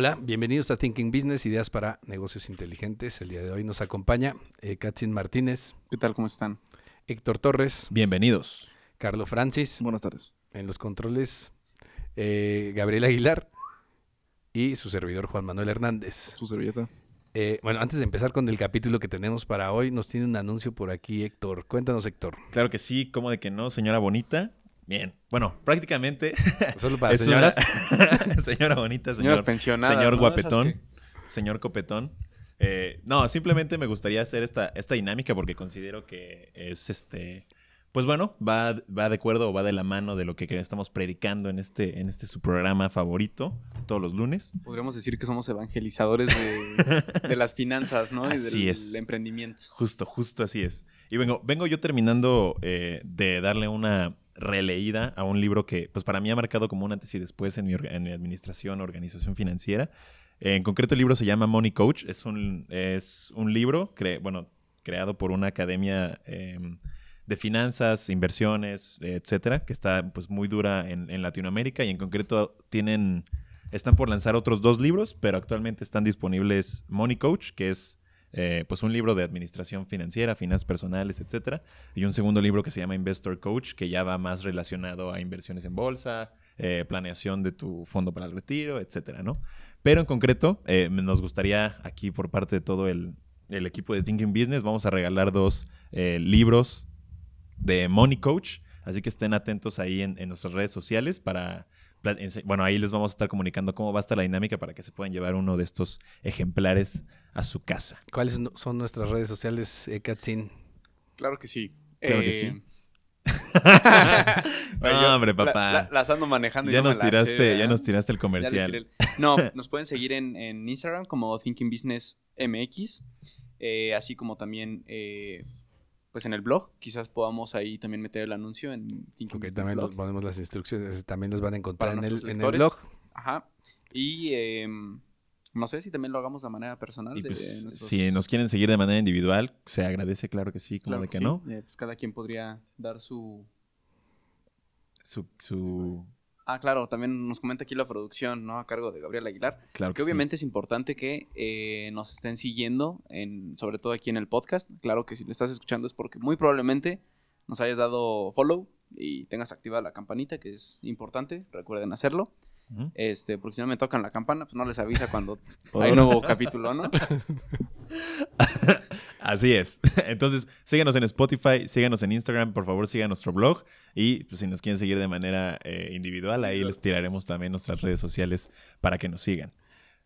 Hola, bienvenidos a Thinking Business, ideas para negocios inteligentes. El día de hoy nos acompaña eh, Katzin Martínez, ¿Qué tal? ¿Cómo están? Héctor Torres, Bienvenidos. Carlos Francis, Buenas tardes. en los controles eh, Gabriel Aguilar y su servidor Juan Manuel Hernández. ¿Su servilleta? Eh, bueno, antes de empezar con el capítulo que tenemos para hoy, nos tiene un anuncio por aquí Héctor. Cuéntanos Héctor. Claro que sí, ¿cómo de que no, señora bonita? Bien. Bueno, prácticamente. Solo para una- señoras. señora bonita, Señoras señor, pensionadas. señor ¿no? guapetón, señor copetón. Eh, no, simplemente me gustaría hacer esta, esta dinámica porque considero que es este. Pues bueno, va, va de acuerdo o va de la mano de lo que estamos predicando en este, en este su programa favorito, todos los lunes. Podríamos decir que somos evangelizadores de, de las finanzas, ¿no? y Así del es. emprendimiento. Justo, justo así es. Y vengo, vengo yo terminando eh, de darle una releída a un libro que, pues para mí ha marcado como un antes y después en mi, administración, organización financiera. En concreto, el libro se llama Money Coach. Es un, es un libro, bueno, creado por una academia eh, de finanzas, inversiones, etcétera, que está pues muy dura en, en Latinoamérica y en concreto tienen, están por lanzar otros dos libros, pero actualmente están disponibles Money Coach, que es eh, pues un libro de administración financiera, finanzas personales, etcétera, y un segundo libro que se llama Investor Coach, que ya va más relacionado a inversiones en bolsa, eh, planeación de tu fondo para el retiro, etcétera, ¿no? Pero en concreto, eh, nos gustaría aquí por parte de todo el, el equipo de Thinking Business, vamos a regalar dos libros de Money Coach, así que estén atentos ahí en nuestras redes sociales para... Bueno, ahí les vamos a estar comunicando cómo va a estar la dinámica para que se puedan llevar uno de estos ejemplares a su casa. ¿Cuáles son nuestras redes sociales, eh, Katzin? Claro que sí. Claro que Eh, sí. bueno, No, yo hombre, papá. la- las ando manejando. y ya no nos sé, tiraste, ya nos tiraste el comercial. el- No, nos pueden seguir en, en Instagram como Thinking Business MX, eh, así como también eh, pues en el blog. Quizás podamos ahí también meter el anuncio en Thinking Ok, Business también Blog. nos ponemos las instrucciones, también las van a encontrar en el, en blog. Ajá. Y em, no sé si también lo hagamos de manera personal. Y de pues, nuestros- si nos quieren seguir de manera individual, se agradece, claro que sí, como Claro de que sí. no. Eh, pues cada quien podría dar su... Su, su- Ah, claro, también nos comenta aquí la producción, ¿no? A cargo de Gabriel Aguilar. claro Que que sí. obviamente es importante que eh, nos estén siguiendo, en, sobre todo aquí en el podcast. Claro que si lo estás escuchando es porque muy probablemente nos hayas dado follow y tengas activada la campanita, que es importante. Recuerden hacerlo. Ujú. Este, porque si no me tocan la campana, pues no les avisa cuando hay nuevo capítulo, ¿no? Así es. Entonces, síganos en Spotify, síganos en Instagram, por favor, sigan nuestro blog. Y pues, si nos quieren seguir de manera eh, individual, ahí les tiraremos también nuestras redes sociales para que nos sigan.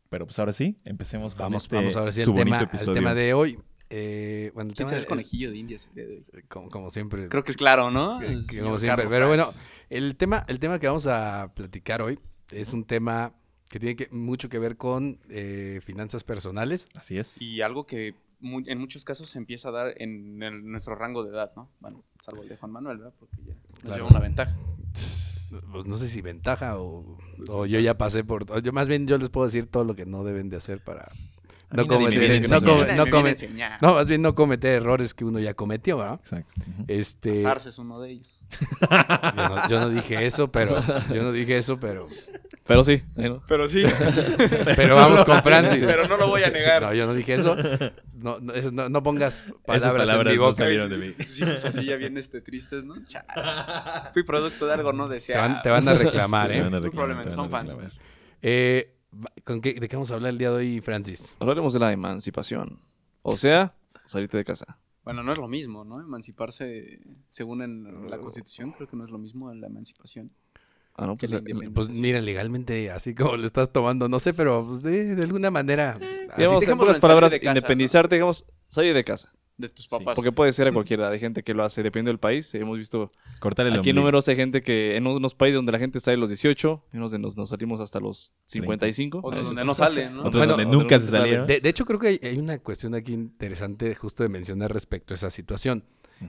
Pero pues ahora sí, empecemos con Vamos, este, vamos ahora sí su al tema, episodio. tema de hoy. Eh, bueno, el ¿Quién tema de- el conejillo de Indias el hoy? como, como siempre. Creo que es claro, ¿no? El señor como siempre. Carlos Pero bueno, el tema, el tema que vamos a platicar hoy es un tema que tiene que- mucho que ver con eh, finanzas personales. Así es. Y algo que mu- en muchos casos se empieza a dar en el- nuestro rango de edad, ¿no? Bueno, salvo el de Juan Manuel, ¿verdad? Porque ya nos Claro. lleva una ventaja. Pues no sé si ventaja o, o yo ya pasé por... Yo más bien yo les puedo decir todo lo que no deben de hacer para... No cometer, no, enseñar. come- no come- más bien no cometer errores que uno ya cometió, ¿no? Exacto. Este, Casarse es uno de ellos. Yo, no, yo no dije eso, pero yo no dije eso, pero Pero sí. Pero sí. pero vamos con Francis. Pero no lo voy a negar. No, yo no dije eso. No, no, pongas palabras, palabras en mi boca. salieron de mí. Sus hijos así ya bien este, tristes, ¿no? Chale. Fui producto de algo no Te deseado. van, te van a reclamar, ¿eh? van a reclamar, probablemente te son van a fans. Eh, ¿con qué, ¿De qué vamos a hablar el día de hoy, Francis? Hablaremos de la emancipación. O sea, salirte de casa. Bueno, no es lo mismo, ¿no? Emanciparse, según en la Constitución, creo que no es lo mismo la emancipación. Ah, no, pues, eh, independencia. Pues mira, legalmente, así como lo estás tomando, no sé, pero pues, de, de alguna manera. pues, así digamos, en palabras, salir de casa, independizarte, digamos, salir de casa. De tus papás. Porque puede ser a cualquier edad. Hay gente que lo hace, dependiendo del país. Hemos visto Cortar el aquí ombligo. números hay gente que en unos países donde la gente está de los 18, en unos de nos, nos salimos hasta los 55. Otros donde no salen, ¿no? Otros Bueno, donde nunca se salieron. De, de hecho, creo que hay, hay una cuestión aquí interesante justo de mencionar respecto a esa situación.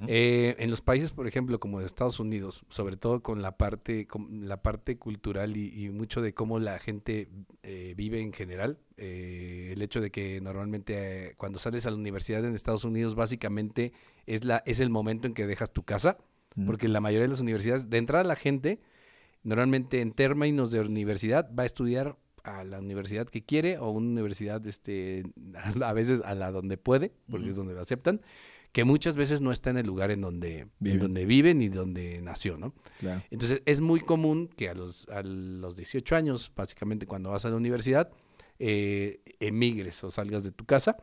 Eh, en los países, por ejemplo, como de Estados Unidos, sobre todo con la parte, con la parte cultural y, y mucho de cómo la gente eh, vive en general, eh, el hecho de que normalmente eh, cuando sales a la universidad en Estados Unidos, básicamente es, la, es el momento en que dejas tu casa, Mm. porque la mayoría de las universidades, de entrada la gente, normalmente en términos de universidad, va a estudiar a la universidad que quiere o una universidad, este, a veces a la donde puede, porque es donde lo aceptan, que muchas veces no está en el lugar en donde en Viven. donde vive ni donde nació, ¿no? Claro. Entonces es muy común que a los, a los 18 años, básicamente cuando vas a la universidad, eh, emigres o salgas de tu casa.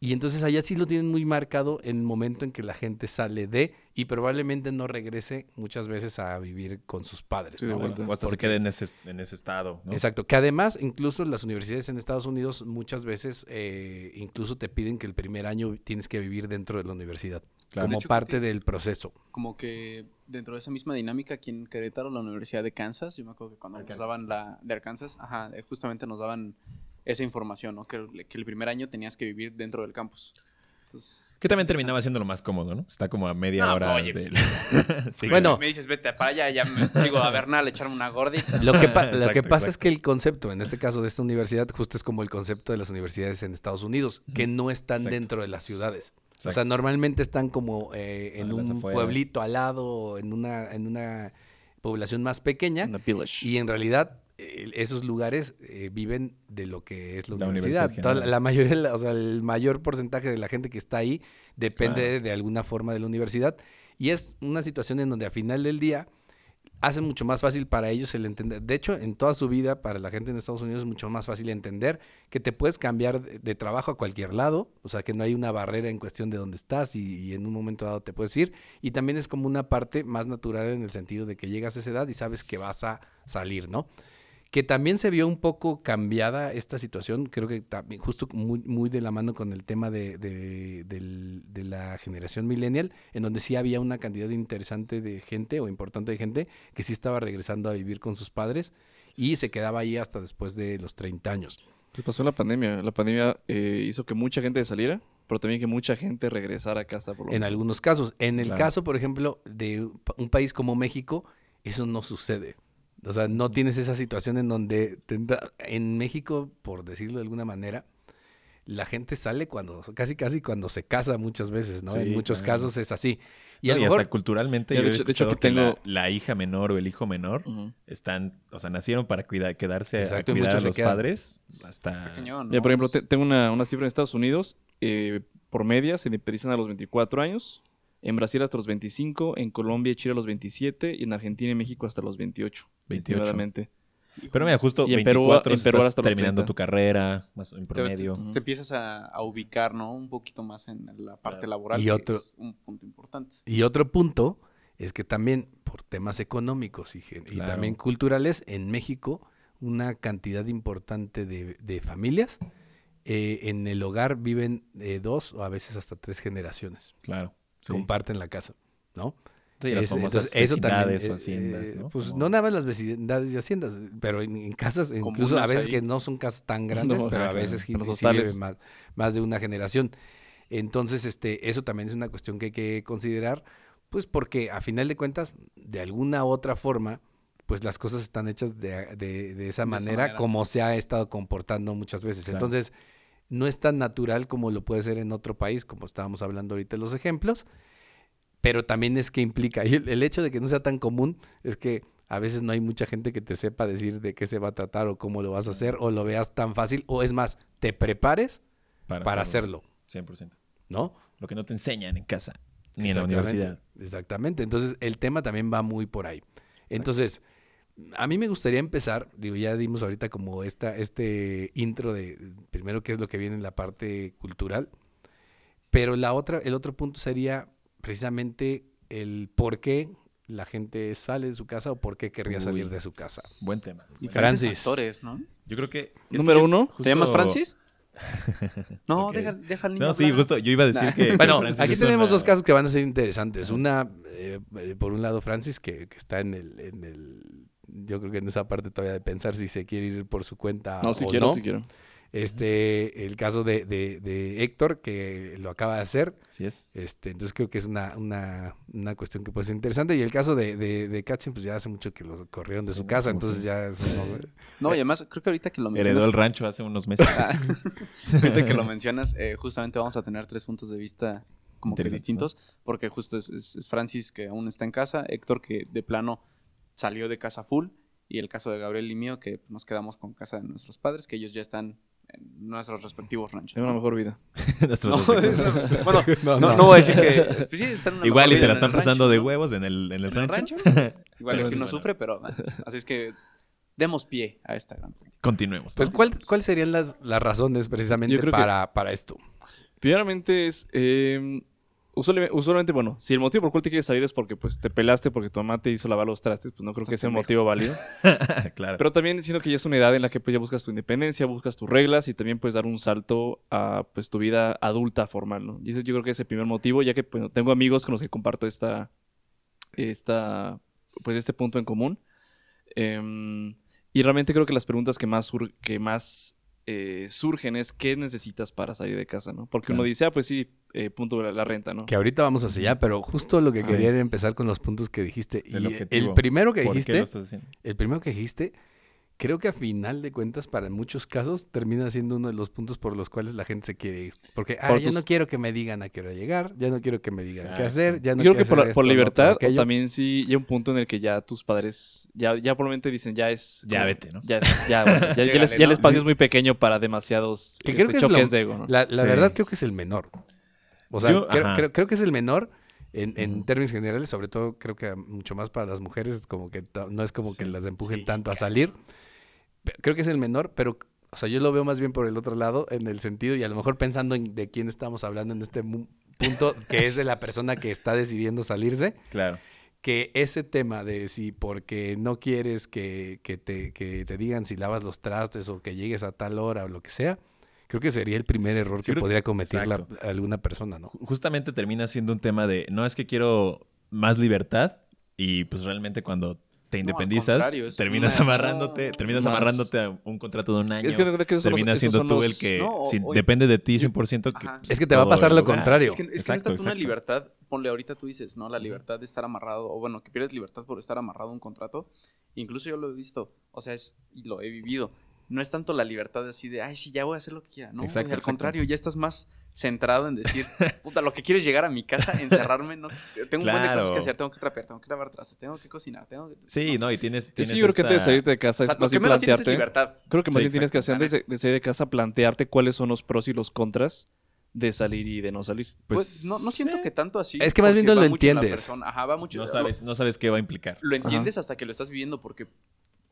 Y entonces allá sí lo tienen muy marcado en el momento en que la gente sale de y probablemente no regrese muchas veces a vivir con sus padres. Sí, ¿no? O hasta se Porque- quede en ese, en ese estado, ¿no? Exacto, que además incluso las universidades en Estados Unidos muchas veces eh, incluso te piden que el primer año tienes que vivir dentro de la universidad Claro. como De hecho, creo parte que- del proceso. como que dentro de esa misma dinámica aquí en Querétaro, la Universidad de Kansas, yo me acuerdo que cuando nos daban la de Arkansas, ajá, eh, justamente nos daban esa información, ¿no? Que, el- que el primer año tenías que vivir dentro del campus. Entonces, Que también terminaba siendo lo más cómodo, ¿no? Está como a media No, hora oye. Sí, Bueno. Me dices, vete para allá, ya me sigo a Bernal, echarme una gordita. Lo que, pa- lo Exacto, que pasa es que el concepto, en este caso de esta universidad, justo es como el concepto de las universidades en Estados Unidos, que no están Exacto. dentro de las ciudades. O sea, normalmente están como eh, en un afueras. pueblito al lado, en una, en una población más pequeña, village. y en realidad esos lugares eh, viven de lo que es la, La universidad. la, mayoría, o sea, el mayor porcentaje de la gente que está ahí depende Claro. de alguna forma de la universidad. Y es una situación en donde a final del día hace mucho más fácil para ellos el entender. De hecho, en toda su vida, para la gente en Estados Unidos es mucho más fácil entender que te puedes cambiar de, de trabajo a cualquier lado, o sea, que no hay una barrera en cuestión de dónde estás y, y en un momento dado te puedes ir. Y también es como una parte más natural en el sentido de que llegas a esa edad y sabes que vas a salir, ¿no? Que también se vio un poco cambiada esta situación, creo que también justo muy, muy de la mano con el tema de, de- de la generación millennial, en donde sí había una cantidad interesante de gente o importante de gente que sí estaba regresando a vivir con sus padres y se quedaba ahí hasta después de los 30 años. Pues pasó la pandemia. La pandemia eh, hizo que mucha gente saliera, pero también que mucha gente regresara a casa. Por lo En algunos casos. En el Claro. caso, por ejemplo, de un país como México, eso no sucede. O sea, no tienes esa situación en donde tendrá- en México, por decirlo de alguna manera, la gente sale cuando, casi casi cuando se casa muchas veces, ¿no? Sí, en muchos claro. casos es así. Y Y, a lo y mejor, hasta culturalmente yo de he hecho- de que la, tengo- la hija menor o el hijo menor están, o sea, nacieron para cuidar, quedarse Exacto, a cuidar a los padres hasta... Cañón, Ya, por ejemplo, Es- te- tengo una, una cifra en Estados Unidos. eh, por media se independizan a los 24 años. En Brasil hasta los 25. En Colombia y Chile a los 27. Y en Argentina y México hasta los 28. 28. estimadamente. Pero mira, justo Y en Perú- 24 en Perú estás hasta los terminando 30. tu carrera, más en promedio. te- te empiezas a, a ubicar, ¿no? Un poquito más en la parte Claro. laboral. Y que otro- es un punto importante. y otro punto es que también por temas económicos y, gen- y Claro. también culturales, en México, una cantidad importante de, de familias eh, en el hogar viven eh, dos o a veces hasta tres generaciones. Claro. sí. comparten la casa, ¿no? Sí, las Es- famosas entonces, eso también, vecindades o eh, haciendas, eh, ¿no? Pues Como- no nada más las vecindades y haciendas, pero en, en casas, incluso a veces ahí. que no son casas tan grandes, No, pero a claro, veces sí, vive más, más de una generación. Entonces, este, eso también es una cuestión que hay que considerar, pues porque a final de cuentas, de alguna otra forma, pues las cosas están hechas de, de- de esa esa manera, manera. como se ha estado comportando muchas veces. Claro. Entonces, no es tan natural como lo puede ser en otro país, como estábamos hablando ahorita en los ejemplos, pero también es que implica, y el, el hecho de que no sea tan común es que a veces no hay mucha gente que te sepa decir de qué se va a tratar o cómo lo vas a hacer, o lo veas tan fácil, o es más, te prepares para hacerlo, 100%. ¿no? Lo que no te enseñan en casa, ni en la universidad. Exactamente. Entonces, el tema también va muy por ahí. Entonces, a mí me gustaría empezar, digo, ya dimos ahorita como esta, este intro de primero qué es lo que viene en la parte cultural, pero la otra, el otro punto sería precisamente el por qué la gente sale de su casa o por qué querría Uy. salir de su casa. Buen tema. Diferentes Francis. factores, ¿no? Yo creo que... Número que uno. justo- ¿Te llamas Francis? No, Ok. deja, deja al niño. No, sí, justo yo iba a decir Nah. que... Bueno, Francis aquí tenemos una- dos casos que van a ser interesantes. Una, eh, eh, por un lado, Francis, que, que está en el, en el... Yo creo que en esa parte todavía de pensar si se quiere ir por su cuenta No, si o quiero, no. si quiero. Este, el caso de, de- de Héctor, que lo acaba de hacer. Así es. Este, entonces creo que es una, una, una cuestión que puede ser interesante. Y el caso de, de, de Katzin, pues ya hace mucho que lo corrieron de Sí, su casa, entonces ya No, y además creo que ahorita que lo Heredó mencionas. el rancho hace unos meses. Ah, ahorita que lo mencionas, eh, justamente vamos a tener tres puntos de vista como que distintos, porque justo es, es- es Francis que aún está en casa, Héctor que de plano salió de casa full, y el caso de Gabriel y mío que nos quedamos con casa de nuestros padres, que ellos ya están en nuestros respectivos ranchos. Tengo una ¿no? mejor vida. No, bueno, No, no, no. no voy a decir que. pues sí, están en una Igual y se la en están pasando rancho, de huevos en el, en el ¿En el rancho. rancho? Igual que uno sufre, pero bueno, así es que demos pie a esta gran. Continuemos. Pues. ¿cuál- ¿cuáles serían las, las razones precisamente para, para esto? Primeramente es... eh, usualmente, usualmente, bueno, si el motivo por el cual te quieres salir es porque pues te pelaste porque tu mamá te hizo lavar los trastes, pues no creo que Estás sea un motivo válido. claro. Pero también siento que ya es una edad en la que pues ya buscas tu independencia, buscas tus reglas y también puedes dar un salto a pues tu vida adulta formal, ¿no? Y yo creo que es el primer motivo, ya que bueno, tengo amigos con los que comparto esta, esta, pues este punto en común. Em, y realmente creo que las preguntas que más, sur- que más eh, surgen es ¿qué necesitas para salir de casa, no? Porque uno Claro. dice, ah, pues sí, eh, punto la, la renta, ¿no? Que ahorita vamos hacia allá, pero justo lo que Sí. quería era empezar con los puntos que dijiste. El y objetivo. el primero que ¿Por qué dijiste, el primero que dijiste, creo que a final de cuentas, para muchos casos, termina siendo uno de los puntos por los cuales la gente se quiere ir. Porque, ah, Por ya tus- no quiero que me digan a qué hora llegar, ya no quiero que me digan qué Exacto. hacer, ya no Yo creo quiero que por, libertad, o también sí, ya un punto en el que ya tus padres, ya, ya probablemente dicen, ya es... Ya como- vete, ¿no? Ya, es- ya, bueno, ya- ya ya el espacio es muy pequeño para demasiados Que este, creo que es choques lo- de ego, ¿no? La, la Sí. verdad creo que es el menor. O sea, Yo- creo, ajá. creo- creo que es el menor en, en términos generales, sobre todo creo que mucho más para las mujeres, es como que no es como que las empujen sí, tanto a salir. Creo que es el menor, pero, o sea, yo lo veo más bien por el otro lado, en el sentido, y a lo mejor pensando en de quién estamos hablando en este punto, que es de la persona que está decidiendo salirse, Claro. que ese tema de si porque no quieres que, que te, que te digan si lavas los trastes o que llegues a tal hora o lo que sea, creo que sería el primer error Sí, que podría cometer la- alguna persona, ¿no? Justamente termina siendo un tema de, no es que quiero más libertad y pues realmente cuando te independizas, terminas una- amarrándote, no, terminas más. amarrándote a un contrato de un año. Es que, creo que terminas siendo tú los- el que No, o- si o- depende de ti 100% que pues, Es que te va a pasar lo lugar. contrario. Es que, es que no es Exacto, tanto una libertad, ponle ahorita tú dices, ¿no? La libertad de estar amarrado, o bueno, que pierdes libertad por estar amarrado a un contrato. Incluso yo lo he visto, o sea, es, y lo he vivido. No es tanto la libertad así de, ay, sí, ya voy a hacer lo que quiera, ¿no? Exacto, al exacto. contrario, ya estás más centrado en decir, puta, lo que quiero es llegar a mi casa, encerrarme, ¿no? Tengo un montón de cosas que hacer, tengo que trapear, tengo que lavar trastes, tengo que cocinar, tengo que... Sí, no, y tienes, Sí, tienes yo creo que antes de salirte de casa O sea, es más bien es libertad. Creo que más Sí, bien tienes que hacer antes de, de salir de casa, plantearte cuáles son los pros y los contras de salir y de no salir. Pues, no, no siento eh, que tanto así. Es que más bien no lo entiendes. Ajá, va mucho. no lo- sabes, no sabes qué va a implicar. Lo entiendes hasta que lo estás viviendo porque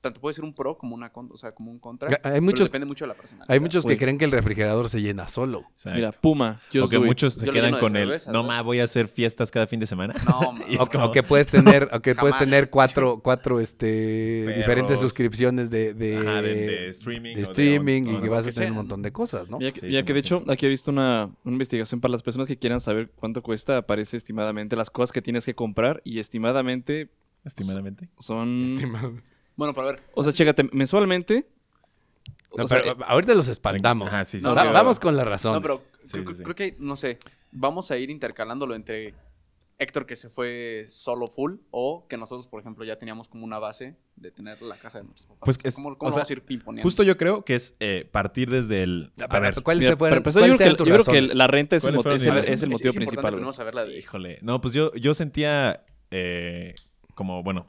tanto puede ser un pro como una contra, o sea, como un contra. Hay pero muchos, depende mucho de la personalidad. hay muchos que creen que el refrigerador se llena solo. Exacto. Mira, Puma, yo o que muchos se quedan con cerveza, no ma, voy a hacer fiestas cada fin de semana. No, ma- O, que- como- o que puedes tener, o que puedes tener cuatro, cuatro este, Perros. diferentes suscripciones de, de, Ajá, de- de streaming de o de streaming y que vas a tener un montón de cosas, ¿no? Ya que, Sí, ya que de hecho 100%. aquí he visto una, una investigación para las personas que quieran saber cuánto cuesta, aparece estimadamente las cosas que tienes que comprar y estimadamente Estimadamente. son... Estimado. Bueno, para ver. O sea, chécate, mensualmente... No, o sea, pero ahorita los espantamos. Ajá, sí, sí, No, Va- pero- vamos con la razón. No, pero Sí, creo, sí, sí. creo que, no sé, vamos a ir intercalándolo entre Héctor que se fue solo full o que nosotros, por ejemplo, ya teníamos como una base de tener la casa de nuestros papás. Pues es- ¿Cómo, o cómo sea, vamos a ir pimponeando? Justo yo creo que es eh, partir desde el... A ver, ver, ¿cuáles mira, se para empezar, yo cuáles creo que, yo creo que la renta es el, ¿Cuáles mot- fueron es el- es el motivo principal. de... Híjole, no, pues yo, yo sentía eh, como, bueno,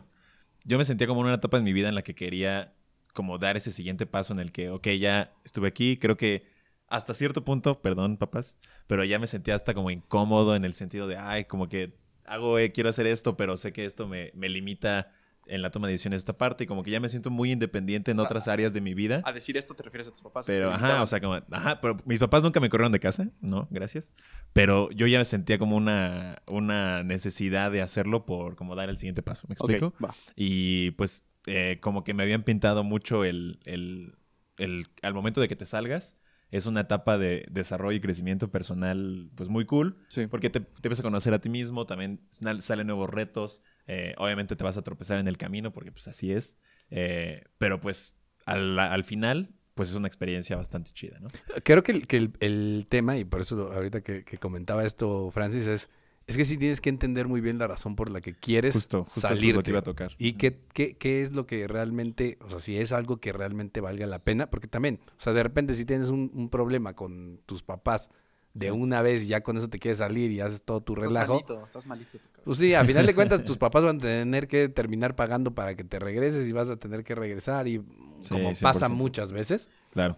yo me sentía como en una etapa en mi vida en la que quería como dar ese siguiente paso en el que, ok, ya estuve aquí, creo que hasta cierto punto, perdón papás, pero ya me sentía hasta como incómodo en el sentido de, ay, como que hago, eh, quiero hacer esto, pero sé que esto me, me limita en la toma de decisiones esta parte y como que ya me siento muy independiente en otras áreas de mi vida. A decir esto te refieres a tus papás. Pero, ajá, o sea, como, ajá, pero mis papás nunca me corrieron de casa, no, gracias. Pero yo ya sentía como una, una necesidad de hacerlo por como dar el siguiente paso, ¿me explico? va. Y pues eh, como que me habían pintado mucho el, el, el- al momento de que te salgas, es una etapa de desarrollo y crecimiento personal pues muy cool. Sí. Porque te, te empiezas a conocer a ti mismo, también sal- salen nuevos retos, eh, obviamente te vas a tropezar en el camino porque pues así es, eh, pero pues al, al final pues es una experiencia bastante chida, ¿no? Creo que, el, que el, el tema, y por eso ahorita que, que comentaba esto, Francis, es, es que sí tienes que entender muy bien la razón por la que quieres Justo, justo eso es salir. tocar. Y qué, qué, qué es lo que realmente, o sea, si es algo que realmente valga la pena, porque también, o sea, de repente si tienes un, un problema con tus papás de una vez y ya con eso te quieres salir y haces todo tu Estás relajo, malito, estás malito tu cabeza. pues sí, a final de cuentas tus papás van a tener que terminar pagando para que te regreses y vas a tener que regresar y como pasa 100%. muchas veces. Claro.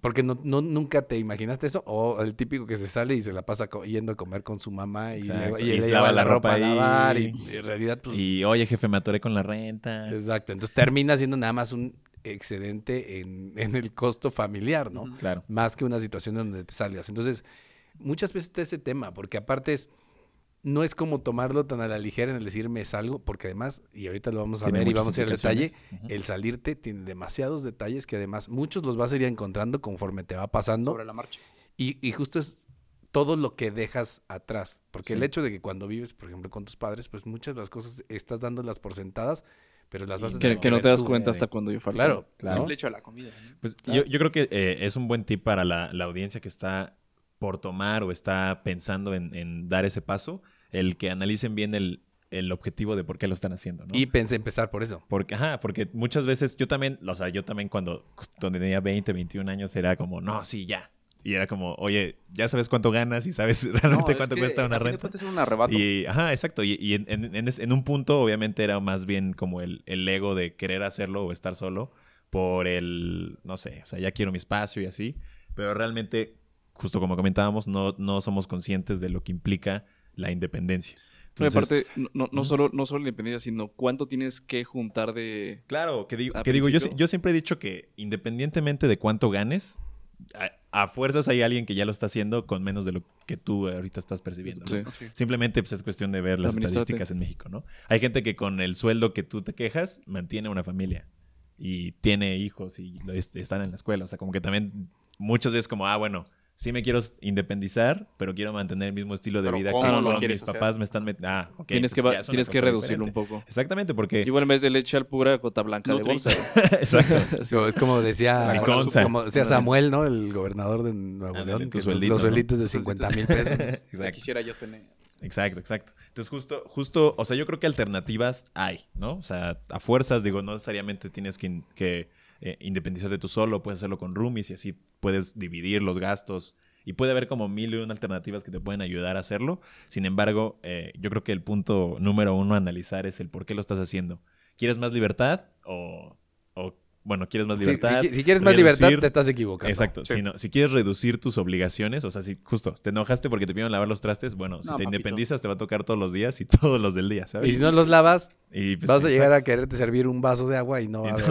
Porque no, no, nunca te imaginaste eso. O el típico que se sale y se la pasa yendo a comer con su mamá y, le, y Y le lava la ropa a ahí. lavar. Y, y en realidad, pues. Y oye, jefe, me atoré con la renta. Exacto. Entonces termina siendo nada más un excedente en, en el costo familiar, ¿no? Claro. Más que una situación donde te salgas. Entonces, muchas veces está ese tema, porque aparte es. No es como tomarlo tan a la ligera en el decir me salgo, porque además, y ahorita lo vamos a Tiene ver y vamos a ir al detalle, el salirte tiene demasiados detalles que además muchos los vas a ir encontrando conforme te va pasando. Sobre la marcha. Y, y justo es todo lo que dejas atrás. Porque el hecho de que cuando vives, por ejemplo, con tus padres, pues muchas de las cosas estás dándolas por sentadas, pero las vas a Que, que no te das tú. cuenta eh, hasta cuando yo falto. Claro, simple hecho de la comida. ¿no? Pues yo, yo creo que eh, es un buen tip para la, la audiencia que está por tomar o está pensando en, en dar ese paso, el que analicen bien el, el objetivo de por qué lo están haciendo, ¿no? Y pensé empezar por eso. Porque, ajá, porque muchas veces yo también, o sea, yo también cuando, cuando tenía 20, 21 años era como, no, sí, ya. Y era como, oye, ya sabes cuánto ganas y sabes realmente No, es cuánto que cuesta una renta. es un arrebato. Y, ajá, exacto. Y, y en, en- en en un punto, obviamente, era más bien como el, el ego de querer hacerlo o estar solo por el, no sé, o sea, ya quiero mi espacio y así. Pero realmente, justo como comentábamos, no, no somos conscientes de lo que implica la independencia. No, Entonces, aparte, no, no, solo, no solo la independencia, sino cuánto tienes que juntar de... Claro, que digo, que digo yo, yo siempre he dicho que independientemente de cuánto ganes, a, a fuerzas hay alguien que ya lo está haciendo con menos de lo que tú ahorita estás percibiendo. ¿no? Sí. Sí. Simplemente pues, es cuestión de ver las estadísticas en México, ¿no? Hay gente que con el sueldo que tú te quejas mantiene una familia y tiene hijos y lo- est- están en la escuela. O sea, como que también muchas veces como, ah, bueno, sí me quiero independizar, pero quiero mantener el mismo estilo de Pero vida ¿cómo que mis hacer? papás me están metiendo. Ah, ok. tienes que, pues una tienes que reducirlo diferente. un poco. Exactamente, porque... Igual en vez de leche al pura cota blanca de Nutri. bolsa. Exacto. Es como decía, como decía Samuel, ¿no? El gobernador de Nuevo León, que los- sueldito, los ¿no? suelditos de Tus 50 mil pesos. Exacto. quisiera yo tener. Exacto, exacto. Entonces, justo, justo, o sea, yo creo que alternativas hay, ¿no? O sea, a fuerzas, digo, no necesariamente tienes que, que eh, independizarte tú solo, puedes hacerlo con roomies y así puedes dividir los gastos. Y puede haber como mil y una alternativas que te pueden ayudar a hacerlo. Sin embargo, eh, yo creo que el punto número uno a analizar es el por qué lo estás haciendo. ¿Quieres más libertad o, o bueno, quieres más Si, libertad? si- si quieres más libertad, te estás equivocando. Exacto. Sí. Si, no- si quieres reducir tus obligaciones, o sea, si justo te enojaste porque te pidieron lavar los trastes, bueno, si No, te papito. independizas te va a tocar todos los días y todos los del día, ¿sabes? Y si no los lavas, Y, pues, vas a llegar a quererte servir un vaso de agua y no va a haber.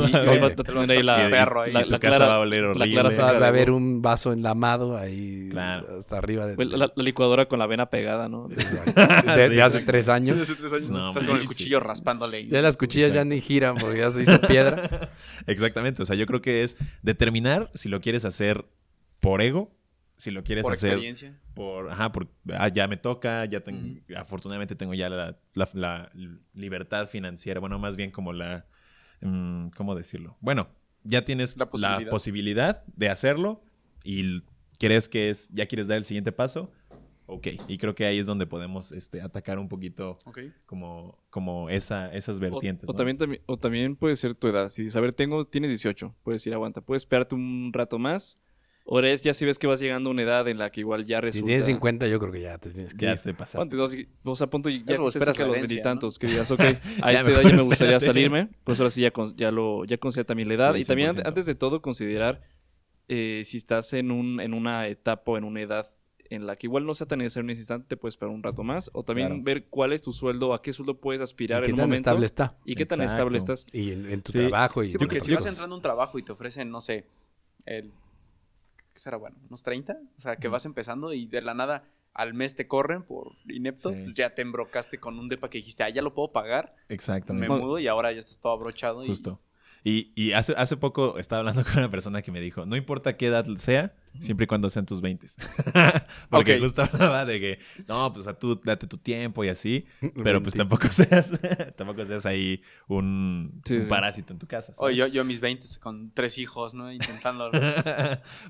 la, clara, va a oler la horrible. clara Va, a de haber un vaso enlamado ahí Claro. hasta arriba de, la, la licuadora con la vena pegada, ¿no? Exacto. de- de hace tres años. Hace tres años No, estás man, con el sí. cuchillo raspándole. y- Ya las cuchillas ya ni giran porque ya se hizo piedra. Exactamente. O sea, yo creo que es determinar si lo quieres hacer por ego, si lo quieres por hacer experiencia. por, ajá, por, ah, ya me toca, ya tengo, afortunadamente tengo ya la, la- la libertad financiera, bueno, más bien como la, mm, ¿cómo decirlo? Bueno, ya tienes La la posibilidad. de hacerlo y crees que es, ya quieres dar el siguiente paso, ok. Y creo que ahí es donde podemos este, atacar un poquito como, como esa, esas O, vertientes. o ¿no? también, también- o también puede ser tu edad. Si dices, a ver, tengo, tienes 18, puedes ir, aguanta. Puedes esperarte un rato más. Ahora es ya si ves que vas llegando a una edad en la que igual ya Si resulta... tienes 50, yo creo que ya te tienes que Ya ir. te pasaste. O sea, punto ya Eso, que cerca de la los veintitantos, que digas, ok, a esta edad ya me gustaría espérate. salirme, pues ahora sí ya, con- ya lo ya considera también la edad. Sí, y también 100%. antes de todo considerar eh, si estás en, un, en una etapa o en una edad en la que igual no sea tan necesario en ese instante, te puedes esperar un rato más. O también Claro. ver cuál es tu sueldo, a qué sueldo puedes ¿Y aspirar qué en un tan momento. estable está? Y qué tan estable estás. Y en, en tu Sí. trabajo. Y Sí, porque si vas entrando a un trabajo y te ofrecen, no sé, el... ¿Qué será bueno? ¿Unos 30? O sea, que vas empezando y de la nada al mes te corren por inepto. Sí. Ya te embrocaste con un depa que dijiste, ah, ya lo puedo pagar. Exactamente. Me mudo y ahora ya estás todo abrochado. Y... Justo. Y, y hace, hace poco estaba hablando con una persona que me dijo, no importa qué edad sea, Siempre y cuando sean tus 20. Porque Ok. justo hablaba de que, no, pues a tú date tu tiempo y así. Pero pues 20. tampoco seas, tampoco seas ahí un, Sí, un sí. parásito en tu casa. ¿sabes? Oye, yo, yo mis 20 con tres hijos, ¿no? Intentando.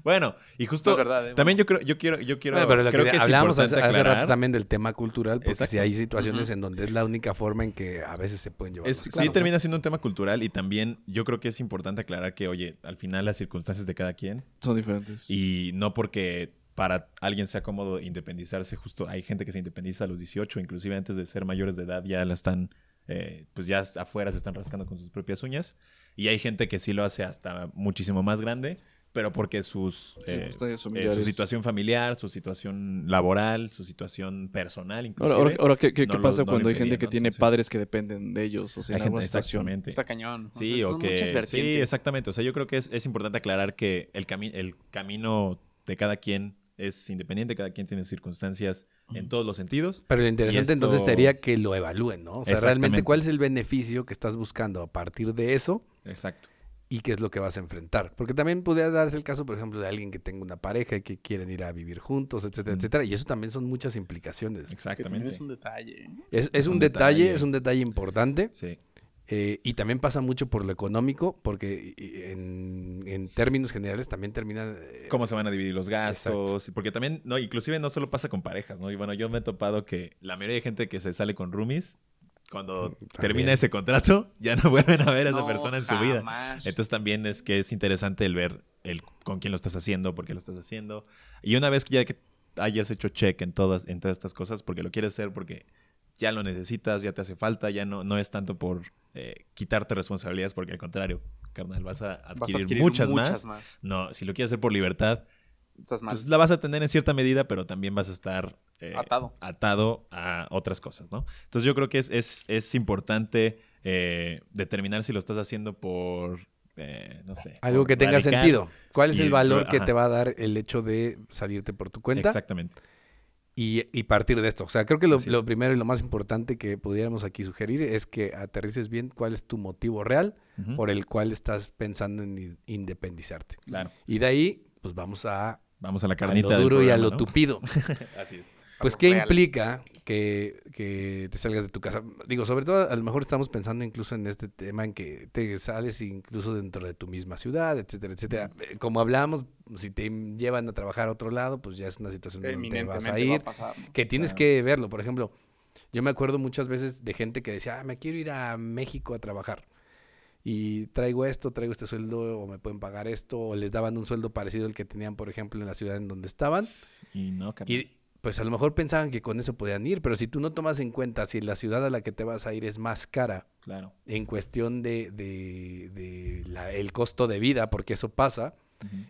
bueno, y justo No es verdad, ¿eh? también yo creo, yo quiero, yo quiero, Bueno, pero creo que, que, es hablábamos hace, hace rato también del tema cultural, porque si hay situaciones en donde es la única forma en que a veces se pueden llevar. Es- las sí termina siendo un tema cultural y también yo creo que es importante aclarar que, oye, al final las circunstancias de cada quien Son diferentes. y no porque para alguien sea cómodo independizarse, justo hay gente que se independiza a los 18, inclusive antes de ser mayores de edad ya la están, eh, pues ya afuera se están rascando con sus propias uñas. Y hay gente que sí lo hace hasta muchísimo más grande, pero porque sus, Sí, eh, ustedes eh, su situación familiar, su situación laboral, su situación personal inclusive. ahora, ahora, ¿qué, qué- no qué lo- pasa lo cuando hay gente que ¿no? tiene Entonces- padres que dependen de ellos? O sea, hay en gente- alguna situación. exactamente. Está cañón. O sea, Sí, o son que... muchas Sí, exactamente. O sea, yo creo que es, es importante aclarar que el, cami- el camino de cada quien es independiente, cada quien tiene circunstancias en todos los sentidos. Pero lo interesante esto- entonces sería que lo evalúen, ¿no? O sea, realmente cuál es el beneficio que estás buscando a partir de eso Exacto. Y qué es lo que vas a enfrentar. Porque también podría darse el caso, por ejemplo, de alguien que tenga una pareja y que quieren ir a vivir juntos, etcétera, Mm. etcétera. Y eso también son muchas implicaciones. Exactamente. es un detalle. ¿eh? Es, es Es un, un detalle, detalle. es un detalle importante. Sí. eh, y también pasa mucho por lo económico, porque en, en términos generales también termina... eh, Cómo se van a dividir los gastos. Porque también, no, inclusive no solo pasa con parejas, ¿no? Y bueno, yo me he topado que la mayoría de gente que se sale con roomies, cuando termina ese contrato, ya no vuelven a ver a esa No, persona en su vida. Entonces también es que es interesante el ver el con quién lo estás haciendo, por qué lo estás haciendo. Y una vez que ya que hayas hecho check en todas, en todas estas cosas, porque lo quieres hacer, porque ya lo necesitas, ya te hace falta, ya no, no es tanto por eh, quitarte responsabilidades, porque al contrario, carnal, vas a adquirir, Vas a adquirir muchas, muchas más. más. No, si lo quieres hacer por libertad, Estás mal. pues la vas a tener en cierta medida, pero también vas a estar eh, Atado. atado a otras cosas, ¿no? Entonces yo creo que es, es, es importante eh, determinar si lo estás haciendo por, eh, no sé. Algo que tenga radical. sentido. ¿Cuál es y el valor que ajá. te va a dar el hecho de salirte por tu cuenta? Exactamente. y, y partir de esto. O sea, creo que lo, lo primero y lo más importante que pudiéramos aquí sugerir es que aterrices bien cuál es tu motivo real por el cual estás pensando en in- independizarte. Claro. Y de ahí, pues vamos a, Vamos a la a carnita lo del duro y a lo ¿no? tupido. Así es. Pues, ¿qué real. implica que, que te salgas de tu casa? Digo, sobre todo, a lo mejor estamos pensando incluso en este tema en que te sales incluso dentro de tu misma ciudad, etcétera, etcétera. Eh, Como hablábamos, si te llevan a trabajar a otro lado, pues ya es una situación donde te vas a va ir. a pasar. ¿no? que tienes Claro. que verlo. Por ejemplo, yo me acuerdo muchas veces de gente que decía, ah, me quiero ir a México a trabajar. Y traigo esto, traigo este sueldo, o me pueden pagar esto, o les daban un sueldo parecido al que tenían, por ejemplo, en la ciudad en donde estaban. Y no. Y pues a lo mejor pensaban que con eso podían ir, pero si tú no tomas en cuenta si la ciudad a la que te vas a ir es más cara Claro. en cuestión de, de- de la- el costo de vida, porque eso pasa,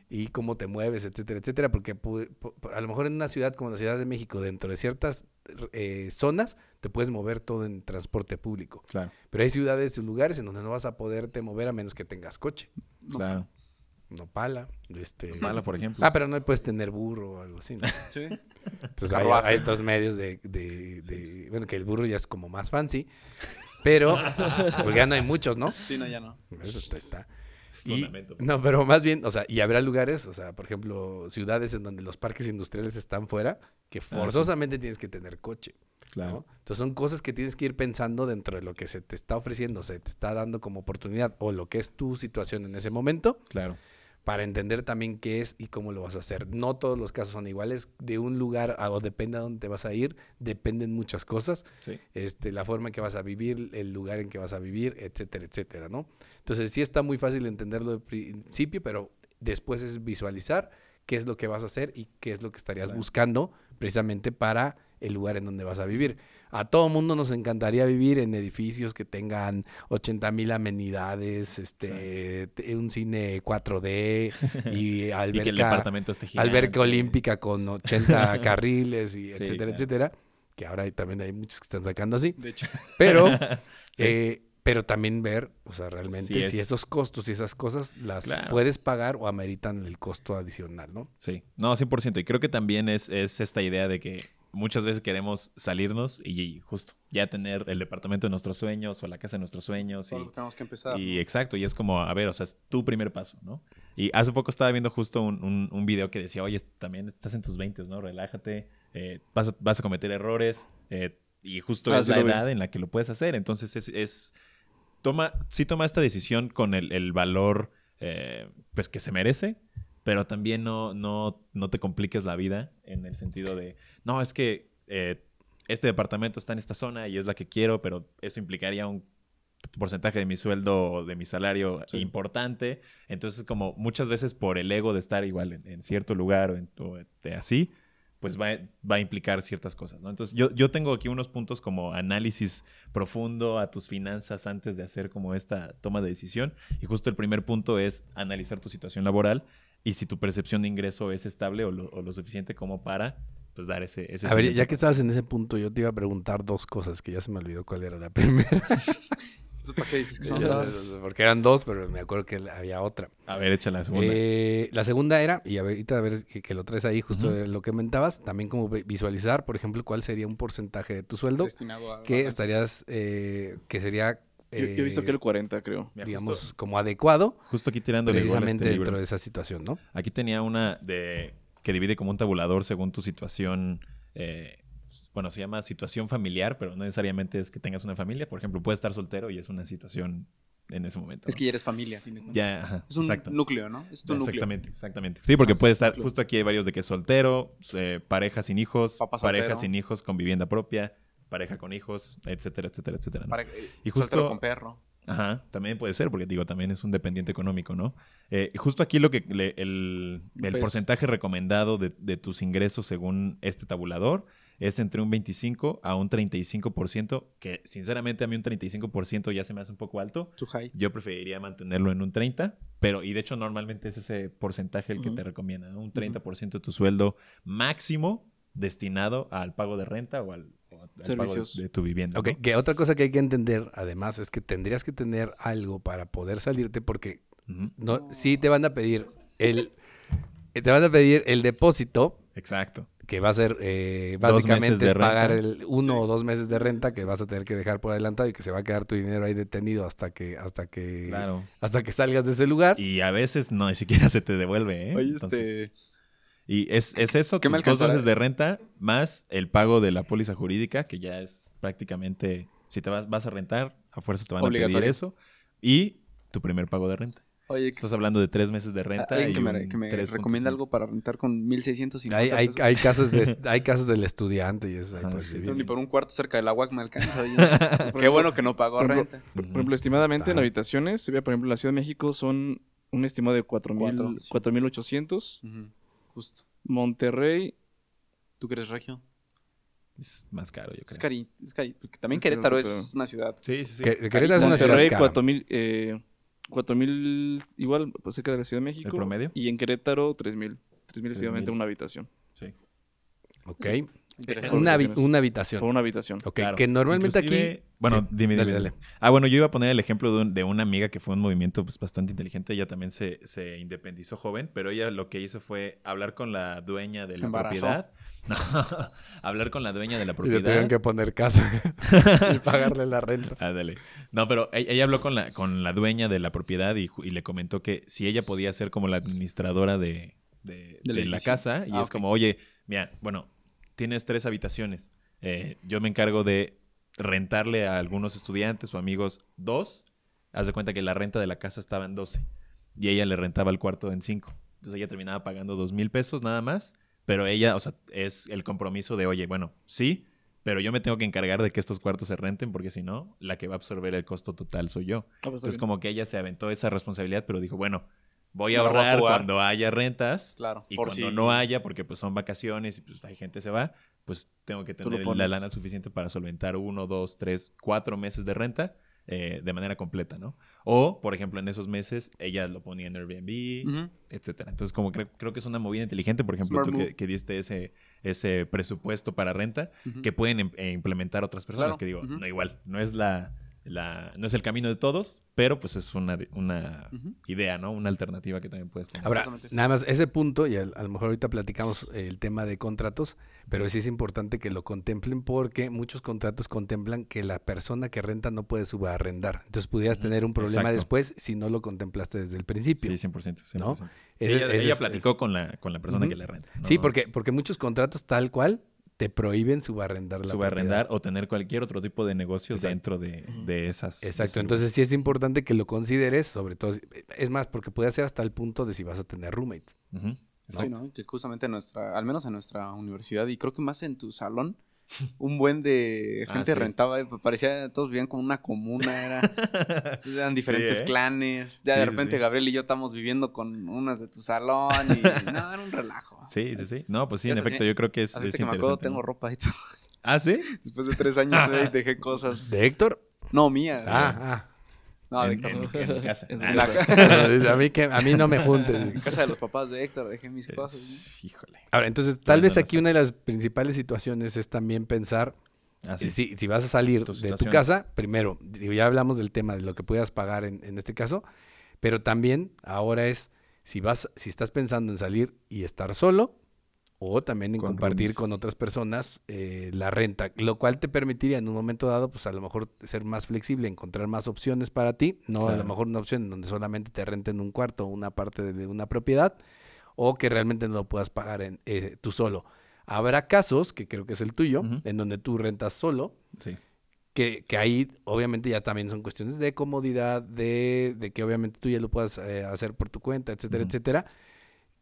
y cómo te mueves, etcétera, etcétera, porque a lo mejor en una ciudad como la Ciudad de México, dentro de ciertas eh, zonas, te puedes mover todo en transporte público. Claro. Pero hay ciudades y lugares en donde no vas a poderte mover a menos que tengas coche. Claro. Nopala, este... Mala, por ejemplo. Ah, pero no puedes tener burro o algo así. ¿no? Sí. Entonces hay, dos medios de, de- de- Bueno, que el burro ya es como más fancy, pero porque ya no hay muchos, ¿no? Sí, no, ya no. Eso está- está. Y- Fundamento. no, pero más bien, o sea, y habrá lugares, o sea, por ejemplo, ciudades en donde los parques industriales están fuera, que forzosamente tienes que tener coche. Claro. ¿no? Entonces son cosas que tienes que ir pensando dentro de lo que se te está ofreciendo, se te está dando como oportunidad o lo que es tu situación en ese momento Claro. Para entender también qué es y cómo lo vas a hacer. No todos los casos son iguales. De un lugar a, o depende a dónde te vas a ir, dependen muchas cosas. Sí. Este, la forma en que vas a vivir, el lugar en que vas a vivir, etcétera, etcétera, ¿no? Entonces sí está muy fácil entenderlo de principio, pero después es visualizar qué es lo que vas a hacer y qué es lo que estarías Claro. buscando precisamente para el lugar en donde vas a vivir. A todo mundo nos encantaría vivir en edificios que tengan 80 mil amenidades, este, te- un cine 4D y Y que el alberca, departamento esté gigante. alberca olímpica con 80 carriles y Sí, etcétera, claro. etcétera. Que ahora hay- también hay muchos que están sacando así. De hecho, Pero, Sí. eh, pero también ver, o sea, realmente Sí, si es- esos costos y esas cosas las Claro. puedes pagar o ameritan el costo adicional, ¿no? Sí, no, 100%. Y creo que también es, es esta idea de que muchas veces queremos salirnos y justo ya tener el departamento de nuestros sueños o la casa de nuestros sueños. Todo Y, tenemos que empezar. y exacto, y es como, a ver, o sea, es tu primer paso, ¿no? Y hace poco estaba viendo justo un, un- un video que decía, oye, también estás en tus 20, ¿no? Relájate, eh, vas, a, vas a cometer errores eh, y justo Ah, es sí la vi. edad en la que lo puedes hacer. Entonces es, es toma, sí toma esta decisión con el, el valor eh, pues que se merece, pero también no, no, no te compliques la vida en el sentido de, no, es que eh, este departamento está en esta zona y es la que quiero, pero eso implicaría un porcentaje de mi sueldo o de mi salario Sí. importante. Entonces, como muchas veces por el ego de estar igual en, en cierto lugar o, en- o de así, pues va, va a implicar ciertas cosas, ¿no? Entonces, yo, yo tengo aquí unos puntos como análisis profundo a tus finanzas antes de hacer como esta toma de decisión. Y justo el primer punto es analizar tu situación laboral y si tu percepción de ingreso es estable o lo, o lo suficiente como para, pues, dar ese... ese A ver, ya que estabas en ese punto, yo te iba a preguntar dos cosas que ya se me olvidó cuál era la primera. ¿para qué dices que son dos? Porque eran dos, pero me acuerdo que había otra. A ver, échala la segunda. Eh, la segunda era, y ahorita a ver que, que lo traes ahí, justo lo que comentabas, también como vi- visualizar, por ejemplo, cuál sería un porcentaje de tu sueldo Destinado a... que estarías, eh, que sería, Yo, yo he visto eh, que el 40, creo. Mira, digamos, justo, como adecuado justo aquí a precisamente este libro. dentro de esa situación, ¿no? Aquí tenía una de que divide como un tabulador según tu situación. eh, bueno, se llama situación familiar, pero no necesariamente es que tengas una familia. Por ejemplo, puedes estar soltero y es una situación en ese momento. Es que ya eres familia, a fin de cuentas. ya, ajá, Es un exacto. núcleo, ¿no? Es tu núcleo. Exactamente, exactamente. Sí, porque Son puede estar, justo aquí hay varios de que es soltero, eh, pareja sin hijos, pareja sin hijos con vivienda propia, pareja con hijos, etcétera, etcétera, etcétera. ¿no? Para, eh, Y justo- con perro. Ajá, también puede ser, porque digo, también es un dependiente económico, ¿no? Eh, justo aquí lo que le- el, el Pues- porcentaje recomendado de, de tus ingresos según este tabulador es entre un 25 a un 35%, que sinceramente a mí un 35% ya se me hace un poco alto. Too high. Yo preferiría mantenerlo en un 30, pero y de hecho normalmente es ese porcentaje el que te recomienda, ¿no? Un 30% de tu sueldo máximo destinado al pago de renta o al, pago de, Servicios. de tu vivienda. Ok, ¿no? que otra cosa que hay que entender, además, es que tendrías que tener algo para poder salirte, porque Ujú, no, sí te van a pedir el, te van a pedir el depósito, Exacto. que va a ser eh, básicamente es pagar el uno Sí. o dos meses de renta que vas a tener que dejar por adelantado y que se va a quedar tu dinero ahí detenido hasta que hasta que Claro. hasta que salgas de ese lugar. Y a veces no, ni siquiera se te devuelve, ¿eh? Oye, Entonces, este... Y es, es eso, ¿Qué tus me dos meses de renta más el pago de la póliza jurídica, que ya es prácticamente, si te vas, vas a rentar, a fuerzas te van a pedir Obligatorio. eso. Y tu primer pago de renta. Oye, Estás hablando de tres meses de renta. alguien y que me, que me 3.5. recomienda algo para rentar con 1650 Hay, hay, pesos. hay casos de hay casos del estudiante y eso Ajá, sí. Ni por un cuarto cerca del agua que me alcanza. Qué bueno que no pagó Por renta. Por por ejemplo, estimadamente en habitaciones, se ve, por ejemplo, en la Ciudad de México son un estimado de 4,000 Cuatro, sí. 4,800. Ujú, Justo. Monterrey, ¿Tú eres regio? Es más caro, yo creo. Es cari, es cari- porque también Es caro, Querétaro pero- es una ciudad. Sí, sí, sí. Que- Querétaro es una ciudad Monterrey cara. 4,000, eh, 4,000 igual, pues cerca de la Ciudad de México. promedio? Y en Querétaro, 3,000. 3,000 estimadamente 3,000. una habitación. Sí. Ok. Interesante. Una, una habitación. Por una habitación. Ok, Claro. que normalmente Inclusive- aquí Bueno, Sí, dime, dale, dime. dale. Ah, bueno, yo iba a poner el ejemplo de, un- de una amiga que fue un movimiento pues, bastante inteligente. Ella también se, se independizó joven, pero ella lo que hizo fue hablar con la dueña de la propiedad. No, hablar con la dueña de la y le propiedad. tuvieron que poner casa y pagarle la renta. Ah, dale. No, pero e- ella habló con la, con la dueña de la propiedad y, le comentó que si ella podía ser como la administradora de, de- la casa. Y Ah, es como, oye, mira, bueno, tienes tres habitaciones. Eh, yo me encargo de rentarle a algunos estudiantes o amigos dos. Haz de cuenta que la renta de la casa estaba en 12. Y ella le rentaba el cuarto en 5. Entonces ella terminaba pagando dos mil pesos nada más. Pero ella, o sea, es el compromiso de, oye, bueno, sí, pero yo me tengo que encargar de que estos cuartos se renten porque si no, la que va a absorber el costo total soy yo. Ah, pues Entonces bien. como que ella se aventó esa responsabilidad, pero dijo, bueno, voy a No la voy a ahorrar cuando haya rentas Claro. y por cuando si- no haya, porque pues son vacaciones y pues hay gente se va, pues tengo que tener la lana suficiente para solventar uno, dos, tres, cuatro meses de renta eh, de manera completa, ¿no? O, por ejemplo, en esos meses ella lo ponía en Airbnb, Ujú. etcétera. Entonces, como creo, creo que es una movida inteligente, por ejemplo, Smart tú que, que diste ese, ese presupuesto para renta, que pueden em- implementar otras personas, Claro, que digo, no igual, no es la la, no es el camino de todos, pero pues es una, una idea, ¿no? Una alternativa que también puedes tener. Ahora, nada más ese punto, y a, a lo mejor ahorita platicamos el tema de contratos, pero sí es importante que lo contemplen porque muchos contratos contemplan que la persona que renta no puede subarrendar. Entonces pudieras tener un problema exacto. después si no lo contemplaste desde el principio. Sí, 100%. 100%. ¿no? Sí, Ese- ella ese ella es- platicó con, la, con la persona que le renta. ¿no? Sí, porque, porque muchos contratos tal cual te prohíben subarrendar la Subarrendar propiedad. o tener cualquier otro tipo de negocio Exacto. dentro de, de esas. Exacto, entonces sí es importante que lo consideres, sobre todo, es más, porque puede ser hasta el punto de si vas a tener roommate. lugar. Ujú. Sí, ¿no? Que justamente en nuestra, al menos en nuestra universidad, y creo que más en tu salón, un buen de Ah, gente sí. rentaba, eh, parecía, todos vivían como una comuna, era, eran diferentes ¿eh? clanes, ya Sí, de repente sí. Gabriel y yo estamos viviendo con unas de tu salón, y no, era un relajo. Sí, sí, sí. No, pues sí, en efecto, yo creo que es, es que me acuerdo, interesante, tengo ropa y todo. ¿Ah, sí? Después de tres años dejé cosas. ¿De Héctor? No, mía. Ah, No, de en, Héctor. en- en mi casa. En su En la casa. Dice, a, mí que, a mí no me juntes. en casa de los papás de Héctor dejé mis es- cosas. Híjole. Ahora, entonces, tal no vez aquí una de las principales situaciones es también pensar Ah, sí. Si, si vas a salir Tu de tu casa, primero, digo, ya hablamos del tema de lo que puedas pagar en, en este caso, pero también ahora es si vas, si estás pensando en salir y estar solo, o también en Con compartir con otras personas eh, la renta, lo cual te permitiría en un momento dado, pues a lo mejor ser más flexible, encontrar más opciones para ti, no a lo mejor una opción en donde solamente te renten un cuarto o una parte de, de una propiedad, o que realmente no lo puedas pagar en, eh, tú solo. Habrá casos, que creo que es el tuyo, en donde tú rentas solo, Sí. que, que ahí obviamente ya también son cuestiones de comodidad, de, de que obviamente tú ya lo puedas eh, hacer por tu cuenta, etcétera, etcétera,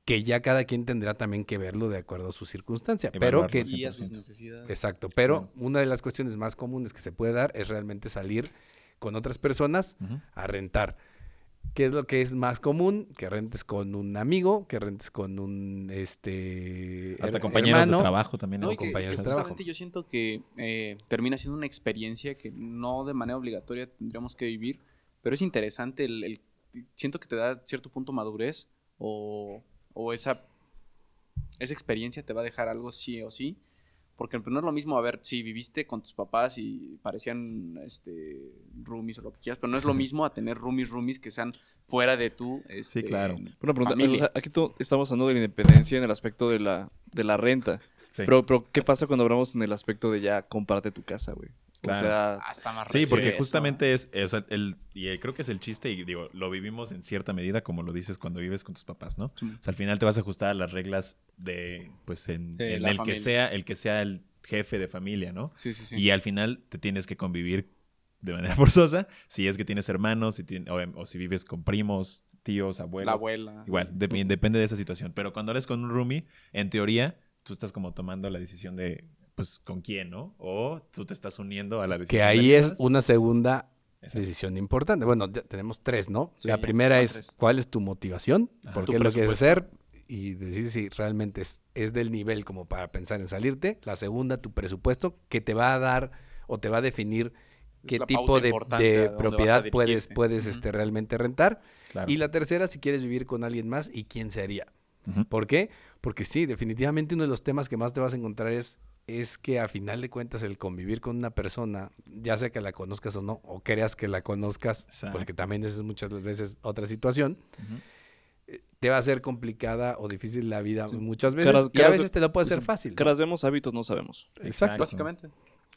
que ya cada quien tendrá también que verlo de acuerdo a su circunstancia. Pero que. Y a sus 100%. necesidades. exacto, pero una de las cuestiones más comunes que se puede dar es realmente salir con otras personas a rentar. ¿Qué es lo que es más común? Que rentes con un amigo, que rentes con un este Hasta compañeros hermano. de trabajo también. No, ¿no? y que, compañeros que de trabajo. justamente yo siento que eh, termina siendo una experiencia que no de manera obligatoria tendríamos que vivir, pero es interesante, el, el- siento que te da cierto punto madurez o, o esa, esa experiencia te va a dejar algo sí o sí, porque no es lo mismo, a ver, si viviste con tus papás y parecían este, roomies o lo que quieras, pero no es lo mismo a tener roomies, roomies que sean fuera de tu... Este, claro. Una pregunta, Familia. o sea, aquí estamos hablando de la independencia en el aspecto de la, de la renta. Sí. Pero, pero, ¿qué pasa cuando hablamos en el aspecto de ya comparte tu casa, güey? Claro. O sea, está más Sí, porque eso. justamente es, o sea, el, y eh, creo que es el chiste, y digo, lo vivimos en cierta medida, como lo dices cuando vives con tus papás, ¿no? Sí. O sea, al final te vas a ajustar a las reglas de, pues, en, el familia. que sea, el que sea el jefe de familia, ¿no? Sí, sí, sí. Y al final te tienes que convivir de manera forzosa, si es que tienes hermanos, si tien- o, o si vives con primos, tíos, abuelos. la abuela. Igual, dep- depende de esa situación. Pero cuando eres con un roomie, en teoría, tú estás como tomando la decisión de, pues, con quién, ¿no? O tú te estás uniendo a la decisión. Que ahí es una segunda Exacto. decisión importante. Bueno, ya tenemos tres, ¿no? Sí, la primera van es tres. cuál es tu motivación, Ajá. por qué lo quieres hacer y decir si realmente es, es del nivel como para pensar en salirte. La segunda, tu presupuesto, que te va a dar o te va a definir Es qué tipo de, de propiedad puedes, puedes este, realmente rentar. Claro. Y la tercera, si quieres vivir con alguien más y quién sería. ¿Por qué? Porque sí, definitivamente uno de los temas que más te vas a encontrar es, es que a final de cuentas el convivir con una persona, ya sea que la conozcas o no, o creas que la conozcas, Exacto. porque también esa es muchas veces otra situación, eh, te va a ser complicada o difícil la vida Sí. muchas veces Caras- y a veces te lo puede ser fácil. ¿no? caras vemos, hábitos no sabemos. Exacto. Básicamente.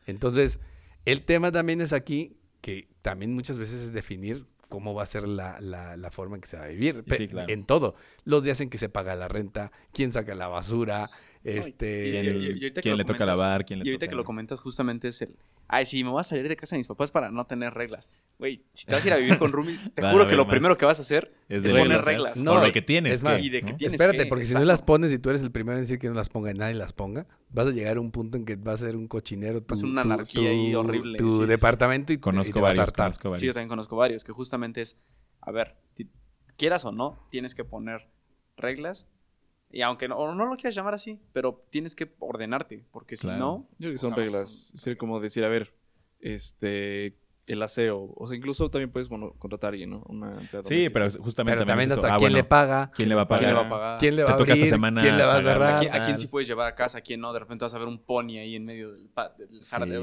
Entonces, el tema también es aquí que también muchas veces es definir cómo va a ser la, la- la forma en que se va a vivir. Sí, Pe- claro. En todo. Los días en que se paga la renta, quién saca la basura, este... ¿Quién, y- quién le toca lavar? ¿Quién le Y ahorita toca- que lo comentas, justamente es el. Ay, sí, me voy a salir de casa de mis papás para no tener reglas. Güey, si te vas a ir a vivir con roomies, te juro que lo más. primero que vas a hacer Es es, poner reglas. No, o lo que tienes. es más, que, y de que ¿no? tienes Espérate, que- porque si no las pones y tú eres el primero en decir que no las ponga y nadie las ponga, vas a llegar a un punto en que va a ser un cochinero tu, ser una tu- anarquía ahí tu- horrible, tu sí, departamento y, te- y Conozco te vas a varios, hartar. conozco varios. Sí, yo también conozco varios, que justamente es, a ver, quieras o no, tienes que poner reglas. Y aunque no, o no lo quieras llamar así, pero tienes que ordenarte, porque si no, Yo creo que O son reglas. Ser como decir, a ver, este, el aseo. O sea, incluso también puedes bueno, contratar a alguien, ¿no? Una Sí, pero justamente Pero también es hasta Ah, quién bueno, le paga, ¿Quién le va a pagar? ¿quién le va a pagar? quién le va a toca esta abrir, semana quién le va a pagar la cerrar. ¿A quién, a quién Ah. sí puedes llevar a casa? ¿A quién no? De repente vas a ver un pony ahí en medio del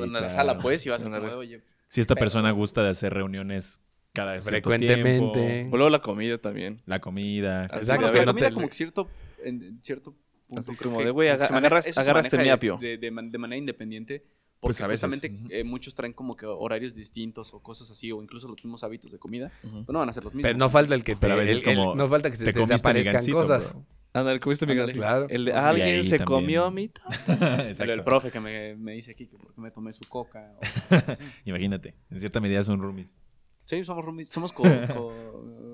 en la claro. sala, pues, y vas a como, oye, Si esta persona gusta de hacer reuniones cada cierto Frecuentemente. tiempo, O luego la comida también. la comida. Exacto, de, a que ver, no comida como que cierto, en, cierto punto. Así como que de, güey, se maneja- agarras- se agarras este maneja miapio. De, de de manera independiente. Pues Porque a veces, justamente eh, muchos traen como que horarios distintos o cosas así, o incluso los mismos hábitos de comida. Ujú. Pues no van a ser los mismos. Pero no falta el que te, Pero a veces el- el- como no falta que se te te desaparezcan cosas. bro. Ándale, comiste mi claro. El de, alguien se también. comió mi to-". El, Exacto. el profe que me, me dice aquí que porque me tomé su coca. o- Imagínate, en cierta medida son roomies. sí, somos roomies, somos co, co,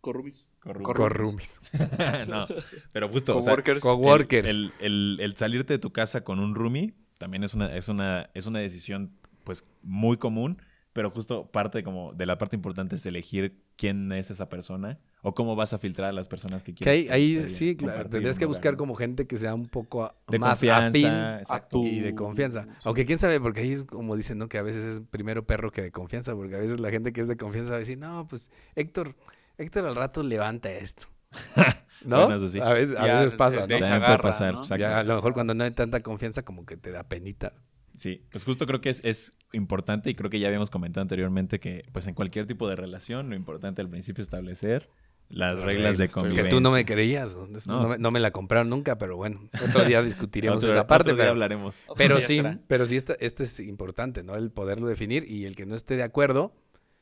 co-roomies. Corruptos. Corrumis. no, pero justo, o sea, Coworkers. Coworkers. El, el- el salirte de tu casa con un roomie también es una, es una, es una decisión pues muy común, pero justo parte como de la parte importante es elegir quién es esa persona o cómo vas a filtrar a las personas que Que quieres. ahí, ahí eh, sí, claro. Tendrías que buscar como gente que sea un poco de más afín exacto. y de confianza. Aunque quién sabe, porque ahí es como dicen, ¿no? Que a veces es primero perro que de confianza, porque a veces la gente que es de confianza va a decir, no, pues Héctor, Héctor al rato levanta esto. ¿No? Bueno, eso sí. A veces, a Ya, veces se- pasa, a lo mejor cuando no hay tanta confianza, como que te da penita. Sí, pues justo creo que es, es importante y creo que ya habíamos comentado anteriormente que pues en cualquier tipo de relación lo importante al principio es establecer las reglas de Que convivencia. tú no me creías. No, No, me, no me la compraron nunca, pero bueno, otro día discutiremos Otro- esa parte. otro día pero- hablaremos. Pero día sí, será. pero sí, esta- este es importante, ¿no? El poderlo definir y el que no esté de acuerdo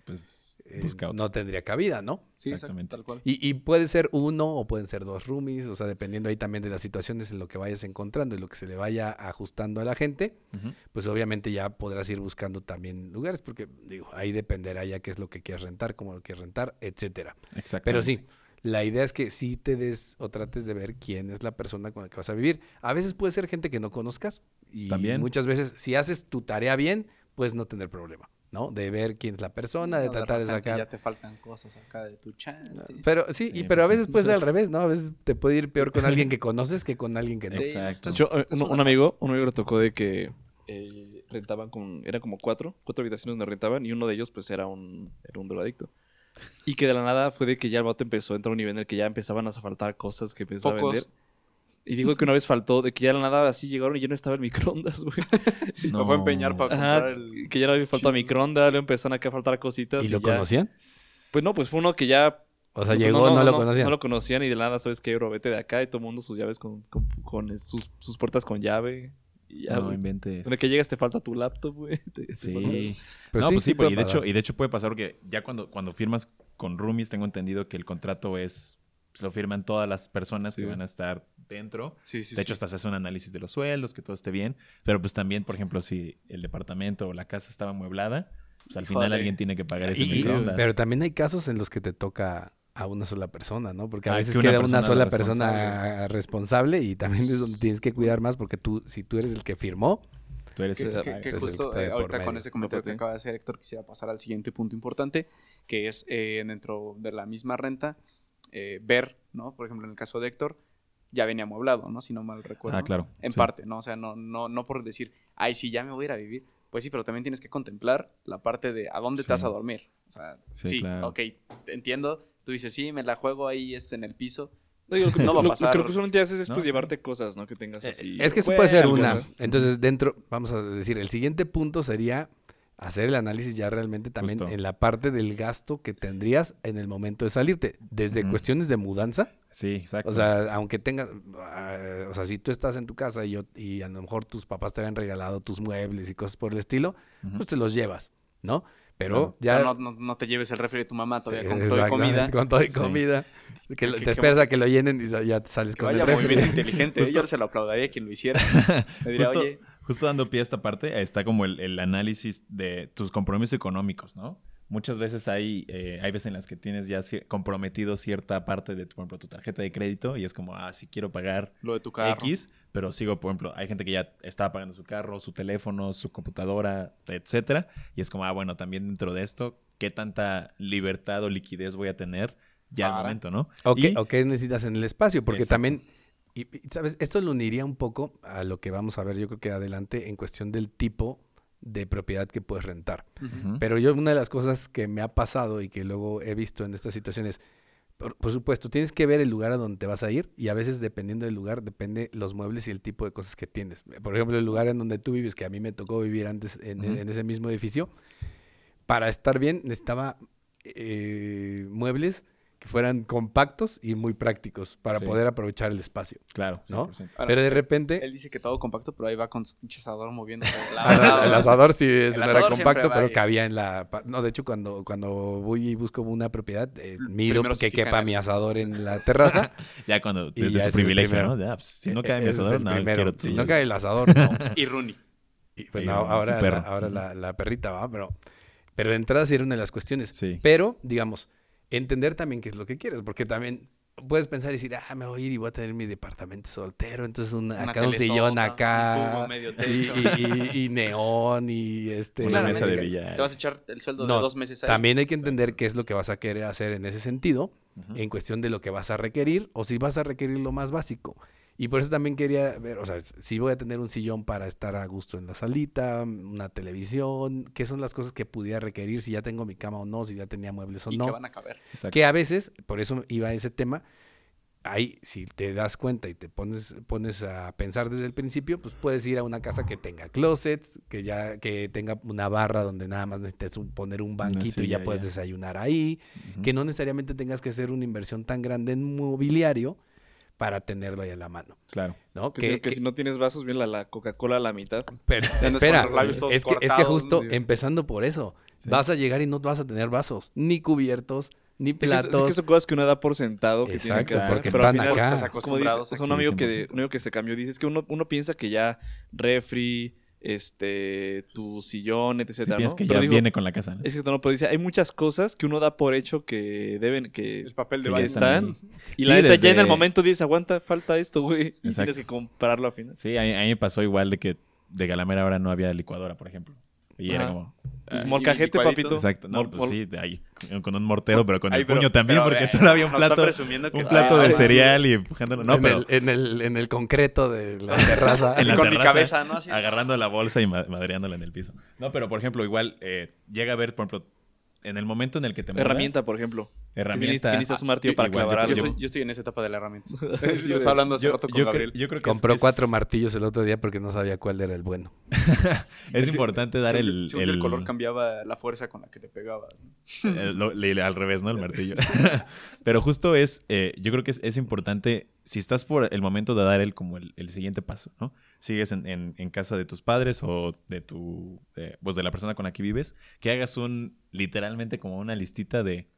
Pues eh, no tendría cabida, ¿no? Sí, Exactamente. Tal cual. Y, y puede ser uno o pueden ser dos roomies, o sea, dependiendo ahí también de las situaciones en lo que vayas encontrando y lo que se le vaya ajustando a la gente, pues obviamente ya podrás ir buscando también lugares, porque digo, ahí dependerá ya qué es lo que quieres rentar, cómo lo quieres rentar, etcétera. Exactamente. Pero sí, la idea es que sí te des o trates de ver quién es la persona con la que vas a vivir. A veces puede ser gente que no conozcas y También. muchas veces si haces tu tarea bien, puedes no tener problema, ¿no? De ver quién es la persona, de No, tratar de repente sacar... Ya te faltan cosas acá de tu chat. Pero sí, y, pero a pues, veces puede ser al revés, ¿no? A veces te puede ir peor con alguien que conoces que con alguien que no. Exacto. pues, Yo, eh, es un, amigo, un amigo le tocó de que eh, rentaban con, eran como cuatro, cuatro habitaciones donde rentaban y uno de ellos pues era un, era un drogadicto. Y que de la nada fue de que ya el vato empezó a entrar a un nivel en el que ya empezaban a faltar cosas que empezó a vender. Y digo que una vez faltó, de que ya de la nada así llegaron y ya no estaba el microondas, güey. Lo fue a empeñar para Ajá, comprar el... que ya no había faltado microondas, le empezaron acá a faltar cositas. ¿Y lo ya- conocían? Pues no, pues fue uno que ya O sea, no, llegó, no, lo conocían. No lo conocían y de la nada, ¿sabes qué, bro? Vete de acá y todo el mundo sus llaves con, con, con, sus, sus puertas con llave. Y ya, No inventes. Donde que llegas te falta tu laptop, güey. Sí. Pues no, sí, pues sí y de hecho, y de hecho puede pasar porque ya cuando, cuando firmas con roomies tengo entendido que el contrato es pues, lo firman todas las personas Sí, que van a estar dentro. Sí, sí, de hecho, sí. hasta se hace un análisis de los sueldos, que todo esté bien. Pero pues también, por ejemplo, si el departamento o la casa estaba amueblada, pues al final Híjole. alguien tiene que pagar ese microondas. pero también hay casos en los que te toca a una sola persona, ¿no? Porque a Ah, veces que una queda una sola la persona responsable y también es donde tienes que cuidar más porque tú, si tú eres el que firmó, Tú eres Que, el que- que Entonces, el que justo eh, ahorita con ese comentario que acaba de hacer Héctor, quisiera pasar al siguiente punto importante, que es eh, dentro de la misma renta, eh, ver, ¿no? Por ejemplo, en el caso de Héctor, ya venía amueblado, ¿no? Si no mal recuerdo. Ah, claro. En sí. parte, ¿no? O sea, no, no, no por decir, ay, sí, ya me voy a ir a vivir. Pues sí, pero también tienes que contemplar la parte de a dónde Sí. te vas a dormir. O sea, Sí, sí, claro. ok, entiendo. Tú dices, sí, me la juego ahí este, en el piso. No, digo, lo, No va a lo- pasar. Lo que usualmente haces es No, pues llevarte cosas, ¿no? Que tengas Eh, así. es que eso puede ser una. cosas. Entonces, dentro, vamos a decir, el siguiente punto sería hacer el análisis ya realmente también Justo. en la parte del gasto que tendrías en el momento de salirte, desde cuestiones de mudanza, Sí, exacto. o sea, aunque tengas, ah, o sea, si tú estás en tu casa y, yo, y a lo mejor tus papás te habían regalado tus muebles y cosas por el estilo, pues te los llevas, ¿no? Pero ya... No, no, no te lleves el refri de tu mamá todavía con Exactamente, comida. Con todo y Sí. comida. Que, lo- Que- te que- esperas a que lo llenen y ya- te sales Que con el vaya refri. movimiento inteligente. Justo- Yo se lo aplaudiría a quien lo hiciera. Le diría, Justo, oye, justo dando pie a esta parte, está como el, el análisis de tus compromisos económicos, ¿no? Muchas veces hay, eh, hay veces en las que tienes ya comprometido cierta parte de tu, por ejemplo, tu tarjeta de crédito y es como, ah, si quiero pagar lo de tu carro. X, pero sigo, por ejemplo, hay gente que ya estaba pagando su carro, su teléfono, su computadora, etcétera, y es como, ah, bueno, también dentro de esto, ¿qué tanta libertad o liquidez voy a tener ya al momento, no? ¿O qué, Y- o necesitas en el espacio? Porque Exacto. también, y, ¿sabes? Esto lo uniría un poco a lo que vamos a ver, yo creo que adelante, en cuestión del tipo de propiedad que puedes rentar. Pero yo, una de las cosas que me ha pasado y que luego he visto en estas situaciones, por, por supuesto, tienes que ver el lugar a donde te vas a ir y a veces dependiendo del lugar, depende los muebles y el tipo de cosas que tienes. Por ejemplo, el lugar en donde tú vives, que a mí me tocó vivir antes en ese mismo edificio, para estar bien necesitaba eh, muebles que fueran compactos y muy prácticos para Sí. poder aprovechar el espacio. Claro, ¿No? 100%. Ahora, Pero de repente, Él dice que todo compacto, pero ahí va con su pinche asador lado. el asador sí El no era compacto, pero cabía en la... No, de hecho, cuando, cuando voy y busco una propiedad, eh, Primero se que quepa mi asador en la terraza. Ya cuando, Y desde ya ese su privilegio. ¿no? Ya, pues, si no cae mi asador, no, primero. quiero Si no cae el asador, no. Y Rooney. Y pues Y ahora, la perrita va, pero, pero de entrada sí era una de las cuestiones. Sí. Pero, digamos, entender también qué es lo que quieres, porque también puedes pensar y decir, ah, me voy a ir y voy a tener mi departamento soltero, entonces una- Una acá un sillón acá, un medio y, techo. y- y- y neón y este... Una mesa de billar. Te vas a echar el sueldo No, de dos meses ahí. También hay que entender qué es lo que vas a querer hacer en ese sentido, en cuestión de lo que vas a requerir, o si vas a requerir lo más básico. Y por eso también quería ver, o sea, si voy a tener un sillón para estar a gusto en la salita, una televisión, qué son las cosas que pudiera requerir, si ya tengo mi cama o no, si ya tenía muebles o y no. que van a caber. Exacto. Que a veces, por eso iba a ese tema, ahí si te das cuenta y te pones, pones a pensar desde el principio, pues puedes ir a una casa que tenga closets, que ya que tenga una barra donde nada más necesites un- poner un banquito y ya puedes ya. desayunar ahí, que no necesariamente tengas que hacer una inversión tan grande en mobiliario para tenerlo ahí a la mano, Claro. ¿no? Que, si- que si no tienes vasos, viene la, la Coca-Cola a la mitad. pero, espera, es que, es que justo sí. empezando por eso, Sí. vas a llegar y no vas a tener vasos, ni cubiertos, ni que, es- sí platos. que son cosas que uno da por sentado que que Exacto, hacer. porque pero al están final, acá. Estás Como dice, acostumbrados o sea, un amigo que, 100%. un amigo que se cambió dice, es que uno, uno piensa que ya refri, este, tu sillón, etc. Si ¿no? piensas que Pero ya digo, viene con la casa, ¿no? Es que no, pero dice, hay muchas cosas que uno da por hecho que deben, que, El papel de que están. Y Sí, la neta, ya en el momento dices, aguanta, falta esto, güey. Y tienes que comprarlo al final. Sí, a mí, a mí me pasó igual de que de Galamera ahora no había licuadora, por ejemplo. Y era como... Pues ay, molcajete, papito. Exacto, no, Mol- pues mol- sí, de ahí, con- un mortero, pero con Ay, el pero- puño también, pero, porque eh, solo había un plato, presumiendo que un plato de Ah, sí. cereal y empujándolo. No, en, pero el, en, el, en el concreto de la terraza. en la con mi cabeza, ¿no? Así. agarrando la bolsa y ma- madreándola en el piso. No, pero por ejemplo, igual eh, llega a ver, por ejemplo, en el momento en el que te mudas... Herramienta, por ejemplo. Herramienta. Que necesitas un martillo Ah, para igual, clavar yo- estoy, yo estoy en esa etapa de la herramienta. Yo estaba hablando hace yo- rato con yo cre- Gabriel. yo creo que es- Compró es, cuatro martillos el otro día porque no sabía cuál era el bueno. Es, importante dar el, que el, el color cambiaba la fuerza con la que le pegabas. ¿no? Eh, lo- le- al revés, ¿no? El martillo. Pero justo es, eh, yo creo que es, es importante, si estás por el momento de dar el como el, el siguiente paso, ¿no? Sigues en, en- en casa de tus padres o de tu, eh, pues de la persona con la que vives, que hagas un, literalmente como una listita de,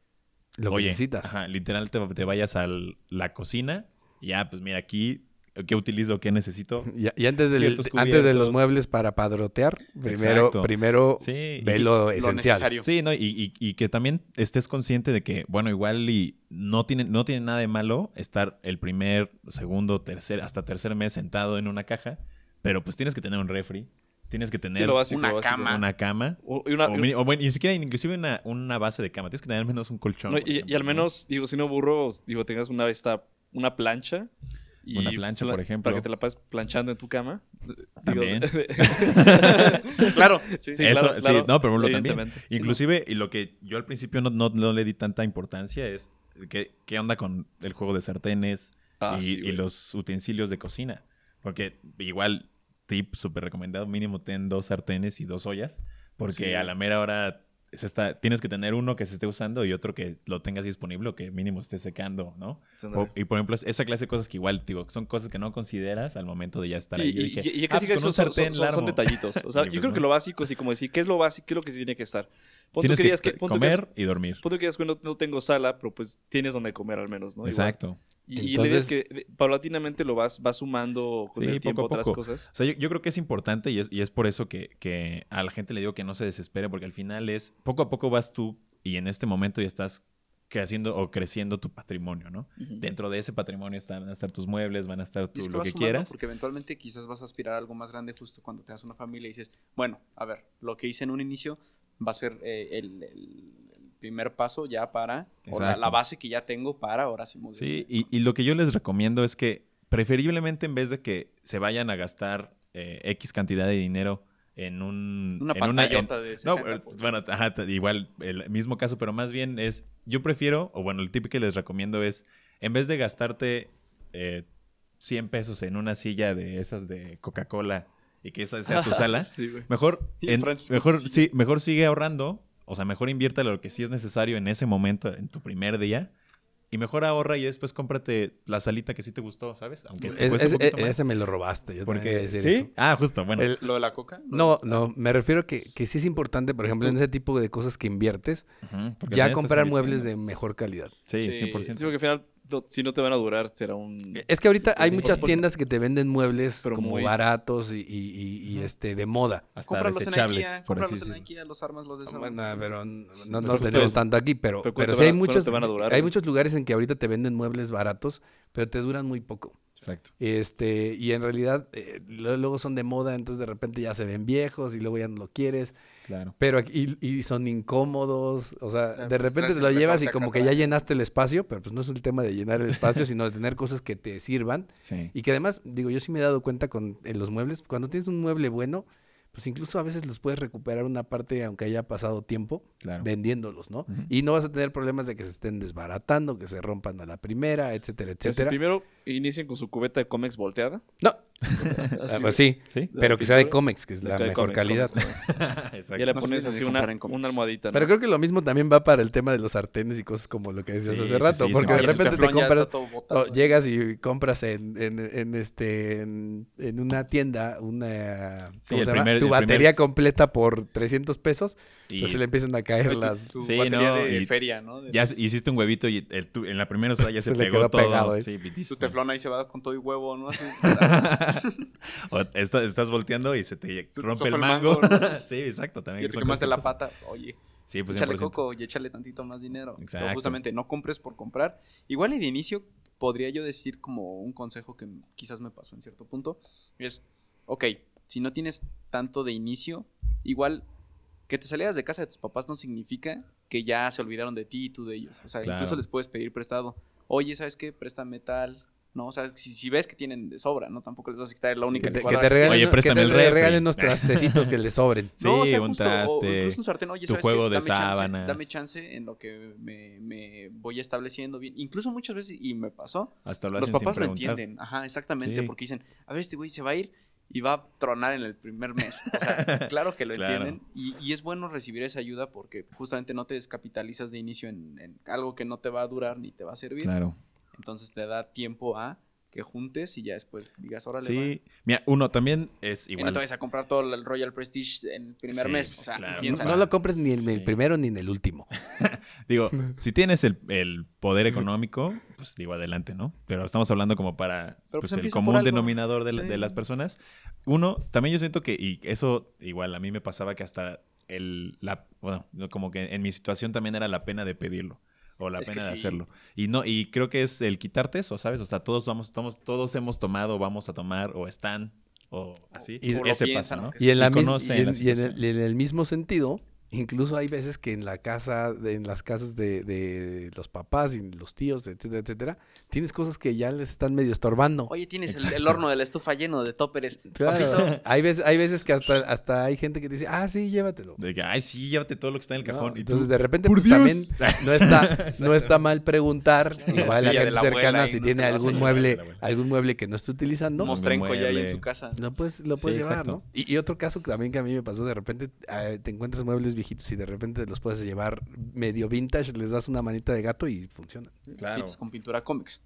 Lo que oye, necesitas. ajá, literal te, te vayas a la cocina, y ya, pues mira, aquí, ¿qué utilizo? ¿Qué necesito? Y, y antes, del- antes de los muebles para padrotear, primero, Exacto. primero Sí, ve lo esencial. necesario. Sí, no, y, y- y que también estés consciente de que, bueno, igual y no tiene, no tiene nada de malo estar el primer, segundo, tercer, hasta tercer mes sentado en una caja, pero pues tienes que tener un refri, tienes que tener básico, una básico. cama. una cama, O- y una- o, mini- o bueno, ni siquiera inclusive una, una base de cama, tienes que tener al menos un colchón. No, y, al ¿no? menos, digo, si no burro, digo, tengas una esta, una plancha. Y Una plancha, pla- por ejemplo. Para que te la pases planchando en tu cama. También. claro. sí, sí, Eso, claro, sí, claro, no, pero lo también. Inclusive, y lo que yo al principio no, no- no le di tanta importancia es que, qué onda con el juego de sartenes Ah, y, sí, y los utensilios de cocina. Porque igual, tip súper recomendado, mínimo ten dos sartenes y dos ollas. Porque a la mera hora se está, tienes que tener uno que se esté usando y otro que lo tengas disponible o que mínimo esté secando, ¿no? O- y por ejemplo, es- esa clase de cosas que igual, digo, son cosas que no consideras al momento de ya estar Sí, ahí. Yo y, dije, y- y "Ah, casi pues que con un son, son- sartén son- son armo". detallitos. O sea, yo pues creo no. que lo básico, así como decir, ¿qué es lo básico? ¿Qué es lo que tiene que estar? Pon tú Tienes que que, que, pon tú que comer y dormir. Pon tú que digas que no, no tengo sala, pero pues tienes donde comer al menos, ¿no? Igual. Exacto. Y, y la idea es Entonces- que de- paulatinamente lo vas, vas sumando con Sí, el tiempo poco a otras poco. cosas. O sea, yo, yo creo que es importante y es, y es por eso que, que a la gente le digo que no se desespere, porque al final es poco a poco vas tú y en este momento ya estás creciendo o creciendo tu patrimonio, ¿no? Dentro de ese patrimonio están, van a estar tus muebles, van a estar tu, es que lo que sumando quieras. Porque eventualmente quizás vas a aspirar a algo más grande justo cuando tengas una familia y dices, bueno, a ver, lo que hice en un inicio va a ser eh, el, primer paso ya para, o la, la base que ya tengo para ahora sí. Sí, y, y lo que yo les recomiendo es que preferiblemente en vez de que se vayan a gastar eh, X cantidad de dinero en un... Una en de No, 70 es- por- bueno, ajá, igual el mismo caso, pero más bien es, yo prefiero, o bueno, el tip que les recomiendo es, en vez de gastarte eh, 100 pesos en una silla de esas de Coca-Cola y que esa sea tu sala, Sí, mejor, en- mejor, sí, mejor sigue ahorrando O sea, mejor inviértale lo que sí es necesario en ese momento, en tu primer día. Y mejor ahorra y después cómprate la salita que sí te gustó, ¿sabes? Aunque te Es- un e- más. ese me lo robaste. Yo Porque, decir ¿Sí? eso. Ah, justo, bueno. El- ¿Lo de la coca? No, no, me refiero que, que sí es importante, por ejemplo, en ese tipo de cosas que inviertes, ya comprar muebles de mejor calidad. Sí, Sí, 100%. Sí, porque al final, no- si no te van a durar, será un... Es que ahorita hay muchas tiendas que te venden muebles Pero como muy- baratos y, y- y- y, este de moda. Hasta Cómpralos en desechables, IKEA, por así cómpralos en. IKEA, los armas, los desarmas. Bueno, pero no, no, no tenemos tanto aquí, pero, pero pero, ¿cuánto sí hay muchos, te van a durar, hay güey? muchos lugares en que ahorita te venden muebles baratos, pero te duran muy poco. Exacto. Este, y en realidad eh, luego son de moda, entonces de repente ya se ven viejos y luego ya no lo quieres. Claro. Pero aquí- y, y son incómodos, o sea, de repente te lo llevas y como que ya llenaste el espacio, pero pues no es el tema de llenar el espacio, sino de tener cosas que te sirvan. Sí. Y que además, digo, yo sí me he dado cuenta con en los muebles, cuando tienes un mueble bueno, pues incluso a veces los puedes recuperar una parte aunque haya pasado tiempo Claro. vendiéndolos, ¿no? Y no vas a tener problemas de que se estén desbaratando, que se rompan a la primera, etcétera, etcétera. primero inicien con su cubeta de cómics volteada. No, Ah, pues sí, Sí. pero que sea de cómics, que es la mejor calidad. Exacto. Ya le pones así una, almohadita. ¿no? Pero creo que lo mismo también va para el tema de los sartenes y cosas como lo que decías Sí, hace sí, rato, sí, porque sí. de repente te compras, botado. llegas y compras en, en, en este en, en una tienda una ¿cómo el se llama? primer- tu batería primer- completa por 300 pesos, Y entonces le empiezan a caer las Tu Sí, batería no, de y- feria, ¿no? De- Ya hiciste un huevito y el tu- en la primera usada ya se, Se le pegó quedó todo. pegado, ¿eh? Sí, Tu teflón ahí se va con todo y huevo, ¿no? O está- estás volteando y se te rompe el el mango. mango, sí, exacto. También y te quemaste la pata. Oye, Sí, pues échale 100%. coco y échale tantito más dinero. Pero Exacto. justamente, no compres por comprar. Igual y de inicio, podría yo decir como un consejo que quizás me pasó en cierto punto. Es, ok, si no tienes tanto de inicio, igual que te salieras de casa de tus papás no significa que ya se olvidaron de ti y tú de ellos. O sea, Claro. incluso les puedes pedir prestado. Oye, ¿sabes qué? Préstame tal. No, o sea, si, si ves que tienen de sobra, ¿no? Tampoco les vas a quitar la única que te, que te regalen, Oye, que préstame te el regalen unos trastecitos que le sobren. Sí, No, o sea, un justo, o traste, incluso un sartén, oye, tu ¿sabes juego qué? de Dame chance, sábanas. dame chance en lo que me, me voy estableciendo bien. Incluso muchas veces, y me pasó, Hasta lo los papás sin lo entienden. Ajá, exactamente, Sí. porque dicen, a ver, este güey se va a ir y va a tronar en el primer mes. O sea, claro que lo Claro. entienden. Y, y es bueno recibir esa ayuda porque justamente no te descapitalizas de inicio en, en algo que no te va a durar ni te va a servir. Claro. Entonces te da tiempo a que juntes y ya después digas, órale, va". Sí. Mira, uno también es Y no igual. te vayas a comprar todo el Royal Prestige en el primer Sí, mes. pues, O sea, claro. piensa. No lo compres ni en el Sí. primero ni en el último. Digo, si tienes el, el poder económico, pues digo, adelante, ¿no? Pero estamos hablando como para Pero, pues, pues, el común denominador de, la- Sí. de las personas. Uno, también yo siento que, y eso igual a mí me pasaba que hasta el, la, bueno, no, como que en mi situación también era la pena de pedirlo. O la Es pena de sí. hacerlo. Y no, y creo que es el quitarte eso, ¿sabes? O sea, todos vamos, estamos, todos hemos tomado, vamos a tomar, o están, o así. Y- O ese piensan, pasa, ¿no? Y en, la Y en- en el, y en el mismo sentido, incluso hay veces que en la casa, de- en las casas de, de los papás y los tíos, etcétera, etcétera, tienes cosas que ya les están medio estorbando. Oye, tienes el, el horno de la estufa lleno de toppers. Claro. Papito, Hay veces, hay veces que hasta, hasta hay gente que dice, ah, sí, llévatelo. De que, ay, sí, llévate todo lo que está en el ¿no? cajón. tú, Entonces, de repente, "Por pues también Dios". no está, no está mal preguntar, igual La a gente la abuela cercana, si no tiene algún mueble, algún mueble que no esté utilizando, No, mostrenco ya ahí en su casa. lo puedes, lo puedes Sí, llevar, exacto. ¿no? Y, y otro caso que también que a mí me pasó, de repente eh, te encuentras muebles viejitos y de repente los puedes llevar medio vintage, les das una manita de gato y funciona. Claro. Pinches Con pintura cómics.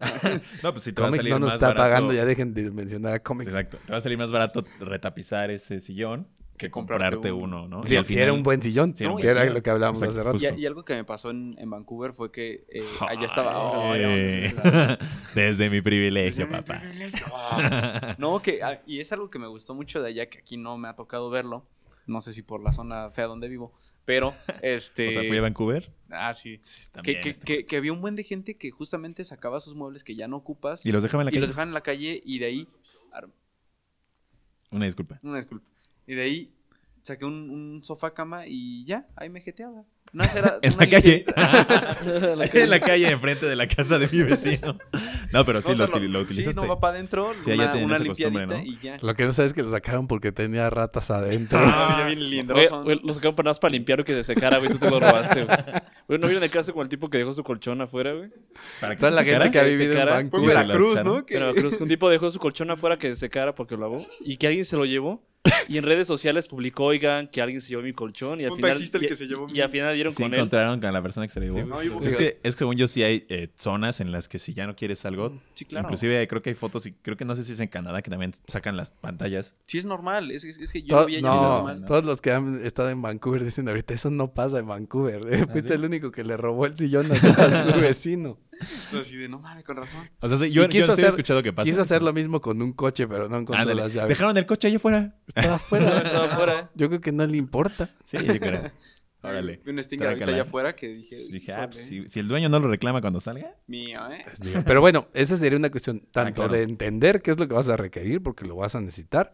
No, pues si te va a Comics salir no nos más está barato- pagando, ya dejen de mencionar a Comics. Exacto. Te va a salir más barato retapizar ese sillón que comprarte comprarte un- uno, ¿no? Si, si era un buen sillón, Sí, era un que buen era sillón. lo que hablábamos Exacto, hace rato. Y, algo que me pasó en, en Vancouver fue que eh, allá estaba. Empezar. Desde mi privilegio, papá. No, que, ah, y es algo que me gustó mucho de allá, que aquí no me ha tocado verlo. No sé si por la zona fea donde vivo, pero este. O sea, fui a Vancouver. Ah, sí. Sí, Que, también que, está- que, que había un buen de gente que justamente sacaba sus muebles que ya no ocupas Y los dejaban en la y calle. los dejaban en la calle y de ahí. Una disculpa. Una disculpa. Y de ahí saqué un, un sofá cama y ya, ahí me jeteaba. Era En la calle. en la calle, enfrente de la casa de mi vecino. No, pero sí, No, o lo, util- lo utilizaste. Sí, no va para adentro, Sí, una, tienen una esa costumbre, limpiadita ¿no? y ya. Lo que no sabes es que lo sacaron porque tenía ratas adentro. Ah, ya lindroso. güey, lo sacaron para nada más para limpiar y que se secara, güey. Tú te lo robaste, güey. Güey, ¿no vieron el caso con el tipo que dejó su colchón afuera, güey? Para que Toda la secara. gente que ha vivido en Vancouver. Lo Veracruz. ¿no? En Veracruz, un tipo dejó su colchón afuera que se secara porque lo lavó y que alguien se lo llevó y en redes sociales publicó, oigan, que alguien se llevó mi colchón y al Un final... taxista el y, que se llevó y mi- al final dieron Sí con él. encontraron con la persona que se le llevó. Sí, No, sí, yo- sí. Es que, es que según yo sí hay eh, zonas en las que si ya no quieres algo, Sí, claro. inclusive creo que hay fotos y creo que no sé si es en Canadá que también sacan las pantallas. Sí, es normal. Es, es- es que yo To- lo vi allá y es no, normal. ¿no? todos los que han estado en Vancouver dicen ahorita eso no pasa en Vancouver. ¿eh? Fuiste el único que le robó el sillón a su vecino. Pero así de, no mames, con razón. O sea, yo, yo quiso sí he hacer- escuchado que pasa. Quiso hacer lo mismo con un coche, pero no encontró Ándale, las llaves. Dejaron el coche allá afuera. Estaba afuera. Estaba afuera. Yo creo que no le importa. Sí, yo creo. Órale. Vi un stinger ahorita allá afuera que dije. Dije, ah, pues, "Híjole, si, si el dueño no lo reclama cuando salga. Mío, ¿eh? Es mío. Pero bueno, esa sería una cuestión tanto claro. de entender qué es lo que vas a requerir, porque lo vas a necesitar,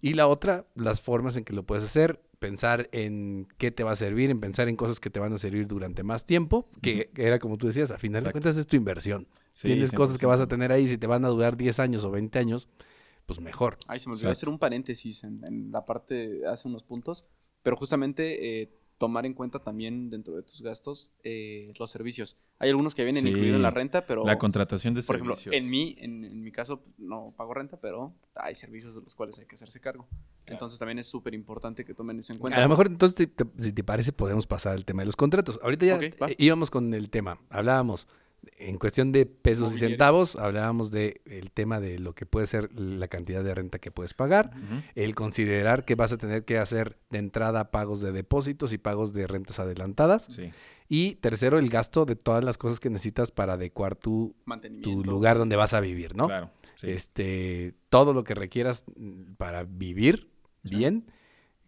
y la otra, las formas en que lo puedes hacer, pensar en qué te va a servir, en pensar en cosas que te van a servir durante más tiempo, que, era como tú decías, a final de cuentas es tu inversión. Sí, Tienes cosas que vas a 100%. tener ahí, si te van a durar 10 años o 20 años, pues mejor. Ay, se me olvidó Exacto. hacer un paréntesis en, en la parte, hace unos puntos, pero justamente eh, tomar en cuenta también dentro de tus gastos eh, los servicios. Hay algunos que vienen Sí. incluidos en la renta, pero La contratación de por ejemplo, servicios. en mi, en, en mi caso no pago renta, pero hay servicios de los cuales hay que hacerse cargo. Entonces también es súper importante que tomen eso en cuenta. A lo mejor entonces, si te, si te parece, podemos pasar al tema de los contratos. Ahorita ya eh, íbamos con el tema. Hablábamos en cuestión de pesos y centavos, hablábamos de el tema de lo que puede ser la cantidad de renta que puedes pagar, el considerar que vas a tener que hacer de entrada pagos de depósitos y pagos de rentas adelantadas. Sí. Y tercero, el gasto de todas las cosas que necesitas para adecuar tu, lugar donde vas a vivir, ¿no? Claro. sí. Este, todo lo que requieras mm, para vivir Sí. bien,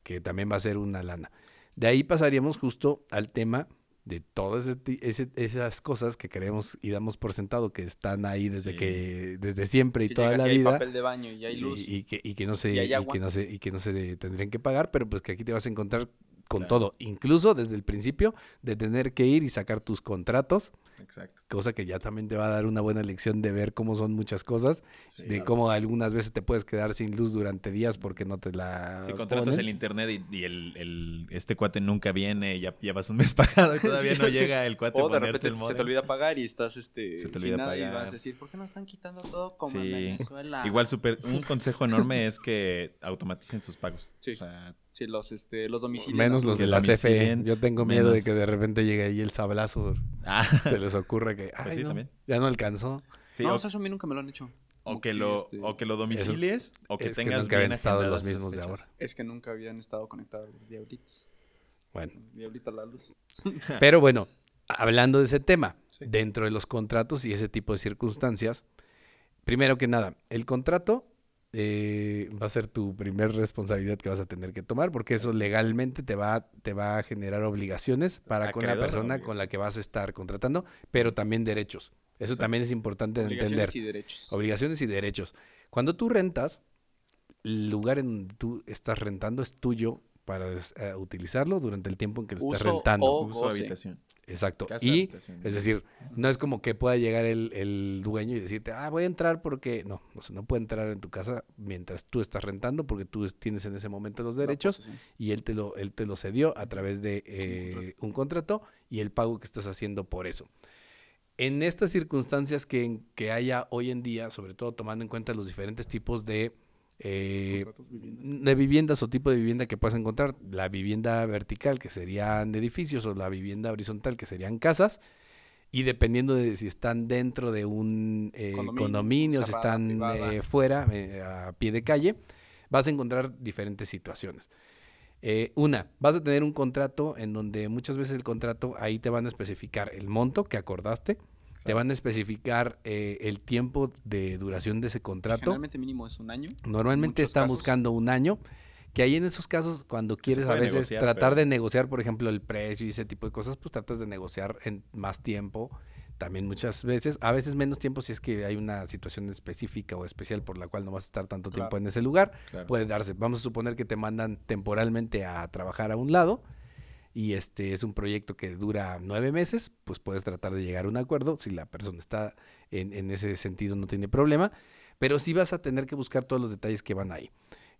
que también va a ser una lana. De ahí pasaríamos justo al tema de todas ese esas cosas que queremos y damos por sentado que están ahí desde Sí. que desde siempre y Que toda la hay vida papel de baño y hay y- luz. y, que, y que no se y que no se y que no se tendrían que pagar, pero pues que aquí te vas a encontrar con Claro. todo, incluso desde el principio de tener que ir y sacar tus contratos, Exacto. cosa que ya también te va a dar una buena lección de ver cómo son muchas cosas Sí. de cómo algunas veces te puedes quedar sin luz durante días porque no te la Si contratas ponen. el internet y, y el, el- este cuate nunca viene, ya llevas un mes pagado y todavía Sí, no sí. llega el cuate O de repente el se te olvida pagar y estás este, Se te sin olvida nada y pagar. vas a decir, ¿por qué no están quitando todo como Sí. en Venezuela? Igual súper, un consejo enorme es que automaticen sus pagos. Sí. O sea, Sí, los, este, los domicilios. menos los que de la CFE. Yo tengo miedo de que de repente llegue ahí el sablazo, ah, se les ocurra que Pues ay, sí, no, también. ya no alcanzó. sí, no, o, o sea, eso a mí nunca me lo han hecho. o que sí, lo, este, o que lo domicilies o que es que tengas nunca habían estado los mismos de ahora. Es que nunca habían estado conectados los diablitos. Bueno, Diablito a la luz. pero bueno, hablando de ese tema, Sí. dentro de los contratos y ese tipo de circunstancias, primero que nada, el contrato eh, va a ser tu primer responsabilidad que vas a tener que tomar, porque eso legalmente te va, te va a generar obligaciones para con la persona con la que vas a estar contratando, pero también derechos. Eso Exacto. también es importante de entender. Obligaciones y derechos. Obligaciones y derechos. Cuando tú rentas, el lugar en donde tú estás rentando es tuyo para eh, utilizarlo durante el tiempo en que lo estás Uso rentando. o- Uso goce. habitación. Exacto. Y es decir, no es como que pueda llegar el, el dueño y decirte, ah, voy a entrar porque. No, o sea, no puede entrar en tu casa mientras tú estás rentando porque tú es- tienes en ese momento los La derechos y él te lo, él te lo cedió a través de eh, un contrato y el pago que estás haciendo por eso. En estas circunstancias que, que haya hoy en día, sobre todo tomando en cuenta los diferentes tipos de, eh, de viviendas o tipo de vivienda que puedas encontrar, la vivienda vertical que serían edificios o la vivienda horizontal que serían casas, y dependiendo de si están dentro de un eh, Condominio, condominio, si están eh, fuera, eh, a pie de calle, vas a encontrar diferentes situaciones. Eh, una, vas a tener un contrato en donde muchas veces el contrato ahí te van a especificar el monto que acordaste, te van a especificar eh, el tiempo de duración de ese contrato. Generalmente mínimo es un año. Normalmente están casos. buscando un año, que ahí en esos casos cuando quieres a veces negociar, tratar pero- de negociar, por ejemplo, el precio y ese tipo de cosas, pues tratas de negociar en más tiempo. También muchas veces, a veces menos tiempo si es que hay una situación específica o especial por la cual no vas a estar tanto tiempo en ese lugar Claro. puede darse. Vamos a suponer que te mandan temporalmente a trabajar a un lado y este es un proyecto que dura nueve meses, pues puedes tratar de llegar a un acuerdo. Si la persona está en, en ese sentido, no tiene problema. Pero sí vas a tener que buscar todos los detalles que van ahí.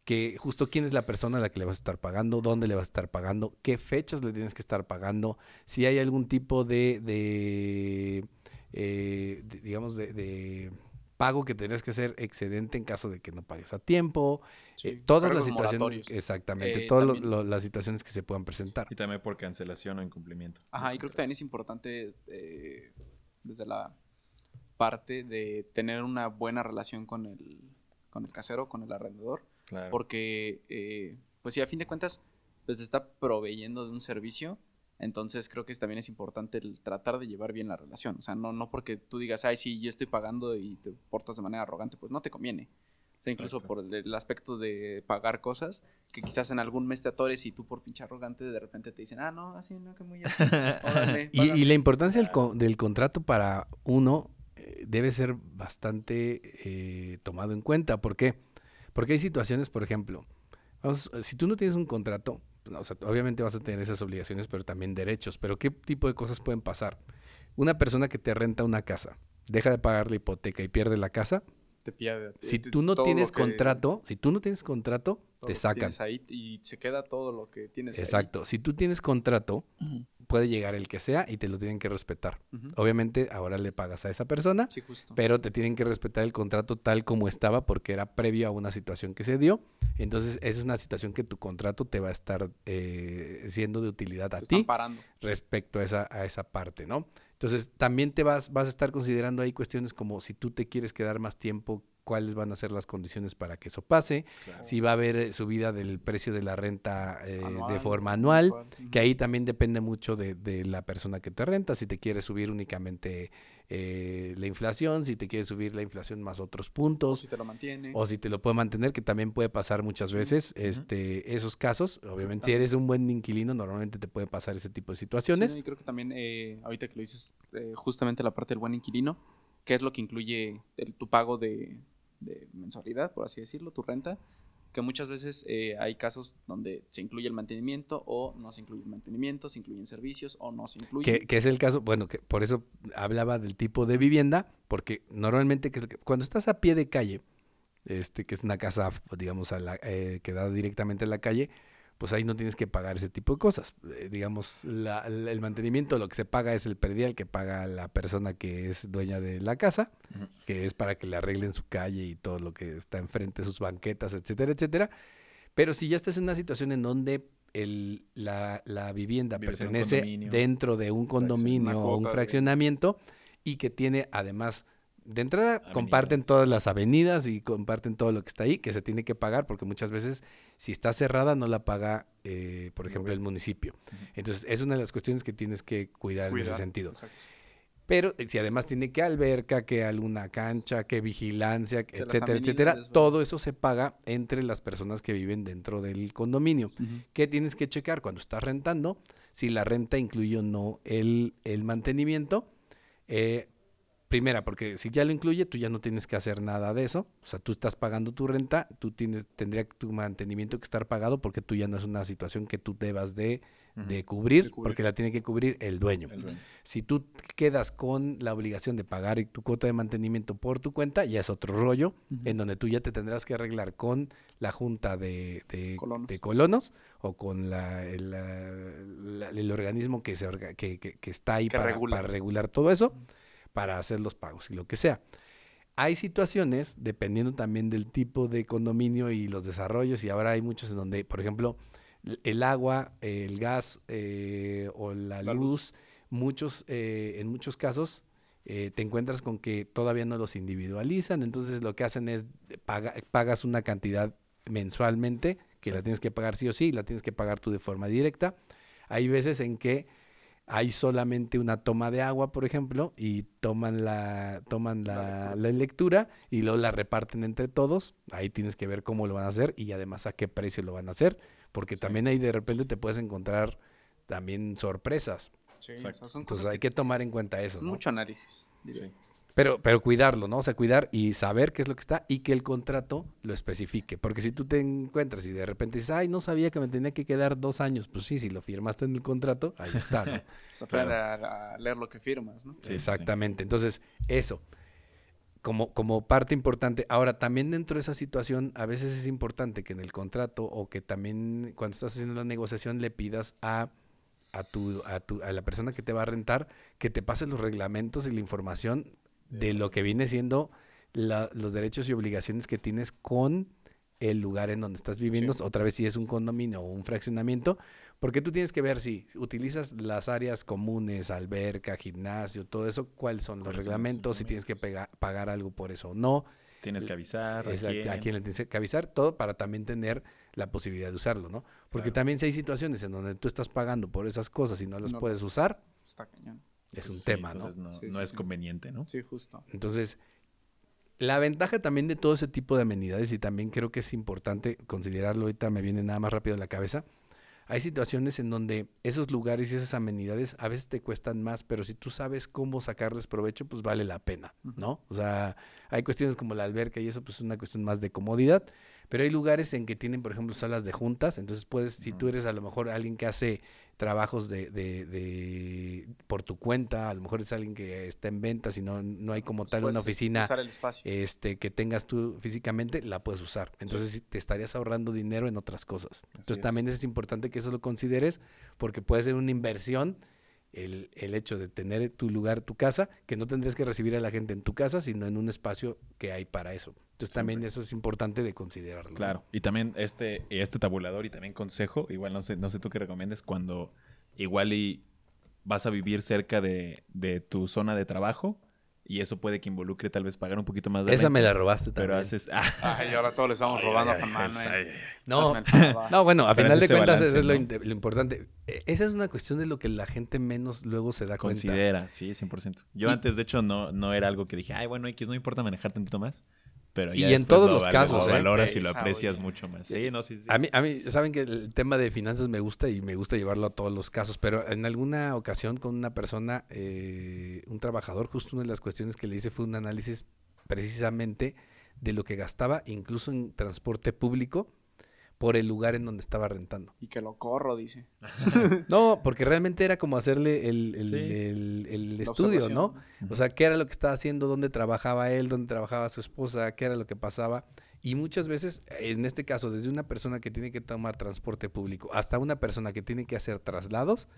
Que justo quién es la persona a la que le vas a estar pagando, dónde le vas a estar pagando, qué fechas le tienes que estar pagando, si hay algún tipo de, de, eh, digamos, de, de pago que tendrías que hacer excedente en caso de que no pagues a tiempo, Sí, eh, todas las situaciones, exactamente, Eh, todas lo- también- lo- las situaciones que se puedan presentar. Y también por cancelación o incumplimiento. Ajá, y creo que también es importante eh, desde la parte de tener una buena relación con el, con el casero, con el arrendador, Claro. porque, eh, pues sí, a fin de cuentas, pues está proveyendo de un servicio, entonces creo que también es importante el tratar de llevar bien la relación, o sea, no, no porque tú digas, ay, sí, yo estoy pagando y te portas de manera arrogante, pues no te conviene. O sea, incluso Exacto. por el, el aspecto de pagar cosas, que quizás en algún mes te atores y tú por pinche arrogante de repente te dicen, ah, no, así no, que muy así. órale, Y, págame". y la importancia del, co- del contrato para uno eh, debe ser bastante eh, tomado en cuenta. ¿Por qué? Porque hay situaciones, por ejemplo, vamos, si tú no tienes un contrato, o sea, obviamente vas a tener esas obligaciones, pero también derechos. Pero ¿qué tipo de cosas pueden pasar? Una persona que te renta una casa, deja de pagar la hipoteca y pierde la casa. Te pierde. Si tú no tienes que- contrato, si tú no tienes contrato, todo te sacan. ahí y se queda todo lo que tienes ahí. Exacto. Si tú tienes contrato, puede llegar el que sea y te lo tienen que respetar. Obviamente ahora le pagas a esa persona, Sí, justo. pero te tienen que respetar el contrato tal como estaba porque era previo a una situación que se dio. Entonces, esa es una situación que tu contrato te va a estar eh, siendo de utilidad a ti respecto a esa, a esa parte, ¿no? Entonces, también te vas, vas a estar considerando ahí cuestiones como si tú te quieres quedar más tiempo, cuáles van a ser las condiciones para que eso pase, Claro. si va a haber eh, subida del precio de la renta eh, de forma anual, que ahí también depende mucho de, de la persona que te renta, si te quieres subir únicamente eh, la inflación, si te quieres subir la inflación más otros O puntos, si te lo mantiene. o si te lo puede mantener, que también puede pasar muchas veces este, esos casos. Obviamente, si eres un buen inquilino, normalmente te puede pasar ese tipo de situaciones. Sí, y creo que también, eh, ahorita que lo dices, eh, justamente la parte del buen inquilino, que es lo que incluye el- tu pago de, de mensualidad, por así decirlo, tu renta, que muchas veces eh, hay casos donde se incluye el mantenimiento o no se incluye el mantenimiento, se incluyen servicios o no se incluye. Que, que es el caso, bueno, que por eso hablaba del tipo de vivienda, porque normalmente que cuando estás a pie de calle, este, que es una casa, digamos, a la, eh, que da directamente a la calle, pues ahí no tienes que pagar ese tipo de cosas. Eh, digamos, la- el mantenimiento, lo que se paga es el predial que paga la persona que es dueña de la casa, que es para que le arreglen su calle y todo lo que está enfrente, sus banquetas, etcétera, etcétera. Pero si ya estás en una situación en donde el, la, la vivienda Vives pertenece dentro de un condominio o un de- fraccionamiento y que tiene además, de entrada, comparten todas las avenidas y comparten todo lo que está ahí, que se tiene que pagar porque muchas veces si está cerrada no la paga, eh, por ejemplo, el municipio. Entonces, es una de las cuestiones que tienes que cuidar, en ese sentido. exacto. Pero eh, si además tiene que alberca, que alguna cancha, que vigilancia, Que etcétera, etcétera, todo eso se paga entre las personas que viven dentro del condominio. Ujú. ¿Qué tienes que checar cuando estás rentando? Si la renta incluye o no el, el mantenimiento. Eh, primera, porque si ya lo incluye, tú ya no tienes que hacer nada de eso. O sea, tú estás pagando tu renta, tú tienes, tendría tu mantenimiento que estar pagado porque tú ya no es una situación que tú debas de, de cubrir, De cubrir. porque la tiene que cubrir el dueño. El dueño. Si tú quedas con la obligación de pagar tu cuota de mantenimiento por tu cuenta, ya es otro rollo, en donde tú ya te tendrás que arreglar con la junta de, de- Colonos. o con la- el, la- la- el organismo que, se orga- que, que- que está ahí Que para, regula. para regular todo eso, para hacer los pagos y lo que sea. Hay situaciones, dependiendo también del tipo de condominio y los desarrollos, y ahora hay muchos en donde, por ejemplo, el agua, el gas eh, o la, luz, muchos, eh, en muchos casos eh, te encuentras con que todavía no los individualizan, entonces lo que hacen es paga- pagas una cantidad mensualmente que la tienes que pagar sí o sí, la tienes que pagar tú de forma directa. Hay veces en que hay solamente una toma de agua, por ejemplo, y toman la toman la, la lectura y luego la reparten entre todos. Ahí tienes que ver cómo lo van a hacer y además a qué precio lo van a hacer, porque también ahí de repente te puedes encontrar también sorpresas. Sí, Exacto. o sea, son Entonces cosas hay que, que tomar en cuenta eso, ¿no? mucho análisis. Sí. Pero, pero cuidarlo, ¿no? O sea, cuidar y saber qué es lo que está y que el contrato lo especifique. Porque si tú te encuentras y de repente dices, ay, no sabía que me tenía que quedar dos años. Pues sí, si lo firmaste en el contrato, ahí está, ¿no? O sea, aprende a, a leer lo que firmas, ¿no? Sí, Exactamente. Entonces, eso. Como, como parte importante. Ahora, también dentro de esa situación, a veces es importante que en el contrato o que también cuando estás haciendo la negociación le pidas a, a, tu, a, tu, a la persona que te va a rentar que te pase los reglamentos y la información de lo que viene siendo la- los derechos y obligaciones que tienes con el lugar en donde estás viviendo, otra vez si es un condominio o un fraccionamiento, porque tú tienes que ver si utilizas las áreas comunes, alberca, gimnasio, todo eso, cuáles son los ¿Cuáles son los reglamentos, si tienes que pega- pagar algo por eso o no, Tienes que avisar. ¿a quién? a quién le tienes que avisar, todo para también tener la posibilidad de usarlo, ¿no? Porque Claro. también si hay situaciones en donde tú estás pagando por esas cosas y no las No puedes usar, Está cañón. Es un sí, tema, ¿no? entonces no, Sí, no sí, es sí. conveniente, ¿no? Sí, justo. Entonces, la ventaja también de todo ese tipo de amenidades, y también creo que es importante considerarlo, ahorita me viene nada más rápido a la cabeza, hay situaciones en donde esos lugares y esas amenidades a veces te cuestan más, pero si tú sabes cómo sacarles provecho, pues vale la pena, ¿no? O sea, hay cuestiones como la alberca y eso, pues es una cuestión más de comodidad, pero hay lugares en que tienen, por ejemplo, salas de juntas, entonces puedes, si tú eres a lo mejor alguien que hace trabajos de, de, de- por tu cuenta, a lo mejor es alguien que está en ventas y no, no hay como tal una oficina este, que tengas tú físicamente, la puedes usar. Entonces sí, te estarías ahorrando dinero en otras cosas. Entonces es. también es importante que eso lo consideres porque puede ser una inversión el, el hecho de tener tu lugar, tu casa, que no tendrías que recibir a la gente en tu casa, sino en un espacio que hay para eso. Entonces también eso es importante de considerarlo. Claro. Y también este, este tabulador y también consejo, igual no sé, no sé tú qué recomiendes, cuando igual y vas a vivir cerca de, de tu zona de trabajo y eso puede que involucre tal vez pagar un poquito más de Esa me la robaste Pero también. haces... ah, Ay, ahora todos le estamos ay, robando ay, a Manuel. No. No, bueno, a Pero final de cuentas balance, eso es lo, importante. E- Esa es una cuestión de lo que la gente menos luego se da cuenta. Considera, sí, 100%. Yo Y- antes, de hecho, no, no era algo que dije, ay, bueno, X, no importa manejar tantito más. Pero Y en todos lo los casos, Lo ¿eh? valoras y lo aprecias mucho más. Sí, no, sí, sí. A mí, a mí, saben que el tema de finanzas me gusta y me gusta llevarlo a todos los casos, pero en alguna ocasión con una persona, eh, un trabajador, justo una de las cuestiones que le hice fue un análisis precisamente de lo que gastaba, incluso en transporte público, por el lugar en donde estaba rentando. Y que lo corro, dice. No, porque realmente era como hacerle el, el- Sí. el- estudio, ¿no? O sea, qué era lo que estaba haciendo, dónde trabajaba él, dónde trabajaba su esposa, qué era lo que pasaba. Y muchas veces, en este caso, desde una persona que tiene que tomar transporte público hasta una persona que tiene que hacer traslados,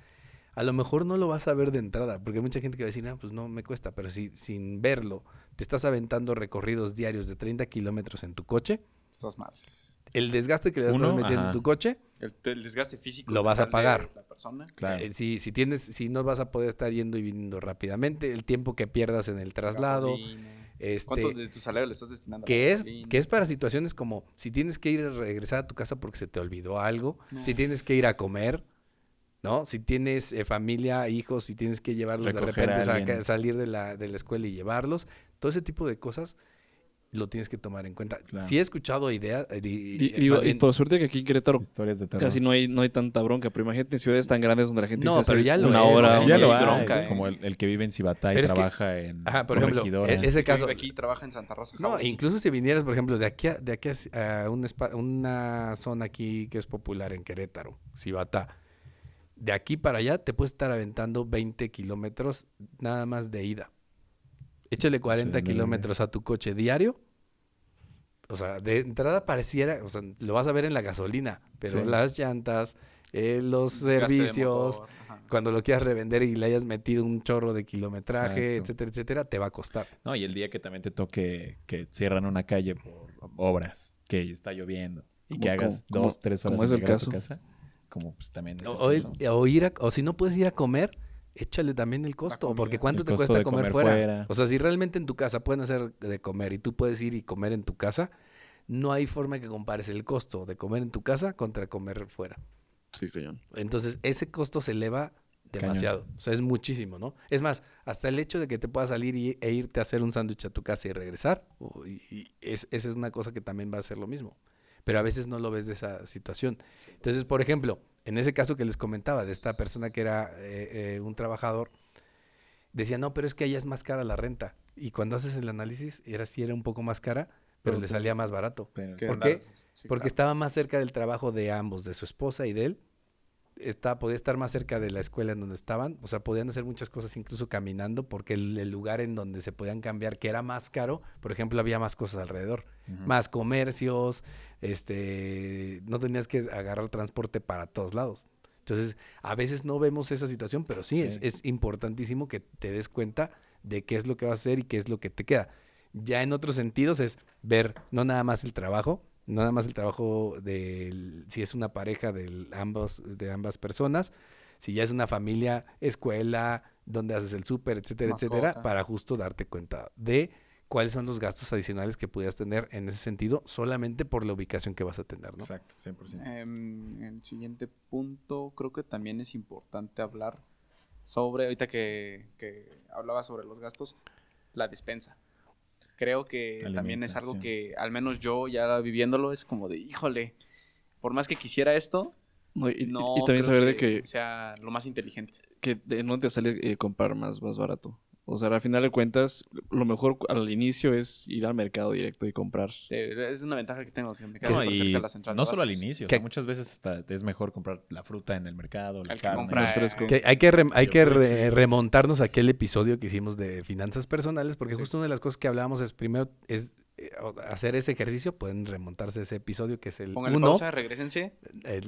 a lo mejor no lo vas a ver de entrada, porque hay mucha gente que va a decir, ah, pues no me cuesta, pero si sin verlo te estás aventando recorridos diarios de 30 kilómetros en tu coche, Estás mal. El desgaste que le estás Uno, metiendo ajá. en tu coche, El, el desgaste físico. Lo vas a pagar. La persona. Claro. eh, si, si tienes, si no vas a poder estar yendo y viniendo rápidamente, el tiempo que pierdas en el traslado, Gasolina. este, ¿Cuánto de tu salario le estás destinando a que es, que es para situaciones como si tienes que ir a regresar a tu casa porque se te olvidó algo, si tienes que ir a comer, ¿no? Si tienes eh, familia, hijos, si tienes que llevarlos de Recoger a repente, alguien. salir de la, de la escuela y llevarlos, todo ese tipo de cosas lo tienes que tomar en cuenta. Claro. Si he escuchado ideas, eh, y, Y, y- digo, más y bien- por suerte que aquí en Querétaro Historias de terror. casi no hay, no hay tanta bronca, pero imagínate en ciudades tan grandes donde la gente No, pero ya lo una es, hora, sí, ya una lo es bronca, ¿eh? como el, el que vive en Cibatá y Pero es que- trabaja en Ajá, por ejemplo, e- ese que caso, vive aquí trabaja en Santa Rosa. No, incluso si vinieras, por ejemplo, de aquí a, de aquí a, a un espa- una zona aquí que es popular en Querétaro, Cibatá, de aquí para allá te puedes estar aventando 20 kilómetros nada más de ida. Échale 40 Sí, no, kilómetros a tu coche diario. O sea, de entrada pareciera, o sea, lo vas a ver en la gasolina, pero Sí. las llantas, eh, los servicios, cuando lo quieras revender y le hayas metido un chorro de kilometraje, Exacto. etcétera, etcétera, te va a costar. No, y el día que también te toque que cierran una calle por obras, que está lloviendo, y que hagas como- dos, tres horas como es en el llegar a tu caso. casa, como pues también... es O, el o ir- caso. o ir a- o si no puedes ir a comer, échale también el costo, porque ¿cuánto El te cuesta comer, comer fuera? fuera. O sea, si realmente en tu casa pueden hacer de comer y tú puedes ir y comer en tu casa, no hay forma que compares el costo de comer en tu casa contra comer fuera. Sí, cañón. Entonces, ese costo se eleva demasiado. O sea, es muchísimo, ¿no? Es más, hasta el hecho de que te puedas salir y- e irte a hacer un sándwich a tu casa y regresar, o- y, y es, esa es una cosa que también va a ser lo mismo. Pero a veces no lo ves de esa situación. Entonces, por ejemplo, en ese caso que les comentaba, de esta persona que era eh, eh, un trabajador, decía, no, pero es que allá es más cara la renta. Y cuando haces el análisis, era sí era un poco más cara, pero Pero le salía más barato. ¿Por qué? sí, Porque claro. estaba más cerca del trabajo de ambos, de su esposa y de él. Está, podía estar más cerca de la escuela en donde estaban. O sea, podían hacer muchas cosas incluso caminando, porque el, el lugar en donde se podían cambiar, que era más caro, por ejemplo, había más cosas alrededor. Más comercios, este, no tenías que agarrar transporte para todos lados. Entonces, a veces no vemos esa situación, pero sí, Es, Sí. es importantísimo que te des cuenta de qué es lo que vas a hacer y qué es lo que te queda. Ya en otros sentidos es ver no nada más el trabajo, nada más el trabajo de si es una pareja de ambos, de ambas personas, si ya es una familia, escuela, donde haces el súper, etcétera, etcétera, para justo darte cuenta de cuáles son los gastos adicionales que pudieras tener en ese sentido, solamente por la ubicación que vas a tener, ¿no? Exacto, 100%. Em, el siguiente punto, creo que también es importante hablar sobre, ahorita que, que hablaba sobre los gastos, la despensa. Creo que también es algo que, al menos yo ya viviéndolo, es como de, híjole, por más que quisiera esto, No, y, no y también saber de que, sea lo más inteligente. que de- no te sale eh, comprar más, más barato. O sea, al final de cuentas, lo mejor al inicio es ir al mercado directo y comprar. Es una ventaja que tengo, que me quedo No, cerca de la central no solo al inicio, o sea, muchas veces hasta es mejor comprar la fruta en el mercado, la carne. compra, fresco. Que hay que, rem- hay Yo que creo re- que- remontarnos a aquel episodio que hicimos de finanzas personales, porque Sí. justo una de las cosas que hablábamos es primero es hacer ese ejercicio, pueden remontarse a ese episodio que es el Pónganle 1, pausa, regresense.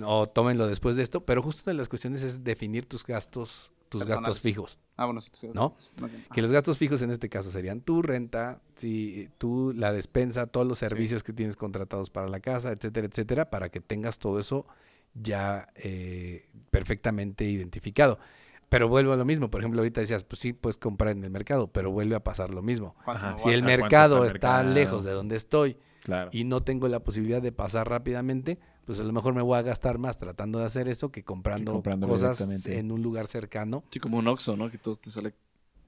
o tómenlo después de esto, pero justo una de las cuestiones es definir tus gastos, tus gastos fijos. Ah, bueno, sí. ¿No? No, Que los gastos fijos en este caso serían tu renta, si tú la despensa, todos los servicios que tienes contratados para la casa, etcétera, etcétera, para que tengas todo eso ya eh, perfectamente identificado. Pero vuelvo a lo mismo, por ejemplo, ahorita decías, pues sí, puedes comprar en el mercado, pero vuelve a pasar lo mismo. ¿cuánto Ajá. me Si el ¿cuánto mercado está el está mercado? lejos de donde estoy Claro. y no tengo la posibilidad de pasar rápidamente, pues a lo mejor me voy a gastar más tratando de hacer eso que comprando, cosas en un lugar cercano. Sí, como un Oxxo, ¿no? Que todo te sale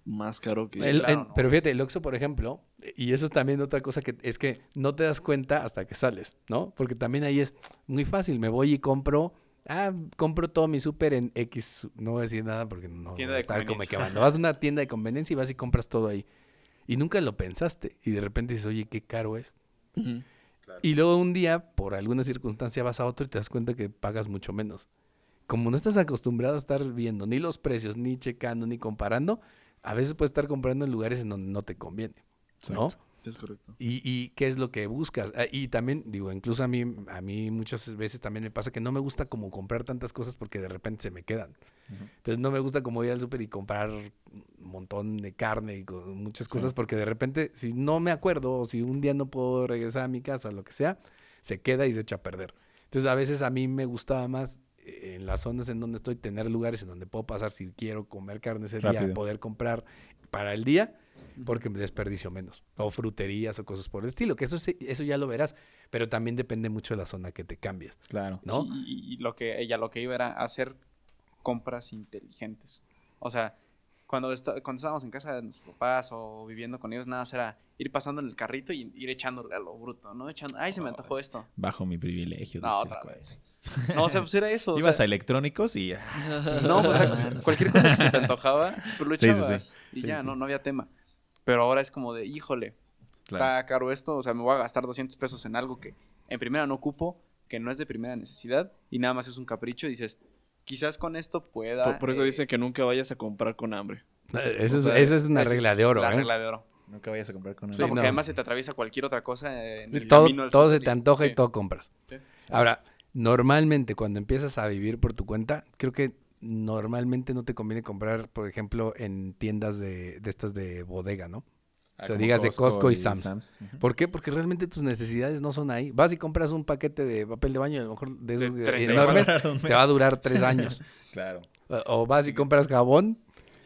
más caro que... El- claro, en- ¿no? Pero fíjate, el Oxxo, por ejemplo, y eso es también otra cosa que es que no te das cuenta hasta que sales, ¿no? Porque también ahí es muy fácil, me voy y compro, ah, compro todo mi súper en X, no voy a decir nada porque no Tienda de estar como que cuando vas a una tienda de conveniencia y vas y compras todo ahí. Y nunca lo pensaste y de repente dices, oye, qué caro es. Y luego un día, por alguna circunstancia, vas a otro y te das cuenta que pagas mucho menos. Como no estás acostumbrado a estar viendo ni los precios, ni checando, ni comparando, a veces puedes estar comprando en lugares en donde no te conviene, ¿no? Exacto. Es correcto. Y, y qué es lo que buscas. Ah, Y también, digo, incluso a mí, a mí muchas veces también me pasa que no me gusta como comprar tantas cosas porque de repente se me quedan. Entonces no me gusta como ir al súper y comprar un montón de carne y muchas cosas porque de repente si no me acuerdo o si un día no puedo regresar a mi casa, lo que sea, se queda y se echa a perder. Entonces a veces a mí me gustaba más eh, en las zonas en donde estoy tener lugares en donde puedo pasar si quiero comer carne ese día, poder comprar para el día porque me desperdicio menos. O fruterías o cosas por el estilo, que eso, sí- eso ya lo verás, pero también depende mucho de la zona que te cambies, Claro. ¿no? Sí, y, lo que ella lo que iba era hacer compras inteligentes. O sea, cuando, cuando estábamos en casa de nuestros papás o viviendo con ellos, nada más era ir pasando en el carrito y ir echándole a lo bruto, ¿no? Echando, ay, se me antojó esto. Bajo mi privilegio. No, otra cuate. vez. No, o sea, pues era eso. o Ibas sea, a electrónicos y... No, o sea, cualquier cosa que se te antojaba, tú lo Sí, sí, sí. echabas. Y Sí, ya, sí. No, no había tema. Pero ahora es como de, híjole, Claro. está caro esto, o sea, me voy a gastar 200 pesos en algo que en primera no ocupo, que no es de primera necesidad y nada más es un capricho y dices, quizás con esto pueda... Por, por eso eh, dicen que nunca vayas a comprar con hambre. Eso, o es, sea, es una esa regla de oro, La ¿eh? regla de oro. Nunca vayas a comprar con un... No, porque no. además se te atraviesa cualquier otra cosa eh, en el todo camino todo se te antoja y sí. todo compras. Sí. Ahora, normalmente cuando empiezas a vivir por tu cuenta, creo que normalmente no te conviene comprar, por ejemplo, en tiendas de, de estas de bodega, ¿no? Ah, o sea, digas de Costco y Sam's. Ujú. ¿Por qué? Porque realmente tus necesidades no son ahí. Vas y compras un paquete de papel de baño, a lo mejor de esos De 30 enormes, Te va a durar tres años. Claro. O vas y compras jabón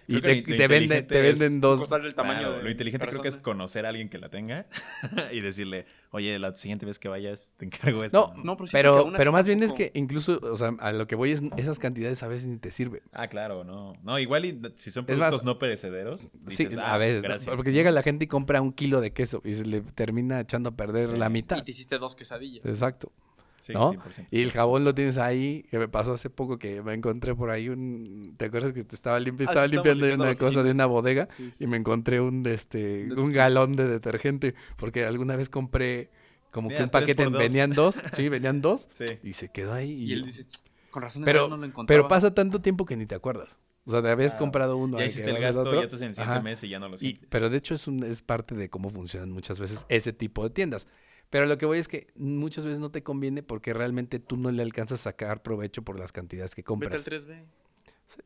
y te, te venden, te venden dos. Costarle el tamaño Claro, de lo inteligente creo que es conocer a alguien que la tenga y decirle, oye, la siguiente vez que vayas te encargo esto. No, No, pero pero, más bien es que incluso, o sea, a lo que voy es, esas cantidades a veces ni te sirven. Ah, claro, no. No, igual y si son más- productos no perecederos, Sí, dices, a "Ah, veces, ¿no? gracias". porque llega la gente y compra un kilo de queso y se le termina echando a perder Sí. la Y mitad. te hiciste dos quesadillas. Exacto. Sí, ¿no? 100%. Y el jabón lo tienes ahí, que me pasó hace poco que me encontré por ahí un... ¿Te acuerdas que te estaba, limpi- Ah, estaba limpiando una cosa de una bodega Sí, sí, y me encontré un, este, un galón de detergente? Porque alguna vez compré como Mira, que un paquete, dos. venían dos, sí, venían dos y se quedó ahí. Y, Y él dice, con razón pero, no lo encontraba. pero pasa tanto tiempo que ni te acuerdas. O sea, te habías comprado uno. Ya hiciste el gasto, otro. ya estás en el siguiente Ajá. mes y ya no lo Y, pero de hecho es, un, es parte de cómo funcionan muchas veces ese tipo de tiendas. Pero lo que voy es que muchas veces no te conviene porque realmente tú no le alcanzas a sacar provecho por las cantidades que Vete al compras. 3B.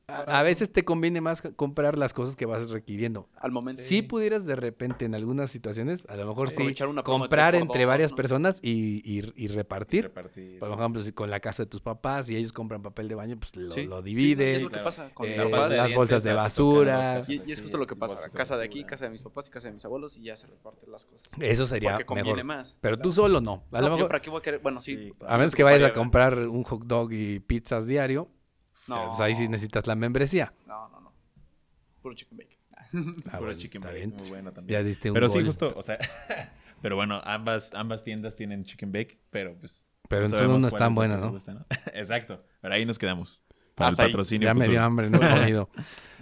A, a veces te conviene más comprar las cosas que vas requiriendo. Al momento. Si pudieras de repente en algunas situaciones, a lo mejor sí, una comprar entre dos, varias ¿no? personas y, y- y repartir. Repartir. Por ejemplo, si con la casa de tus papás y ellos compran papel de baño, pues lo, Sí, lo sí, dividen. es lo que pasa con eh, las dientes, bolsas de basura. Y, y es justo lo que pasa. de Casa de aquí, casa de mis papás y casa de mis abuelos y ya se reparten las cosas. Eso sería Porque conviene mejor. más. Pero tú solo no. A No, lo yo mejor, para qué voy a querer. Bueno, sí. Sí. a menos que vayas a comprar un hot dog y pizzas diario, No. pues ahí sí necesitas la membresía. No, no, no. Puro chicken bacon. Ah, Puro bueno, chicken está bake, bien. muy bueno también. Ya diste un Pero sí, justo, o sea, pero bueno, ambas, ambas tiendas tienen chicken bake, pero pues... Pero no en sabemos no es tan buena, ¿no? gusta, Exacto, pero ahí nos quedamos. Para Hasta el ahí. patrocinio Ya me dio hambre, no he comido.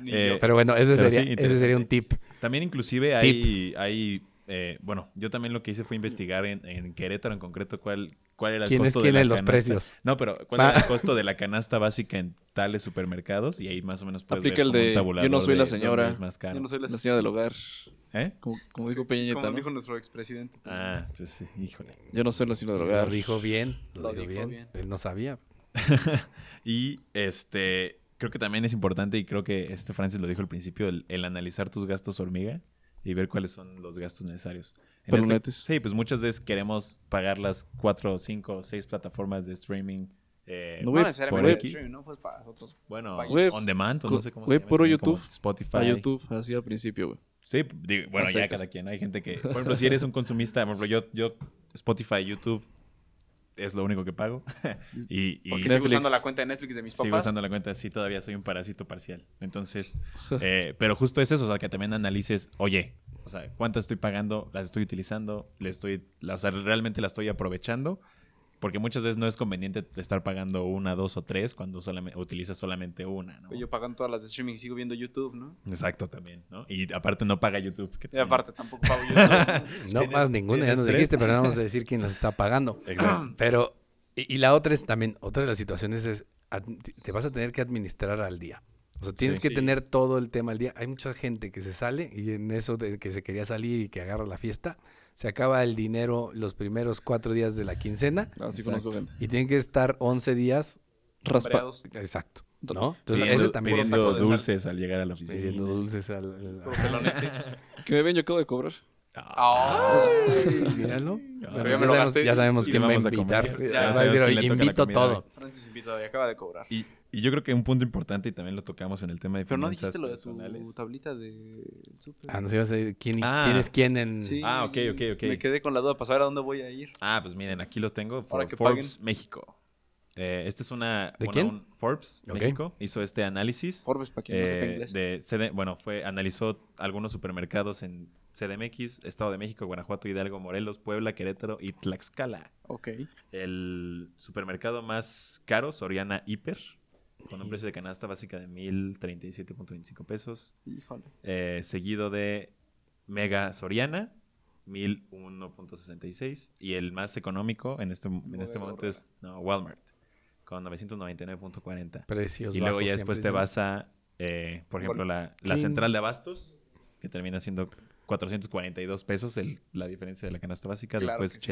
Eh. Pero bueno, ese Pero sí, sería, ese sería un tip. También inclusive hay, hay eh, bueno, yo también lo que hice fue investigar en, en Querétaro en concreto cuál, cuál era el ¿Quiénes costo de la los canasta. precios? No, pero cuál Ah. era el costo de la canasta básica en tales supermercados y ahí más o menos puedes Aplica ver el como un de, "Yo no soy la de señora". es más caro. Yo no soy la, La señora del hogar. ¿Eh? Como, como dijo Peña Nieto, Como ¿no? dijo nuestro expresidente. Ah, sí, sí, híjole. Yo no soy la señora del Lo hogar. dijo bien, lo, Lo dijo dijo bien. bien. Él no sabía. Y este, creo que también es importante, y creo que este Francis lo dijo al principio, el, el analizar tus gastos hormiga y ver cuáles son los gastos necesarios. En Pero este- sí, pues muchas veces queremos pagar las cuatro, cinco, seis plataformas de streaming. eh, No, No güey, necesariamente streaming, ¿no? Pues para otros. bueno, Güey, on demand, o no sé cómo güey, se llama, puro YouTube. Spotify. A YouTube, así al principio, güey. Sí, digo, bueno, ya cada quien. Hay gente que, por ejemplo, si eres un consumista, por ejemplo, yo, yo Spotify, YouTube es lo único que pago. y y Porque Netflix. sigo usando la cuenta de Netflix de mis sigo papás. usando la cuenta, sí, todavía soy un parásito parcial. Entonces, eh, pero justo es eso, o sea, que también analices, oye, o sea, ¿cuántas estoy pagando? ¿Las estoy utilizando? ¿Le estoy, la- o sea, realmente la estoy aprovechando? Porque muchas veces no es conveniente estar pagando una, dos o tres cuando solamente, utilizas solamente una, ¿no? Yo pagando todas las de streaming y sigo viendo YouTube, ¿no? Exacto, también, ¿no? Y aparte no paga YouTube. que Y aparte tampoco pago YouTube. No más ninguna, ya nos tres. dijiste, pero no vamos a decir quién las está pagando. Exacto. Pero, y, y la otra es también, otra de las situaciones es, ad- te vas a tener que administrar al día. O sea, tienes Sí, que sí. tener todo el tema al día. Hay mucha gente que se sale y en eso de que se quería salir y que agarra la fiesta, se acaba el dinero los primeros cuatro días de la quincena Así Exacto. conozco gente. y tienen que estar 11 días. Raspa. Hambreados. Exacto. ¿no? Entonces, Pidiendo, ese también pidiendo dulces al llegar a la oficina. pidiendo dulces al, al-. Que me ven, yo acabo de cobrar. Ay, míralo. Bueno, ya ya, sabemos, ya sabemos le va a invitar. comer. Ya va a decir, "Oye, invito todo. Francis invito y acaba de cobrar. Y, y yo creo que un punto importante, y también lo tocamos en el tema de Pero no dijiste lo de tu tablita de súper. Ah, no sé, iba a decir quién, Ah. quién es quién en... Sí, Ah, ok, ok, ok. Me quedé con la duda para saber a dónde voy a ir. Ah, pues miren, aquí lo tengo. For Ahora que Forbes paguen. México. Eh, este es una... ¿De quién? un- Forbes. México hizo este análisis. Forbes, para quien no sepa eh, inglés. de CD bueno, fue, analizó algunos supermercados en CDMX, Estado de México, Guanajuato, Hidalgo, Morelos, Puebla, Querétaro y Tlaxcala. Ok. El supermercado más caro, Soriana Hiper, con un precio de canasta básica de 1.037.25 pesos. Híjole. eh, seguido de Mega Soriana, 1.001.66. Y el más económico en este, en este momento es no, Walmart, con 999.40. Precios Y luego bajos ya después te vas a, eh, por ejemplo, la, la central de abastos, que termina siendo 442 pesos el- la diferencia de la canasta básica. Claro después que sí.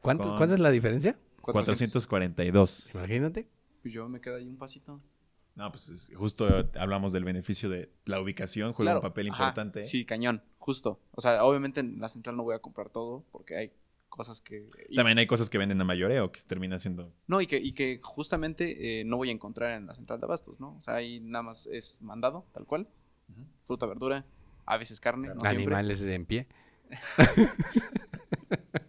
¿Cuánto, con- ¿Cuánta es la diferencia? 442. Imagínate. Pues yo me quedé ahí un pasito. No, pues es- justo hablamos del beneficio de la ubicación, juega Claro. un papel Ajá, importante. ¿eh? Sí, cañón, justo. O sea, obviamente en la central no voy a comprar todo porque hay cosas que... y- También hay cosas que venden a mayoreo que termina siendo No, y que, y que justamente eh, no voy a encontrar en la central de abastos, ¿no? O sea, ahí nada más es mandado, tal cual. Ujú. Fruta, verdura, a veces carne, no siempre. Animales de en pie.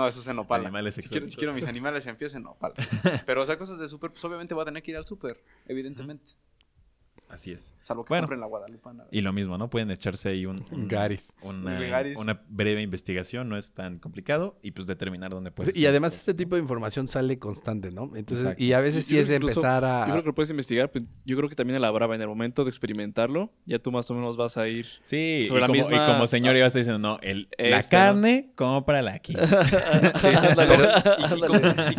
No, eso es en Opala. Animales si, quiero, si quiero mis animales empiecen en Opala. Pero, o sea, cosas de súper, pues obviamente voy a tener que ir al súper, evidentemente. Así es. Salvo que Bueno. compren la guadalupana. Y lo mismo, ¿no? Pueden echarse ahí un, un- Garis. Una, Un garis. una breve investigación, no es tan complicado, y pues determinar dónde puedes. y además este tipo de información sale constante, ¿no? Entonces, Exacto. y a veces Yo sí es incluso- empezar Yo a... creo que lo puedes investigar, pero yo creo que también a la brava en el momento de experimentarlo, ya tú más o menos vas a ir. Sí, sobre y, la como, misma- y como señor iba a estar diciendo, no, el, la Esta, ¿no? carne, cómprala aquí.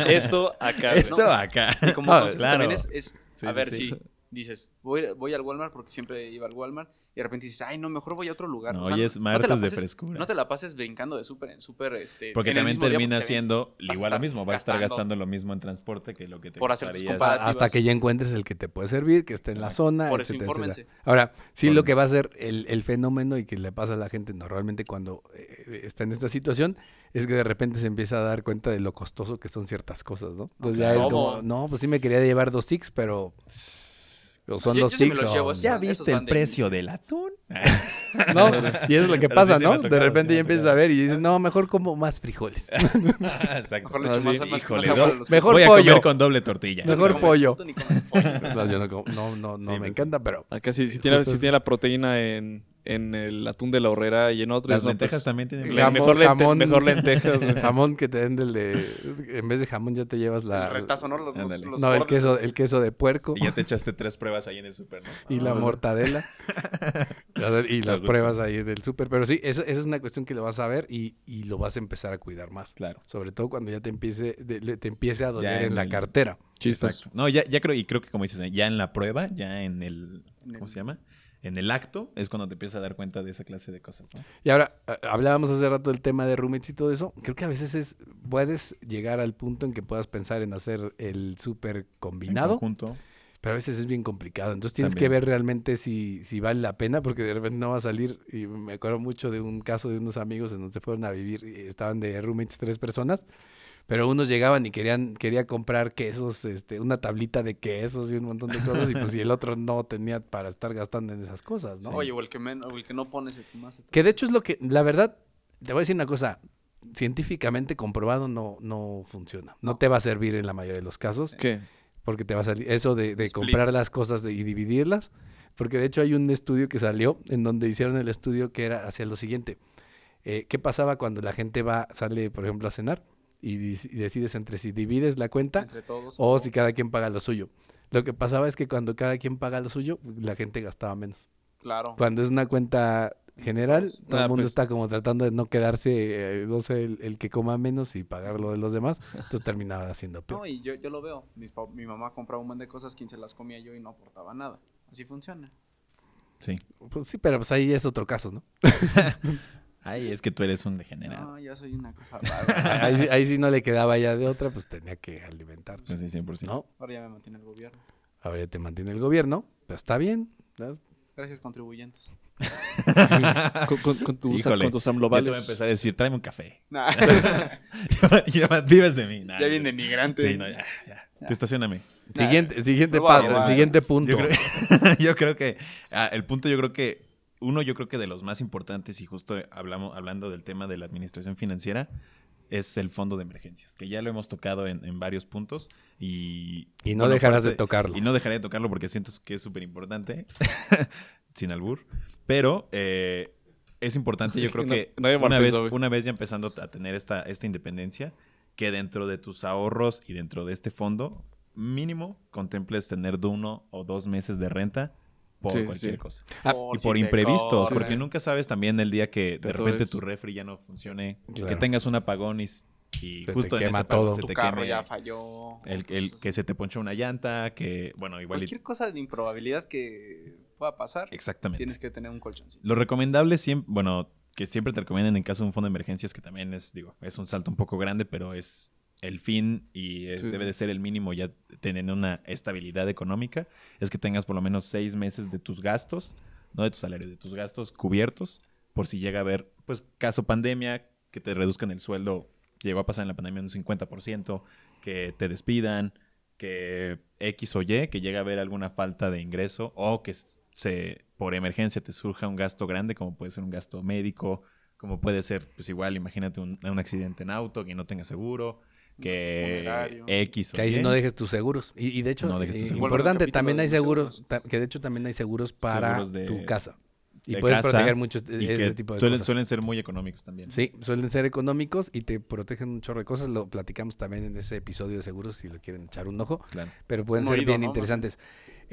Esto acá. Esto acá. Y como Ah, claro. también es, es- Sí, a ver, sí. sí. Dices, voy, voy al Walmart porque siempre iba al Walmart y de repente dices, ay, no, mejor voy a otro lugar. No, O sea, hoy es martes de frescura. No te la pases brincando de súper en súper. Este, Porque también termina porque siendo igual lo mismo. Va a estar gastando. lo mismo en transporte que lo que te Por hacer hasta que ya encuentres el que te puede servir, que esté en la zona, Por eso etcétera, infórmense. etcétera. Ahora, sí, lo que va a ser el, el fenómeno y que le pasa a la gente normalmente cuando eh, está en esta situación es que de repente se empieza a dar cuenta de lo costoso que son ciertas cosas, ¿no? Entonces ya es como, no, pues sí me quería llevar dos six, pero son Yo- yo sí six los o- llevo, esos ¿Ya viste el de precio inicio. del atún? No, y eso es lo que Pero pasa, sí, ¿no? de repente ya empiezas a ver y dices, no, mejor como más frijoles. Exacto. Mejor más, sí. más, Híjole, más do- Mejor Voy a pollo. comer con doble tortilla. Mejor pollo. No, yo no, no, no, no Sí, me pues, encanta, pero Acá sí, si, tiene, tiene la proteína en, en el atún de la horrera y en otro. Las no, lentejas pues, también tienen... Jamón, mejor, lente- jamón. mejor lentejas. güey. jamón que te den del de... En vez de jamón ya te llevas la... El retazo, ¿no? Los, los, Ándale. los No, el queso, el queso de puerco Y ya te echaste tres pruebas ahí en el súper, ¿no? y la Ah, mortadela. y las pruebas ahí del súper. Pero sí, esa, esa es una cuestión que lo vas a ver y, y lo vas a empezar a cuidar más. Claro. Sobre todo cuando ya te empiece, de- le- te empiece a doler Ya en en la el- cartera. Chispas. Exacto. No, ya, ya creo, y creo que como dices, ya en la prueba, ya en el, En ¿cómo el- se llama? En el acto es cuando te empiezas a dar cuenta de esa clase de cosas, ¿no? Y ahora, a- hablábamos hace rato del tema de roommates y todo eso. Creo que a veces es, puedes llegar al punto en que puedas pensar en hacer el súper combinado. Pero a veces es bien complicado. Entonces tienes También. que ver realmente si, si vale la pena, porque de repente no va a salir. Y me acuerdo mucho de un caso de unos amigos en donde se fueron a vivir y estaban de roommates tres personas. Pero unos llegaban y querían quería comprar quesos, este, una tablita de quesos y un montón de cosas. y pues si el otro no tenía para estar gastando en esas cosas, ¿no? Oye, o el que, men- o el que no pones el que más se Que de hecho es lo que, la verdad, te voy a decir una cosa. Científicamente comprobado no, no funciona. No, No. te va a servir en la mayoría de los casos. ¿Qué? Porque te va a salir eso de, de comprar las cosas de- y dividirlas. Porque de hecho hay un estudio que salió en donde hicieron el estudio que era hacia lo siguiente. Eh, ¿Qué pasaba cuando la gente va, sale, por ejemplo, a cenar y, y decides entre si divides la cuenta todos. o si cada quien paga lo suyo? Lo que pasaba es que cuando cada quien paga lo suyo, la gente gastaba menos. Claro. Cuando es una cuenta general, todo Ah, el mundo pues. está como tratando de no quedarse, eh, no sé, el, el que coma menos y pagar lo de los demás. Entonces terminaba haciendo peor. No, y yo, yo lo veo. Mi, mi mamá compraba un montón de cosas, quien se las comía yo y no aportaba nada. Así funciona. Sí. Pues sí, pero pues ahí ya es otro caso, ¿no? Ay, es que tú eres un degenerado. No, ya soy una cosa rara. ahí, sí- ahí sí no le quedaba ya de otra, pues tenía que alimentarte, Pues sí, 100%. ¿no? Ahora ya me mantiene el gobierno. Ahora ya te mantiene el gobierno, pero está bien. Gracias, contribuyentes. Con, con, con tus, Híjole, con tus Ya te amlovales. voy a empezar a decir, tráeme un café. Nah, ya vives de mí. Nah, ya viene migrante. Sí, no, ya, ya. Tú estacioname. Siguiente, siguiente, paso, siguiente punto. Yo creo, yo creo que ah, el punto, yo creo que uno, yo creo que de los más importantes y justo hablamos hablando del tema de la administración financiera es el fondo de emergencias, que ya lo hemos tocado en, en varios puntos y Y no bueno, dejarás de tocarlo. Y no dejaré de tocarlo porque siento que es súper importante, sin albur, pero eh, es importante, yo creo No- que una vez, una vez ya empezando a tener esta, esta independencia, que dentro de tus ahorros y dentro de este fondo, mínimo contemples tener de uno o dos meses de renta por Sí, cualquier sí. cosa. Ah, Y si por te imprevistos, porque nunca sabes también el día que Te de repente tu refri ya no funcione, que tengas un apagón y, y Se te justo en quema ese apagón todo. se Tu te carro queme ya falló. el, el- que se te poncha una llanta, que bueno, igual y- Cualquier cosa de improbabilidad que pueda pasar, exactamente. tienes que tener un colchoncito. Lo recomendable siempre, bueno, que siempre te recomiendan en caso de un fondo de emergencias, que también es, digo, es un salto un poco grande, pero es el fin y es- Sí, debe sí. de ser el mínimo ya teniendo una estabilidad económica, es que tengas por lo menos seis meses de tus gastos, no de tu salario, de tus gastos cubiertos, por si llega a haber, pues, caso pandemia, que te reduzcan el sueldo, llegó a pasar en la pandemia un 50%, que te despidan, que X o Y, que llega a haber alguna falta de ingreso o que se por emergencia te surja un gasto grande, como puede ser un gasto médico, como puede ser, pues igual, imagínate un, un accidente en auto, que no tenga seguro, que. X o Que ahí no dejes tus seguros. Y, y de hecho, No dejes tus eh, seguros. Importante, también hay seguros, que de hecho también hay seguros para Seguros de- tu casa. Y de puedes casa, proteger mucho este- tipo de suelen, cosas. suelen ser muy económicos también. Sí, suelen ser económicos y te protegen un chorro de cosas. Lo platicamos también en ese episodio de seguros si lo quieren echar un ojo. Claro. pero pueden ser bien ¿no? interesantes.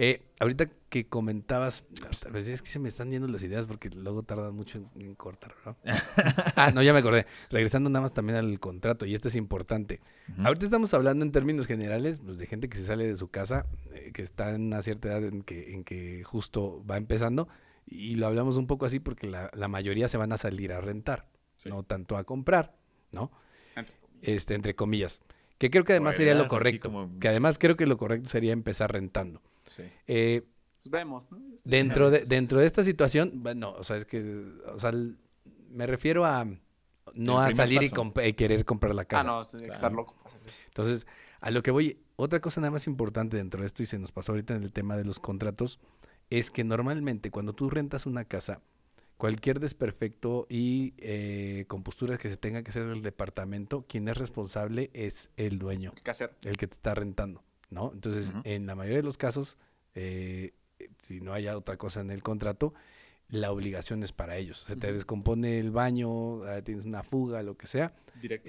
Eh, ahorita que comentabas, a veces es que se me están yendo las ideas porque luego tardan mucho en, en cortar, ¿no? ah, no, ya me acordé. Regresando nada más también al contrato, y este es importante. Ahorita estamos hablando en términos generales pues, de gente que se sale de su casa, eh, que está en una cierta edad en que, en que justo va empezando, y lo hablamos un poco así porque la, la mayoría se van a salir a rentar, Sí. no tanto a comprar, ¿no? Entre Este, entre comillas. Que creo que además sería Bueno, lo correcto. como- Que además creo que lo correcto sería empezar rentando. Sí. Eh, Pues vemos, ¿no? dentro, de, dentro de esta situación, bueno, o sea, es que, o sea, el- me refiero a no El a salir y comp- eh, querer comprar la casa. Ah, no, tiene que estar loco. Entonces, a lo que voy, otra cosa nada más importante dentro de esto, y se nos pasó ahorita en el tema de los contratos, es que normalmente cuando tú rentas una casa, cualquier desperfecto y eh, composturas que se tenga que hacer del departamento, quien es responsable es el dueño, El casero. el que te está rentando, ¿no? Entonces, en la mayoría de los casos, eh, si no haya otra cosa en el contrato, la obligación es para ellos. Se te descompone el baño, ah, tienes una fuga, lo que sea,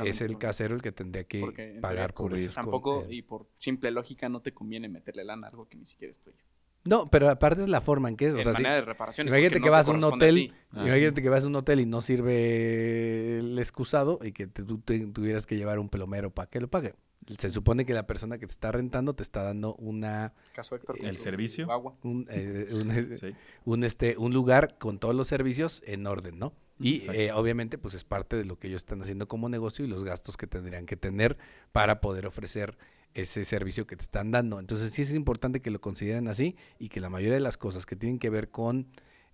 es el casero el que tendría que pagar por con- Tampoco, eh, y por simple lógica, no te conviene meterle lana a algo que ni siquiera es tuyo. No, pero aparte es la forma en que es. O sea, si- de reparaciones. imagínate que vas a un hotel. Ah. imagínate que vas a un hotel y no sirve el excusado y que te- tú te- tuvieras que llevar un plomero para que lo pague. Se supone que la persona que te está rentando te está dando una Caso Héctor, ¿El su servicio? Agua. un, eh, un, Sí. un, este un lugar con todos los servicios en orden, ¿no? Y eh, obviamente pues es parte de lo que ellos están haciendo como negocio y los gastos que tendrían que tener para poder ofrecer ese servicio que te están dando. Entonces sí es importante que lo consideren así y que la mayoría de las cosas que tienen que ver con,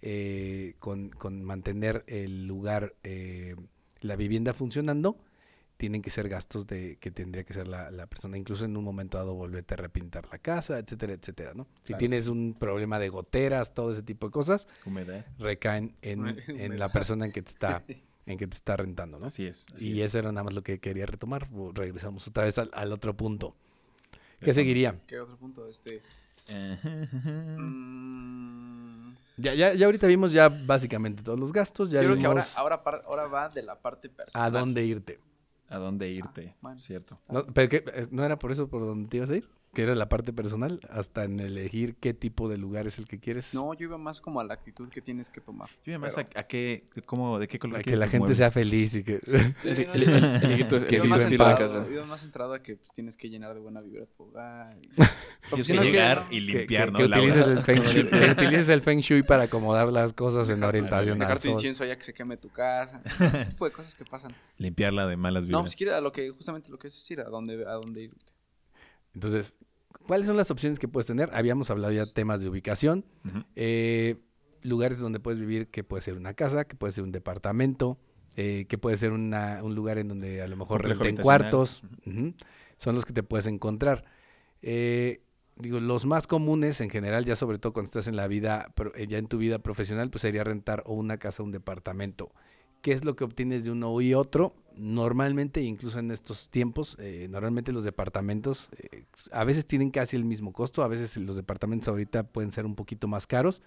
eh, con, con mantener el lugar, eh, la vivienda funcionando, tienen que ser gastos de que tendría que ser la, la persona, incluso en un momento dado volverte a repintar la casa, etcétera, etcétera, ¿no? Si Claro. tienes un problema de goteras, todo ese tipo de cosas, Humedad. recaen en, Humedad. en la persona en que te está, en que te está rentando, ¿no? Así es. así Y es. eso era nada más lo que quería retomar. Regresamos otra vez al, al otro punto. ¿Qué seguiría? ¿Qué otro punto? Este. Ya, ya, ya ahorita vimos ya básicamente todos los gastos. Ya yo creo que ahora, vimos ahora, par- ahora va de la parte personal. a dónde irte. ¿A dónde irte? Ah, bueno. Cierto. ¿No, pero qué- eh, ¿no era por eso por donde te ibas a ir? Que era la parte personal, hasta en elegir qué tipo de lugar es el que quieres. No, yo iba más como a la actitud que tienes que tomar. Yo además Pero- a, a qué, cómo, de qué color Para que la gente muebles? sea feliz y que... Que Iba más, iba más centrado a que tienes que llenar de buena vibra tu hogar. y- Tienes que no llegar y limpiar, que, ¿no? que La utilices, el feng shui, que utilices el feng shui para acomodar las cosas en orientación Dejar al tu sol. incienso allá que se queme tu casa. Ese tipo de cosas que pasan. Limpiarla de malas vibras. No, pues quiere a lo que, justamente lo que es decir, a dónde, a dónde ir. Entonces, ¿cuáles son las opciones que puedes tener? Habíamos hablado ya temas de ubicación, eh, lugares donde puedes vivir, que puede ser una casa, que puede ser un departamento, eh, que puede ser una- un lugar en donde a lo mejor renten cuartos. Son los que te puedes encontrar. Eh, digo, los más comunes en general, ya sobre todo cuando estás en la vida, eh, ya en tu vida profesional, pues sería rentar o una casa o un departamento. ¿Qué es lo que obtienes de uno y otro? Normalmente, incluso en estos tiempos, eh, normalmente los departamentos eh, a veces tienen casi el mismo costo, a veces los departamentos ahorita pueden ser un poquito más caros,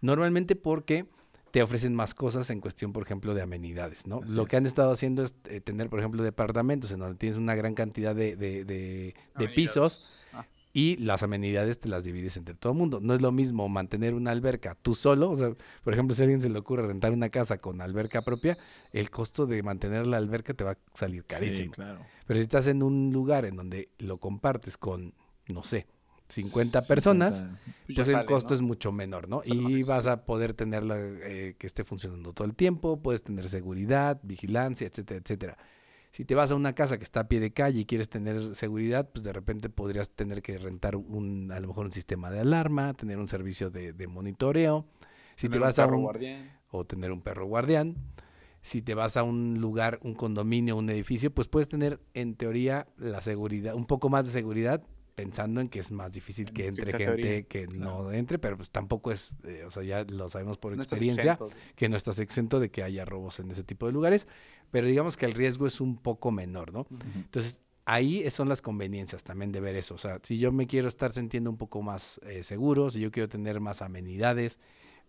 normalmente porque te ofrecen más cosas en cuestión, por ejemplo, de amenidades, ¿no? Así Lo es. que han estado haciendo es eh, tener, por ejemplo, departamentos en donde tienes una gran cantidad de, de- de- de pisos Ah, y las amenidades te las divides entre todo el mundo. No es lo mismo mantener una alberca tú solo, o sea, por ejemplo, si a alguien se le ocurre rentar una casa con alberca propia, el costo de mantener la alberca te va a salir carísimo. Sí, claro. Pero si estás en un lugar en donde lo compartes con, no sé, 50 personas, 50. pues ya el sale, costo ¿no? es mucho menor, ¿no? Y vas a poder tenerla eh, que esté funcionando todo el tiempo, puedes tener seguridad, vigilancia, etcétera, etcétera. Si te vas a una casa que está a pie de calle y quieres tener seguridad, pues de repente podrías tener que rentar un, a lo mejor un sistema de alarma, tener un servicio de, de monitoreo. Si Tener te un vas a perro un, guardián. o tener un perro guardián. Si te vas a un lugar, un condominio, un edificio, pues puedes tener en teoría la seguridad, un poco más de seguridad, pensando en que es más difícil En que entre gente teoría, que no entre, pero pues tampoco es, eh, o sea, ya lo sabemos por No experiencia, que no estás exento de que haya robos en ese tipo de lugares, pero digamos que el riesgo es un poco menor, ¿no? Entonces, ahí son las conveniencias también de ver eso. O sea, si yo me quiero estar sintiendo un poco más eh, seguro, si yo quiero tener más amenidades,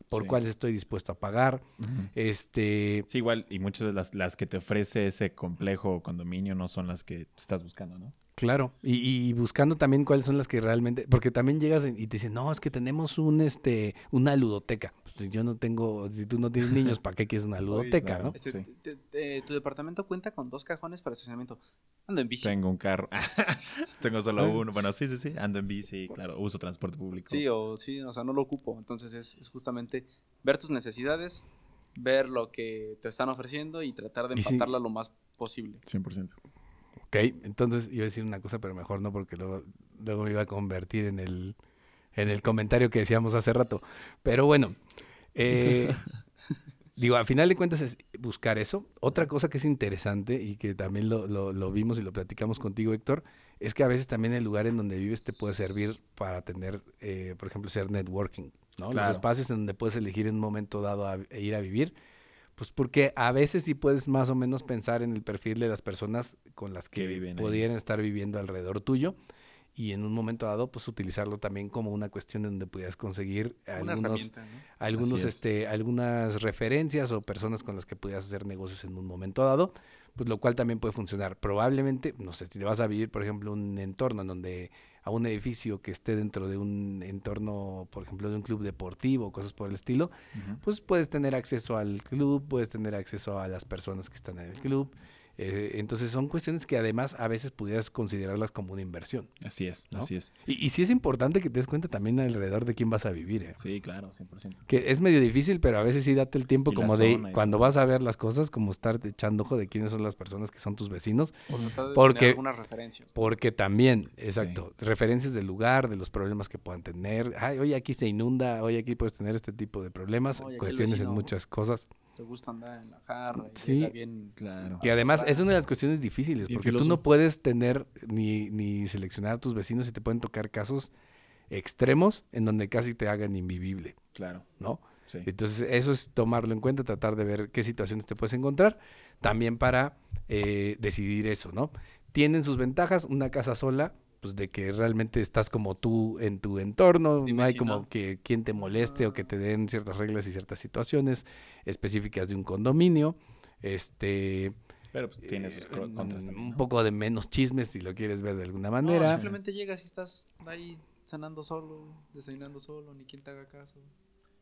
por Sí. cuáles estoy dispuesto a pagar, este, Sí, igual, y muchas de las, las que te ofrece ese complejo o condominio no son las que estás buscando, ¿no? Claro, y, y buscando también cuáles son las que realmente, porque también llegas y te dicen, no, es que tenemos un este una ludoteca. Pues si yo no tengo, si tú no tienes niños, ¿para qué quieres una ludoteca, claro. no? Este, Sí. te- te- tu departamento cuenta con dos cajones para estacionamiento. Ando en bici. Tengo un carro. Tengo solo uno. Bueno, sí, sí, sí. Ando en bici, claro. Uso transporte público. Sí, o sí, o sea, no lo ocupo. Entonces es, es justamente ver tus necesidades, ver lo que te están ofreciendo y tratar de sí. empatarla lo más posible. 100%. Ok, entonces iba a decir una cosa, pero mejor no, porque luego, luego me iba a convertir en el, en el comentario que decíamos hace rato. Pero bueno, eh, digo, al final de cuentas es buscar eso. Otra cosa que es interesante y que también lo, lo- lo vimos y lo platicamos contigo, Héctor, es que a veces también el lugar en donde vives te puede servir para tener, eh, por ejemplo, ser networking, ¿no? Claro. Los espacios en donde puedes elegir en un momento dado a- e ir a vivir. Pues porque a veces sí puedes más o menos pensar en el perfil de las personas con las Que pudieran estar viviendo alrededor tuyo y en un momento dado pues utilizarlo también como una cuestión en donde pudieras conseguir Una algunos, algunos es. este algunas referencias o personas con las que pudieras hacer negocios en un momento dado pues lo cual también puede funcionar. Probablemente no sé si te vas a vivir por ejemplo un entorno en donde a un edificio que esté dentro de un entorno por ejemplo de un club deportivo cosas por el estilo pues puedes tener acceso al club, puedes tener acceso a las personas que están en el club. Eh, entonces son cuestiones que además a veces pudieras considerarlas como una inversión. Así es, ¿no? así es. Y, y sí es importante que te des cuenta también alrededor de quién vas a vivir. ¿eh? Sí, claro, 100%. Que es medio difícil, pero a veces sí date el tiempo Y como de zona cuando todo. vas a ver las cosas, como estar echando ojo de quiénes son las personas que son tus vecinos. O tratar de Porque- tener algunas referencias. Porque también, exacto, referencias del lugar, de los problemas que puedan tener. Ay, hoy aquí se inunda, hoy aquí puedes tener este tipo de problemas, Oye, cuestiones en muchas cosas. Te gusta andar en la jarra. y Sí. bien. Claro. Que además es una de las cuestiones difíciles, Bien porque tú no puedes tener ni, ni seleccionar a tus vecinos y te pueden tocar casos extremos en donde casi te hagan invivible, Claro. ¿no? Sí. Entonces eso es tomarlo en cuenta, tratar de ver qué situaciones te puedes encontrar, también para eh, decidir eso, ¿no? Tienen sus ventajas, una casa sola, pues de que realmente estás como tú en tu entorno, Dime no hay si como no. que quien te moleste o que te den ciertas reglas y ciertas situaciones específicas de un condominio, este... Pero pues tiene sus Eh, contras mm, también, Un ¿no? poco de menos chismes si lo quieres ver de alguna No, manera. simplemente llegas y estás ahí cenando solo, desayunando solo, ni quien te haga caso.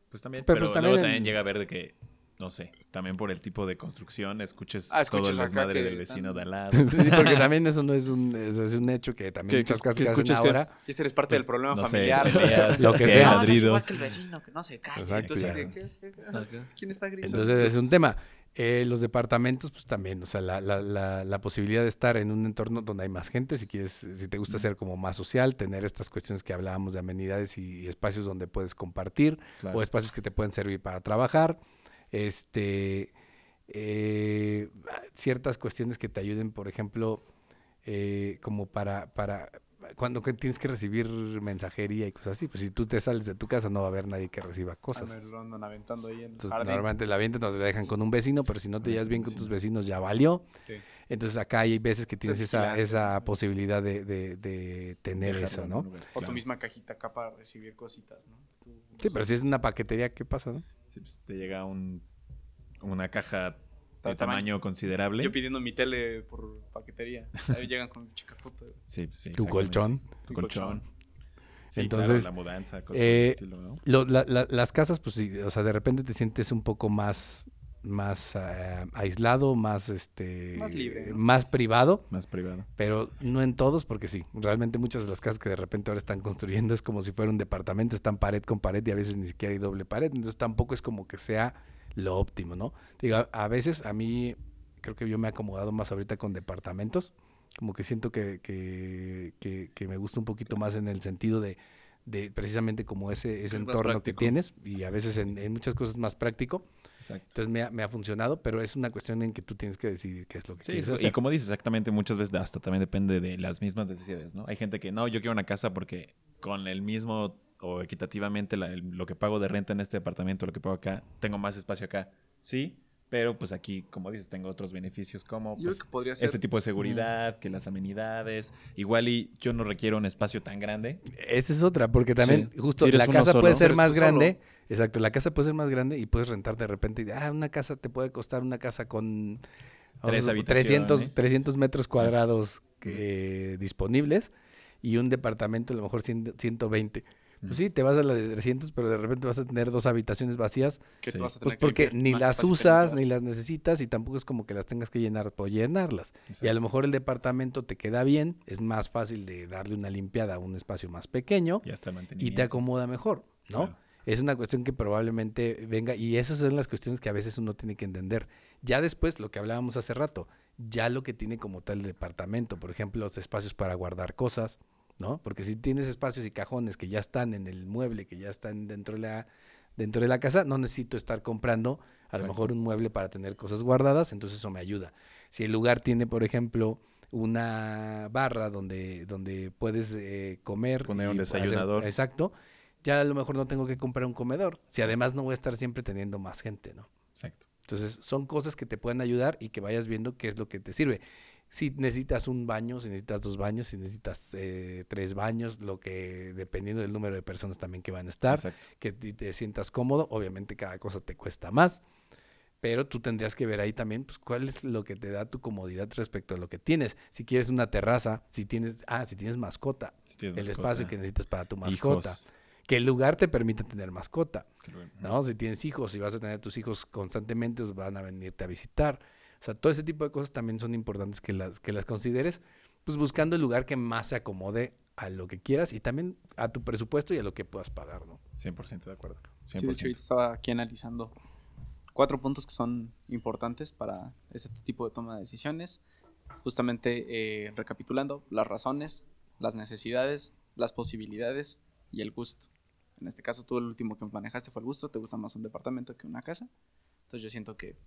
Pues también, Pero, pero, pues, luego también llega a ver de que, no sé, también por el tipo de construcción, escuches, Ah, escuches todo el desmadre que del vecino están- de al lado. sí, porque también eso no es un, eso es un hecho que también Que- muchas que- casas que que hacen que- ahora. Y este eres parte del problema no sé, familiar. peleas, Lo que que sea. No, no es igual que el vecino que no se calla. Exacto, Entonces. ¿qué- qué- qué- ¿quién está gritando? Entonces es un tema. Eh, los departamentos, pues también, o sea, la, la, la, la posibilidad de estar en un entorno donde hay más gente, si quieres, si te gusta ser como más social, tener estas cuestiones que hablábamos de amenidades y, espacios donde puedes compartir, Claro. o espacios que te pueden servir para trabajar, este, eh, ciertas cuestiones que te ayuden, por ejemplo, eh, como para, para cuando tienes que recibir mensajería y cosas así, pues si tú te sales de tu casa no va a haber nadie que reciba cosas. Andan- lo andan aventando ahí en el Entonces, jardín. normalmente la avientan no te dejan con un vecino, pero si no te llevas bien con tus vecinos ya valió. Sí. Entonces acá hay veces que tienes esa, esa posibilidad de, de- de tener Dejarlo eso, ¿no? O tu misma cajita acá para recibir cositas, ¿no? Tú- Sí, pero si es una paquetería, ¿qué pasa, no? Sí, pues, te llega un, una caja de tamaño. tamaño considerable. Yo pidiendo mi tele por paquetería. Ahí llegan con chica puta. Sí, pues, sí, Tu colchón. Tu colchón. Sí, Entonces, claro, la mudanza, cosas eh, estilo, ¿no? Lo- la- la- las casas, pues sí, o sea, de repente te sientes un poco más, más eh, aislado, más, este, Más libre, ¿no? más privado. Más privado. Pero no en todos, porque sí, realmente muchas de las casas que de repente ahora están construyendo es como si fuera un departamento, están pared con pared y a veces ni siquiera hay doble pared, entonces tampoco es como que sea lo óptimo, ¿no? Digo, a, a veces a mí creo que yo me he acomodado más ahorita con departamentos, como que siento que, que, que- que me gusta un poquito más en el sentido de, de precisamente como ese, ese Es entorno que tienes y a veces en, en muchas cosas más práctico, Exacto. entonces me ha, me ha funcionado, pero es una cuestión en que tú tienes que decidir qué es lo que Sí, quieres hacer. y como dices, exactamente, muchas veces hasta también depende de las mismas necesidades, ¿no? Hay gente que, no, yo quiero una casa porque con el mismo o equitativamente la- el- lo que pago de renta en este departamento, lo que pago acá, tengo más espacio acá. Sí, pero pues aquí, como dices, tengo otros beneficios como pues, creo que podría ser. ese tipo de seguridad, que las amenidades. Igual y yo no requiero un espacio tan grande. Esa es otra, porque también Sí. justo Si la casa solo, puede ser más grande. Exacto, la casa puede ser más grande y puedes rentar de repente. y, Ah, una casa te puede costar una casa con Tres a- habitaciones. 300, 300 metros cuadrados que- disponibles y un departamento a lo mejor 100 120. Pues sí, te vas a la de 300, pero de repente vas a tener dos habitaciones vacías, Que Sí. tú vas a pues tener que porque ni las usas, ni las necesitas y tampoco es como que las tengas que llenar por llenarlas. Y a lo mejor el departamento te queda bien, es más fácil de darle una limpiada a un espacio más pequeño y te acomoda mejor, ¿no? Claro. Es una cuestión que probablemente venga y esas son las cuestiones que a veces uno tiene que entender. Ya después, lo que hablábamos hace rato, ya lo que tiene como tal el departamento, por ejemplo, los espacios para guardar cosas, ¿no? Porque si tienes espacios y cajones que ya están en el mueble, que ya están dentro de la, dentro de la casa, no necesito estar comprando a lo mejor un mueble para tener cosas guardadas, entonces eso me ayuda. Si el lugar tiene, por ejemplo, una barra donde, donde puedes eh, comer. Poner un hacer- desayunador. exacto. Ya a lo mejor no tengo que comprar un comedor. Si además no voy a estar siempre teniendo más gente, ¿no? Exacto. Entonces, son cosas que te pueden ayudar y que vayas viendo qué es lo que te sirve. Si necesitas un baño, si necesitas dos baños, si necesitas eh, tres baños, lo que dependiendo del número de personas también que van a estar, Exacto. que te sientas cómodo, obviamente cada cosa te cuesta más, pero tú tendrías que ver ahí también pues cuál es lo que te da tu comodidad respecto a lo que tienes. Si quieres una terraza, si tienes, ah, si tienes mascota, Si tienes el mascota, espacio que necesitas para tu mascota, hijos, que el lugar te permita tener mascota. ¿no? Si tienes hijos y vas a tener a tus hijos constantemente, pues van a venirte a visitar. O sea, todo ese tipo de cosas también son importantes que las, que las consideres, pues buscando el lugar que más se acomode a lo que quieras y también a tu presupuesto y a lo que puedas pagar, ¿no? 100% de acuerdo. 100%. Sí, de hecho, estaba aquí analizando cuatro puntos que son importantes para ese tipo de toma de decisiones. Justamente eh, recapitulando, las razones, las necesidades, las posibilidades y el gusto. En este caso, tú el último que manejaste fue el gusto, te gusta más un departamento que una casa. Entonces yo siento que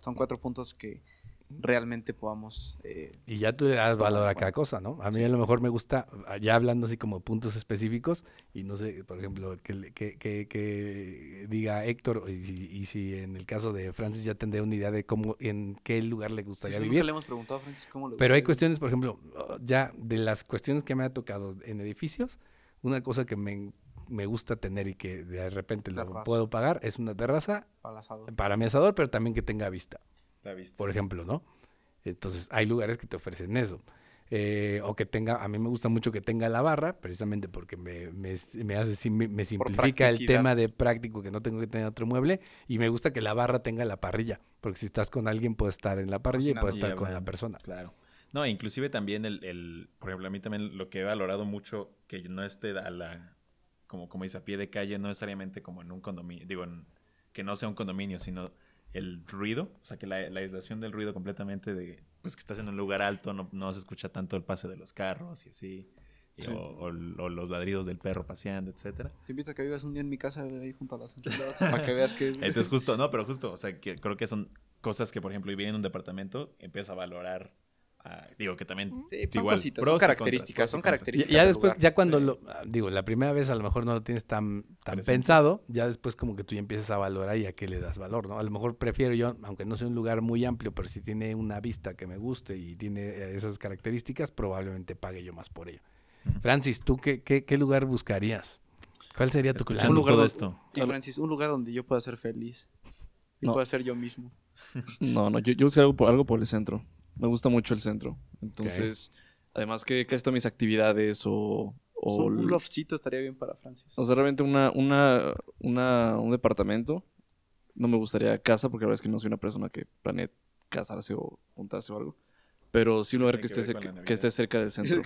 son cuatro puntos que realmente podamos... eh, Y ya tú le das valor a cada cosa, ¿no? A mí a lo mejor me gusta, ya hablando así como puntos específicos, y no sé, por ejemplo, que, que, que- que diga Héctor, y si, y si en el caso de Francis ya tendría una idea de cómo, en qué lugar le gustaría sí, vivir. le hemos preguntado a Francis cómo le Pero hay cuestiones, por ejemplo, ya de las cuestiones que me ha tocado en edificios, una cosa que me, me gusta tener y que de repente lo puedo pagar es una terraza asador. para mi asador, pero también que tenga vista, La vista. por ejemplo, ¿no? Entonces, hay lugares que te ofrecen eso. Eh, o que tenga, a mí me gusta mucho que tenga la barra, precisamente porque me, me, me hace, sim- me, me simplifica el tema de práctico que no tengo que tener otro mueble. Y me gusta que la barra tenga la parrilla, porque si estás con alguien, puedes estar en la parrilla y puedes estar con la persona. Claro. No, inclusive también el, el- por ejemplo, a mí también lo que he valorado mucho, que no esté a la, como, como dice, a pie de calle, no necesariamente como en un condominio, digo, en- que no sea un condominio, sino el ruido, o sea, que la, la aislación del ruido completamente de, pues que estás en un lugar alto, no, no se escucha tanto el pase de los carros y así, y- Sí. o, o- o los ladridos del perro paseando, etcétera. Te invito a que vivas un día en mi casa ahí junto a las entradas para que veas que es... Entonces justo, no, pero justo, o sea, que creo que son cosas que, por ejemplo, vivir en un departamento, empiezas a valorar, ah, digo que también... Sí, son igual, cositas, pros son y contras, características, son. Ya, características. ya después, lugar. ya cuando Sí. lo, ah, digo, la primera vez a lo mejor no lo tienes tan, tan pensado, ya después como que tú ya empiezas a valorar y a qué le das valor, ¿no? A lo mejor prefiero yo, aunque no sea un lugar muy amplio, pero si tiene una vista que me guste y tiene eh, esas características, probablemente pague yo más por ello. Francis, ¿tú qué, qué, qué lugar buscarías? ¿Cuál sería tu plan? Un lugar donde- esto. Y Francis, un lugar donde yo pueda ser feliz. Y No. pueda ser yo mismo. No, no, yo, yo algo por, algo por el centro. Me gusta mucho el centro. Entonces, además que casi todas mis actividades o... o un loftcito estaría bien para Francis. o sea, realmente una, una, una, un departamento. No me gustaría casa porque la verdad es que no soy una persona que planee casarse o juntarse o algo. Pero sí un lugar que que esté, cerca, que esté cerca del centro.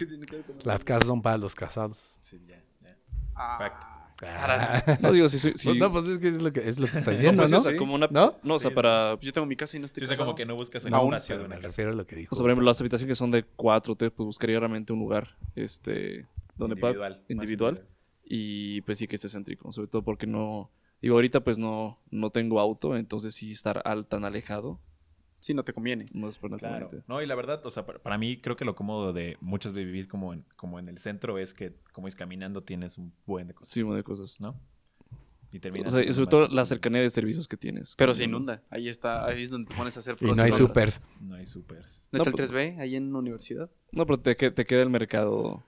Las casas son para los casados. Sí, ya, ya. Ah. Ah. No digo, si soy... si- Pues no, pues es que es lo que, es lo que está no, diciendo, pues, ¿no? o sea, como una... ¿No? No, o sea, Sí. para... Yo tengo mi casa y no estoy Sí, o sea, como que no buscas un Aún, espacio de una me refiero a lo que dijo. O sea, por ejemplo, las habitaciones que son de cuatro, tres, pues buscaría realmente un lugar, este, donde pueda- Individual, individual y pues sí que esté céntrico, sobre todo porque no, digo, ahorita pues no, no tengo auto, entonces sí estar al, tan alejado Sí, no te conviene. no es para Claro. conveniente. No, y la verdad, o sea, para, para mí creo que lo cómodo de muchas veces vivir como en, como en el centro es que como es caminando tienes un buen de cosas, Sí, un montón de cosas. ¿no? Y O terminas... sea, y siendo sobre todo la cercanía de servicios que tienes. Pero se inunda. Ahí está, ahí es donde te pones a hacer Y pros no hay supers. No hay supers. ¿No está No, el 3B ahí en la universidad? No, pero te, te queda el mercado,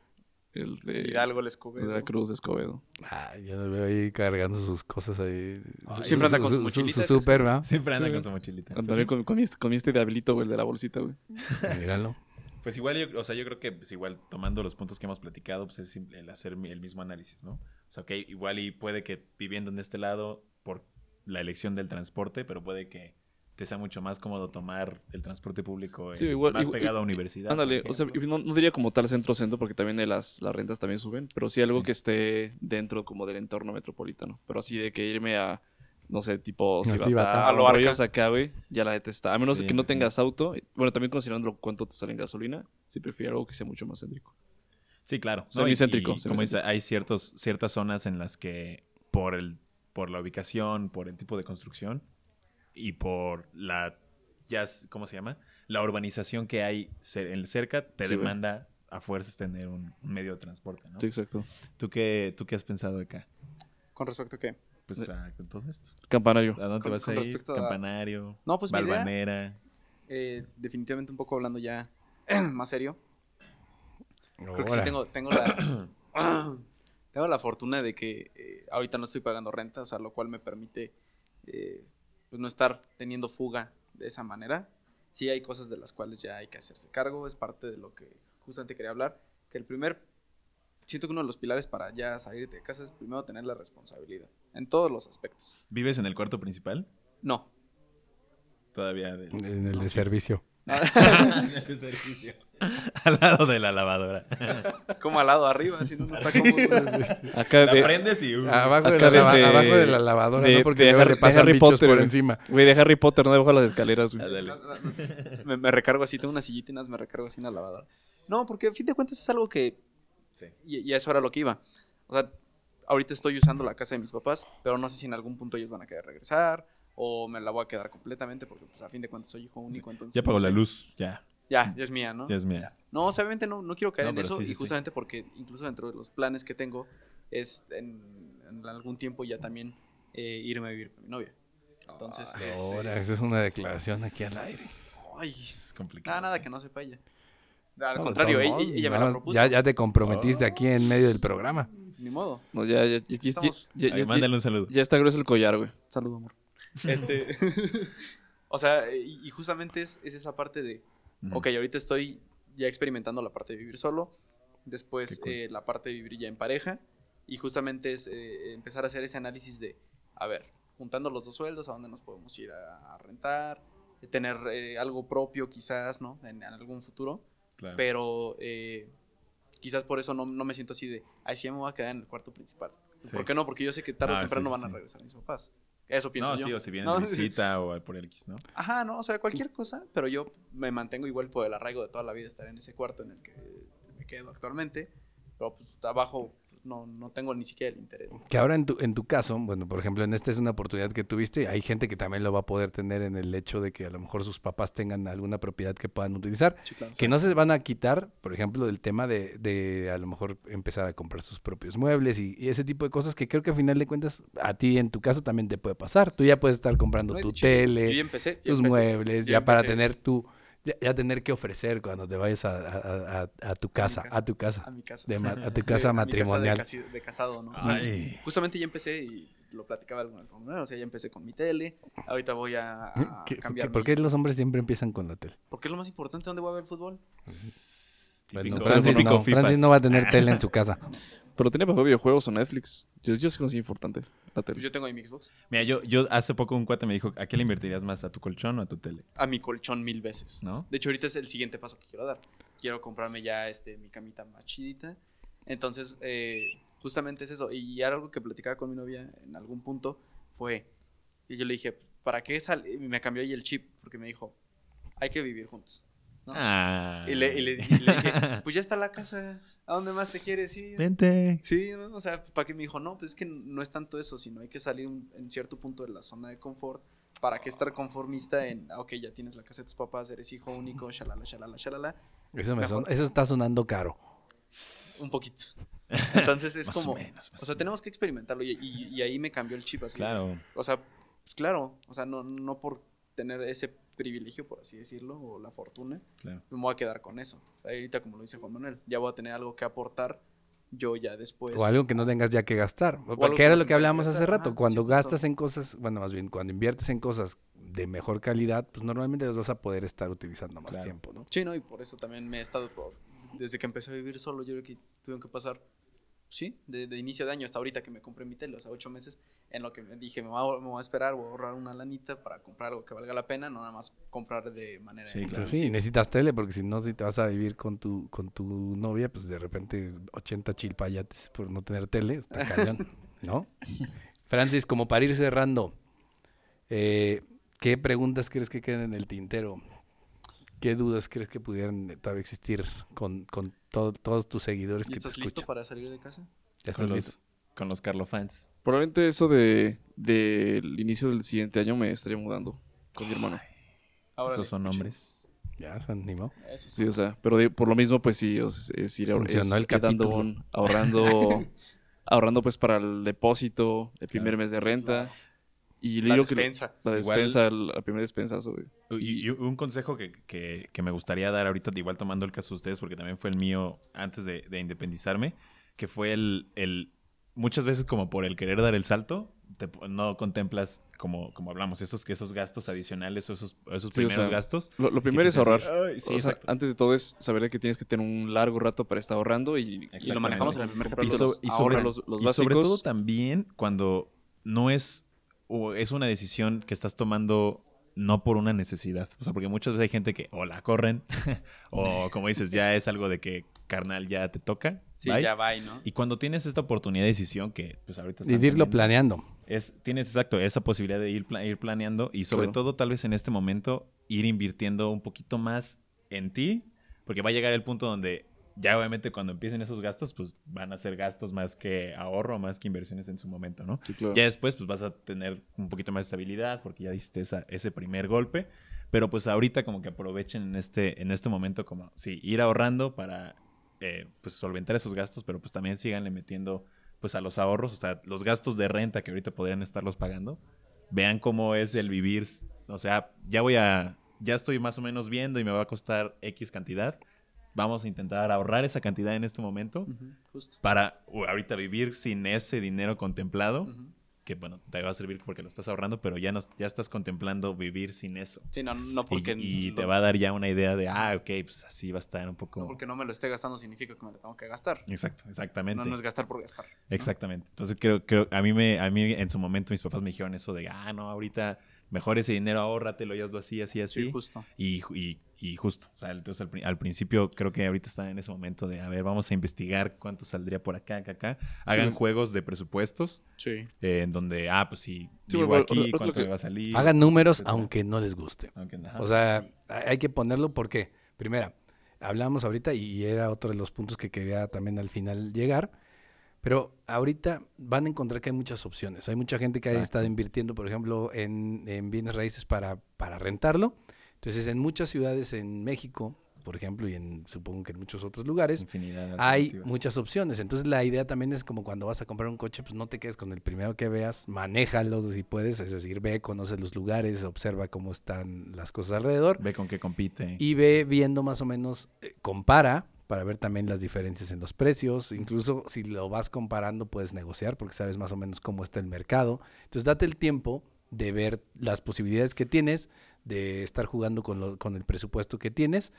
el de, Hidalgo, el de Escobedo. la Cruz de Escobedo. Ah, yo lo veo ahí cargando sus cosas ahí. Ay, Su- siempre anda con su su, mochilita, su súper, ¿va? Siempre anda Sí, con su mochilita. También con, con, mi, con este diablito, güey, el de la bolsita, güey. Míralo. Pues igual, yo, o sea, yo creo que pues igual tomando los puntos que hemos platicado, pues es el hacer el mismo análisis, ¿no? O sea, ok, igual y puede que viviendo en este lado por la elección del transporte, pero puede que te sea mucho más cómodo tomar el transporte público Sí, igual- más igual- pegado a universidad. Ándale, o sea, no, no diría como tal centro-centro porque también de las, las rentas también suben, pero sí algo Sí. que esté dentro como del entorno metropolitano. Pero así de que irme a, no sé, tipo Cibatá, Batá. A lo rollos acá, güey, ya la neta está. A menos Sí, que no sí. tengas auto, bueno, también considerando cuánto te sale en gasolina, sí prefiero algo que sea mucho más céntrico. Sí, claro. Semicéntrico, Y- y como dice, hay ciertos, ciertas zonas en las que por el por la ubicación, por el tipo de construcción y por la ya ¿cómo se llama? La urbanización que hay en cerca te Sí, güey. demanda a fuerzas tener un, medio de transporte, ¿no? Sí, exacto. ¿Tú qué tú qué has pensado acá? ¿Con respecto a qué? Pues a- con todo esto. Campanario. ¿A dónde Con- vas con a ir? respecto a- Campanario, No, pues idea- Balvanera. Eh, definitivamente un poco hablando ya más serio. Creo que sí tengo, tengo la... tengo la fortuna de que eh, ahorita no estoy pagando renta, o sea, lo cual me permite eh, pues no estar teniendo fuga de esa manera. Sí hay cosas de las cuales ya hay que hacerse cargo, es parte de lo que justamente quería hablar, que el primer, siento que uno de los pilares para ya salirte de casa es primero tener la responsabilidad, en todos los aspectos. ¿Vives en el cuarto principal? No. Todavía del- En el de servicio. del servicio. Al lado de la lavadora. Como al lado arriba, si no, no está cómodo. Acá La de, prendes y... uh, Abajo de, la, abajo de la lavadora, de- ¿no? Porque de luego Harry- le de pasan Harry bichos Potter, por encima. güey, de Harry Potter, no debajo de las escaleras, güey. me, me recargo así, tengo unas sillitinas, me recargo así en la lavadora. No, porque a fin de cuentas es algo que... Sí. Y, y a eso era lo que iba. O sea, ahorita estoy usando la casa de mis papás, pero no sé si en algún punto ellos van a querer regresar o me la voy a quedar completamente porque pues, a fin de cuentas soy hijo único. Entonces, Ya apagó no la luz, ya. Ya, ya es mía, ¿no? Ya es mía. No, o sea, obviamente no, no quiero caer No, en eso sí, y sí. justamente porque incluso dentro de los planes que tengo es en, en algún tiempo ya también eh, irme a vivir con mi novia. Entonces, este, Ahora, esa es una declaración aquí al aire. ay, Es complicado. nada, nada que no sepa ella. Al No, contrario, ella, modos, ella me la propuso. Ya, ya te comprometiste aquí en medio del programa. Ni modo. No, ya, ya, ya, ya, ya, Estamos- ya- Ahí, ya- mándale un saludo. ya está grueso el collar, güey. Saludo, amor. Este. o sea, y, y justamente es, es esa parte de. Ujú. Ok, ahorita estoy ya experimentando la parte de vivir solo. Después cool. eh, la parte de vivir ya en pareja. Y justamente es eh, empezar a hacer ese análisis de. A ver, juntando los dos sueldos, a dónde nos podemos ir a, a rentar. de tener eh, algo propio, quizás, ¿no? En, en algún futuro. Claro. Pero. eh, Quizás por eso no, no me siento así de, ay, sí, me voy a quedar en el cuarto principal. Sí. ¿Por qué no? Porque yo sé que tarde Ah, o temprano sí, sí, van a regresar mis papás. Eso pienso no, yo. sí, o si vienen No, de visita o por el X, ¿no? Ajá, no, o sea, cualquier cosa, pero yo me mantengo igual por el arraigo de toda la vida estar en ese cuarto en el que me quedo actualmente. Pero pues abajo no, no tengo ni siquiera el interés. Que ahora en tu, en tu caso, bueno, por ejemplo, en esta es una oportunidad que tuviste, hay gente que también lo va a poder tener en el hecho de que a lo mejor sus papás tengan alguna propiedad que puedan utilizar, Sí, claro. que no se van a quitar, por ejemplo, del tema de, de a lo mejor empezar a comprar sus propios muebles y, y ese tipo de cosas que creo que a final de cuentas a ti en tu caso también te puede pasar. Tú ya puedes estar comprando No, tu Yo tele, ya empecé. ya tus empecé. muebles, ya para tener tu, ya, tener que ofrecer cuando te vayas a, a- a- a tu casa, casa. a tu casa, A mi casa. de a tu De- casa a mi matrimonial. de, casado, ¿no? O sea, justamente ya empecé y lo platicaba alguna. O sea, ya empecé con mi tele. Ahorita voy a, a ¿Qué- cambiar. qué- ¿Por qué los hombres siempre empiezan con la tele? Porque es lo más importante. ¿Dónde voy a ver fútbol? Bueno, Típico- Francis, típico no, FIFAs. Francis no va a tener tele en su casa. Pero tiene para videojuegos o Netflix. Yo, yo sí considero importante la Pues tele. yo tengo ahí mi Xbox. Mira, yo, yo hace poco un cuate me dijo, ¿a qué le invertirías más? ¿A tu colchón o a tu tele? A mi colchón mil veces. ¿No? De hecho, ahorita es el siguiente paso que quiero dar. Quiero comprarme ya este, mi camita más chidita. Entonces, eh, justamente es eso. Y era algo que platicaba con mi novia en algún punto. Fue, y yo le dije, ¿para qué sale? Y me cambió ahí el chip, porque me dijo, hay que vivir juntos. ¿no? Ah. Y, le, y le- y le dije, pues ya está la casa. ¿A dónde más te quieres ir? Vente. Sí, ¿no? o sea, ¿para qué me dijo? No, pues es que no es tanto eso, sino hay que salir un- en cierto punto de la zona de confort. ¿Para qué estar conformista en, ah, ok, ya tienes la casa de tus papás, eres hijo único, shalala, shalala, shalala? Eso, me son- eso está sonando caro. Un poquito. Entonces es Más o como, menos, más o sea, o tenemos que experimentarlo y, y- y ahí me cambió el chip así. Claro. O sea, pues claro, o sea, no, no por tener ese privilegio, por así decirlo, o la fortuna, Claro. me voy a quedar con eso. Ahorita, como lo dice Juan Manuel, ya voy a tener algo que aportar yo ya después. O algo que no tengas ya que gastar. Porque que era lo que hablábamos hace rato. Cuando sí, gastas en cosas, bueno, más bien, cuando inviertes en cosas de mejor calidad, pues normalmente las vas a poder estar utilizando más Claro. tiempo, ¿no? Sí, no, y por eso también me he estado, desde que empecé a vivir solo, yo creo que tuvieron que pasar, sí, de, de inicio de año hasta ahorita que me compré mi tele, o sea, ocho meses, en lo que me dije, me voy, a, me voy a esperar, voy a ahorrar una lanita para comprar algo que valga la pena, no nada más comprar de manera... Sí, claro. sí, necesitas tele porque si no, si te vas a vivir con tu, con tu novia, pues de repente 80 chilpayates por no tener tele, está cañón, ¿no? Francis, como para ir cerrando, eh, ¿qué preguntas crees que queden en el tintero? ¿Qué dudas crees que pudieran todavía existir con, con to- todos tus seguidores ¿Y que te estás listo escuchan? para salir de casa? ¿Ya Con listo? los, con los Carlo fans. Probablemente eso de del inicio del siguiente año me estaría mudando con mi hermano. Ahora Esos son nombres. Ya se animó. Eso Sí, o sea, pero de- por lo mismo, pues sí, o sea, es ir Funcionó es el un- ahorrando, ahorrando pues para el depósito, el primer Claro. mes de renta. Y le La digo que despensa. la Igual- despensa, el, el primer despensazo, güey. Y, y un consejo que, que- que me gustaría dar ahorita, igual tomando el caso de ustedes, porque también fue el mío antes de, de independizarme, que fue el, el- Muchas veces como por el querer dar el salto, te no contemplas, como, como hablamos, esos, que esos gastos adicionales o esos, esos Sí, o primeros sea, gastos. Lo, primero es ahorrar. "Ay, sí, O sea, exacto". antes de todo es saber que tienes que tener un largo rato para estar ahorrando y, Y lo manejamos en el primer Y, capítulo. so- y sobre, los- los y sobre básicos. todo también cuando no es o es una decisión que estás tomando no por una necesidad. O sea, porque muchas veces hay gente que o la corren o como dices, ya es algo de que carnal ya te toca. Sí, bye. ya va, ¿no? Y cuando tienes esta oportunidad de decisión que pues ahorita Y de irlo planeando. es, tienes exacto esa posibilidad de ir, pla- ir planeando y sobre Claro. todo tal vez en este momento ir invirtiendo un poquito más en ti, porque va a llegar el punto donde ya obviamente cuando empiecen esos gastos, pues van a ser gastos más que ahorro, más que inversiones en su momento, ¿no? Sí, claro. Ya después pues vas a tener un poquito más de estabilidad porque ya diste esa- ese primer golpe, pero pues ahorita como que aprovechen en este, en este momento como, sí, ir ahorrando para eh, pues solventar esos gastos, pero pues también síganle metiendo pues a los ahorros, o sea, los gastos de renta que ahorita podrían estarlos pagando, vean cómo es el vivir, o sea, ya voy a, ya estoy más o menos viendo y me va a costar X cantidad, vamos a intentar ahorrar esa cantidad en este momento Justo. para uh, ahorita vivir sin ese dinero contemplado, que bueno, te va a servir porque lo estás ahorrando, pero ya, no, ya estás contemplando vivir sin eso. Sí, no, no Y, porque... y te va a dar ya una idea de, ah, ok, pues así va a estar un poco... no porque no me lo esté gastando significa que me lo tengo que gastar. Exacto, exactamente. No, no es gastar por gastar. Exactamente. Entonces creo, creo, a mí me, a mí en su momento mis papás me dijeron eso de, ah, no, ahorita mejor ese dinero ahórratelo y hazlo así, así, así. Sí, justo. Y, y, y justo, o sea, entonces al, al principio creo que ahorita están en ese momento de, a ver, vamos a investigar cuánto saldría por acá, acá, acá. Hagan Sí. juegos de presupuestos Sí. eh, en donde, ah, pues si Sí, vivo aquí, cuánto que- me va a salir. Hagan números etcétera. aunque no les guste. Aunque. O sea, hay hay que ponerlo porque, primera, hablamos ahorita y era otro de los puntos que quería también al final llegar, pero ahorita van a encontrar que hay muchas opciones. Hay mucha gente que ha estado invirtiendo, por ejemplo, en, en bienes raíces para, para rentarlo. Entonces, en muchas ciudades en México, por ejemplo, y en supongo que en muchos otros lugares, Infinidad hay muchas opciones. Entonces la idea también es como cuando vas a comprar un coche, pues no te quedes con el primero que veas, manéjalo si puedes, es decir, ve, conoce los lugares, observa cómo están las cosas alrededor Ve con qué compite. y ve viendo más o menos, eh, compara para ver también las diferencias en los precios. Incluso si lo vas comparando puedes negociar porque sabes más o menos cómo está el mercado. Entonces date el tiempo de ver las posibilidades que tienes, de estar jugando con, lo- con el presupuesto que tienes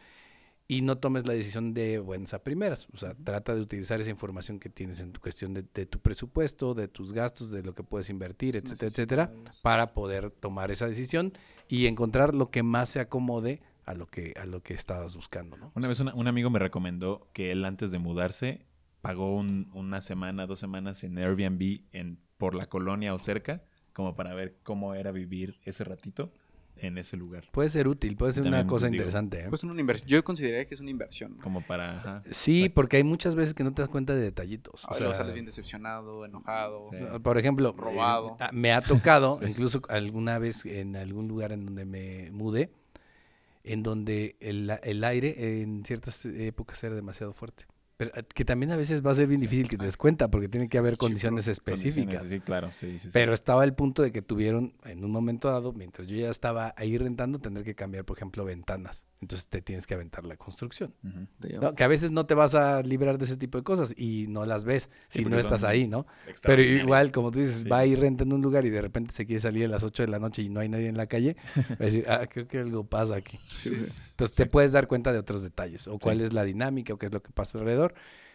y no tomes la decisión de buenas a primeras. O sea, trata de utilizar esa información que tienes en tu cuestión de, de tu presupuesto, de tus gastos, de lo que puedes invertir, etcétera, etcétera, para poder tomar esa decisión y encontrar lo que más se acomode a lo que, a lo que estabas buscando, ¿no? Una vez una- un amigo me recomendó que él antes de mudarse pagó un- una semana, dos semanas en Airbnb en, por la colonia o cerca, como para ver cómo era vivir ese ratito en ese lugar. Puede ser útil, puede ser una cosa digo, interesante. ¿eh? Pues una inversión. Yo consideraría que es una inversión. ¿no? Como para... ajá. sí, porque hay muchas veces que no te das cuenta de detallitos. O sea, sales bien decepcionado, enojado. Sí. Por ejemplo, Robado. eh, me ha tocado, incluso alguna vez en algún lugar en donde me mudé, en donde el, el aire en ciertas épocas era demasiado fuerte. Pero eh, que también a veces va a ser bien difícil que te des cuenta porque tiene que haber condiciones específicas. Condiciones, Sí, claro, sí. Pero estaba el punto de que tuvieron, en un momento dado, mientras yo ya estaba ahí rentando, tener que cambiar, por ejemplo, ventanas. Entonces te tienes que aventar la construcción. Que a veces no te vas a librar de ese tipo de cosas y no las ves Sí, si no estás ahí, ¿no? Pero igual, como tú dices, Sí. va y renta en un lugar y de repente se quiere salir a las 8 de la noche y no hay nadie en la calle, va a decir, ah, creo que algo pasa aquí. Entonces te puedes dar cuenta de otros detalles, o cuál es la dinámica, o qué es lo que pasa alrededor.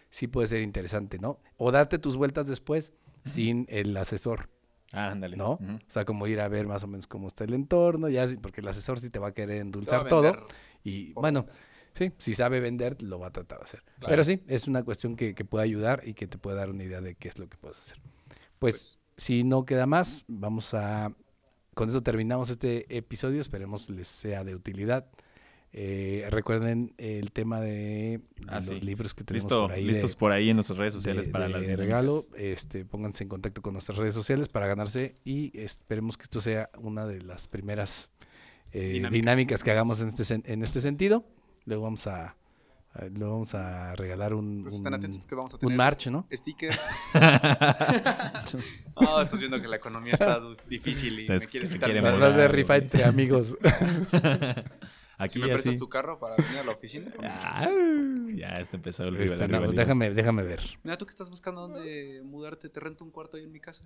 Sí puede ser interesante, ¿no? O darte tus vueltas después sin el asesor, Ah, ándale. ¿no? O sea, como ir a ver más o menos cómo está el entorno, ya, porque el asesor sí te va a querer endulzar todo. Y bueno, sí, si sabe vender, lo va a tratar de hacer. Pero sí, es una cuestión que, que puede ayudar y que te puede dar una idea de qué es lo que puedes hacer. Pues, si no queda más, vamos a... Con eso terminamos este episodio. Esperemos les sea de utilidad. Eh, recuerden el tema de, de Ah, los sí. libros que tenemos Listo, por ahí. listos de- por ahí en nuestras redes sociales de- para de las regalo. Este, pónganse en contacto con nuestras redes sociales para ganarse y esperemos que esto sea una de las primeras eh, Dinámicas. dinámicas. que hagamos en este, sen- en este sentido. Luego vamos a, vamos a regalar un, Pues un- atentos porque vamos a un tener march, ¿no? stickers. oh, estás viendo que la economía está difícil y me quieres quitar Va a ser güey. rifa entre amigos. Aquí Si me prestas así. tu carro para venir a la oficina. Ah, ya está empezado el Este, rival- no, déjame, déjame ver. Mira, tú que estás buscando dónde mudarte, te rento un cuarto ahí en mi casa.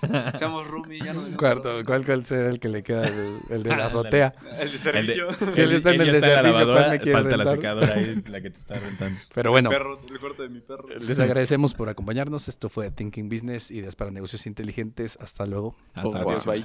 Seamos roomie, ya no venimos Cuarto. ¿cuál, cuál será el que le queda? El, el de la azotea. El de El de- servicio. Si él está en el de servicio, ¿cuál lavadora, me quiere falta la secadora ahí, la que te está rentando. Pero bueno, Perro, el cuarto de mi perro. les agradecemos por acompañarnos. Esto fue Thinking Business, ideas para negocios inteligentes. Hasta luego. Hasta Oh, wow. Bye.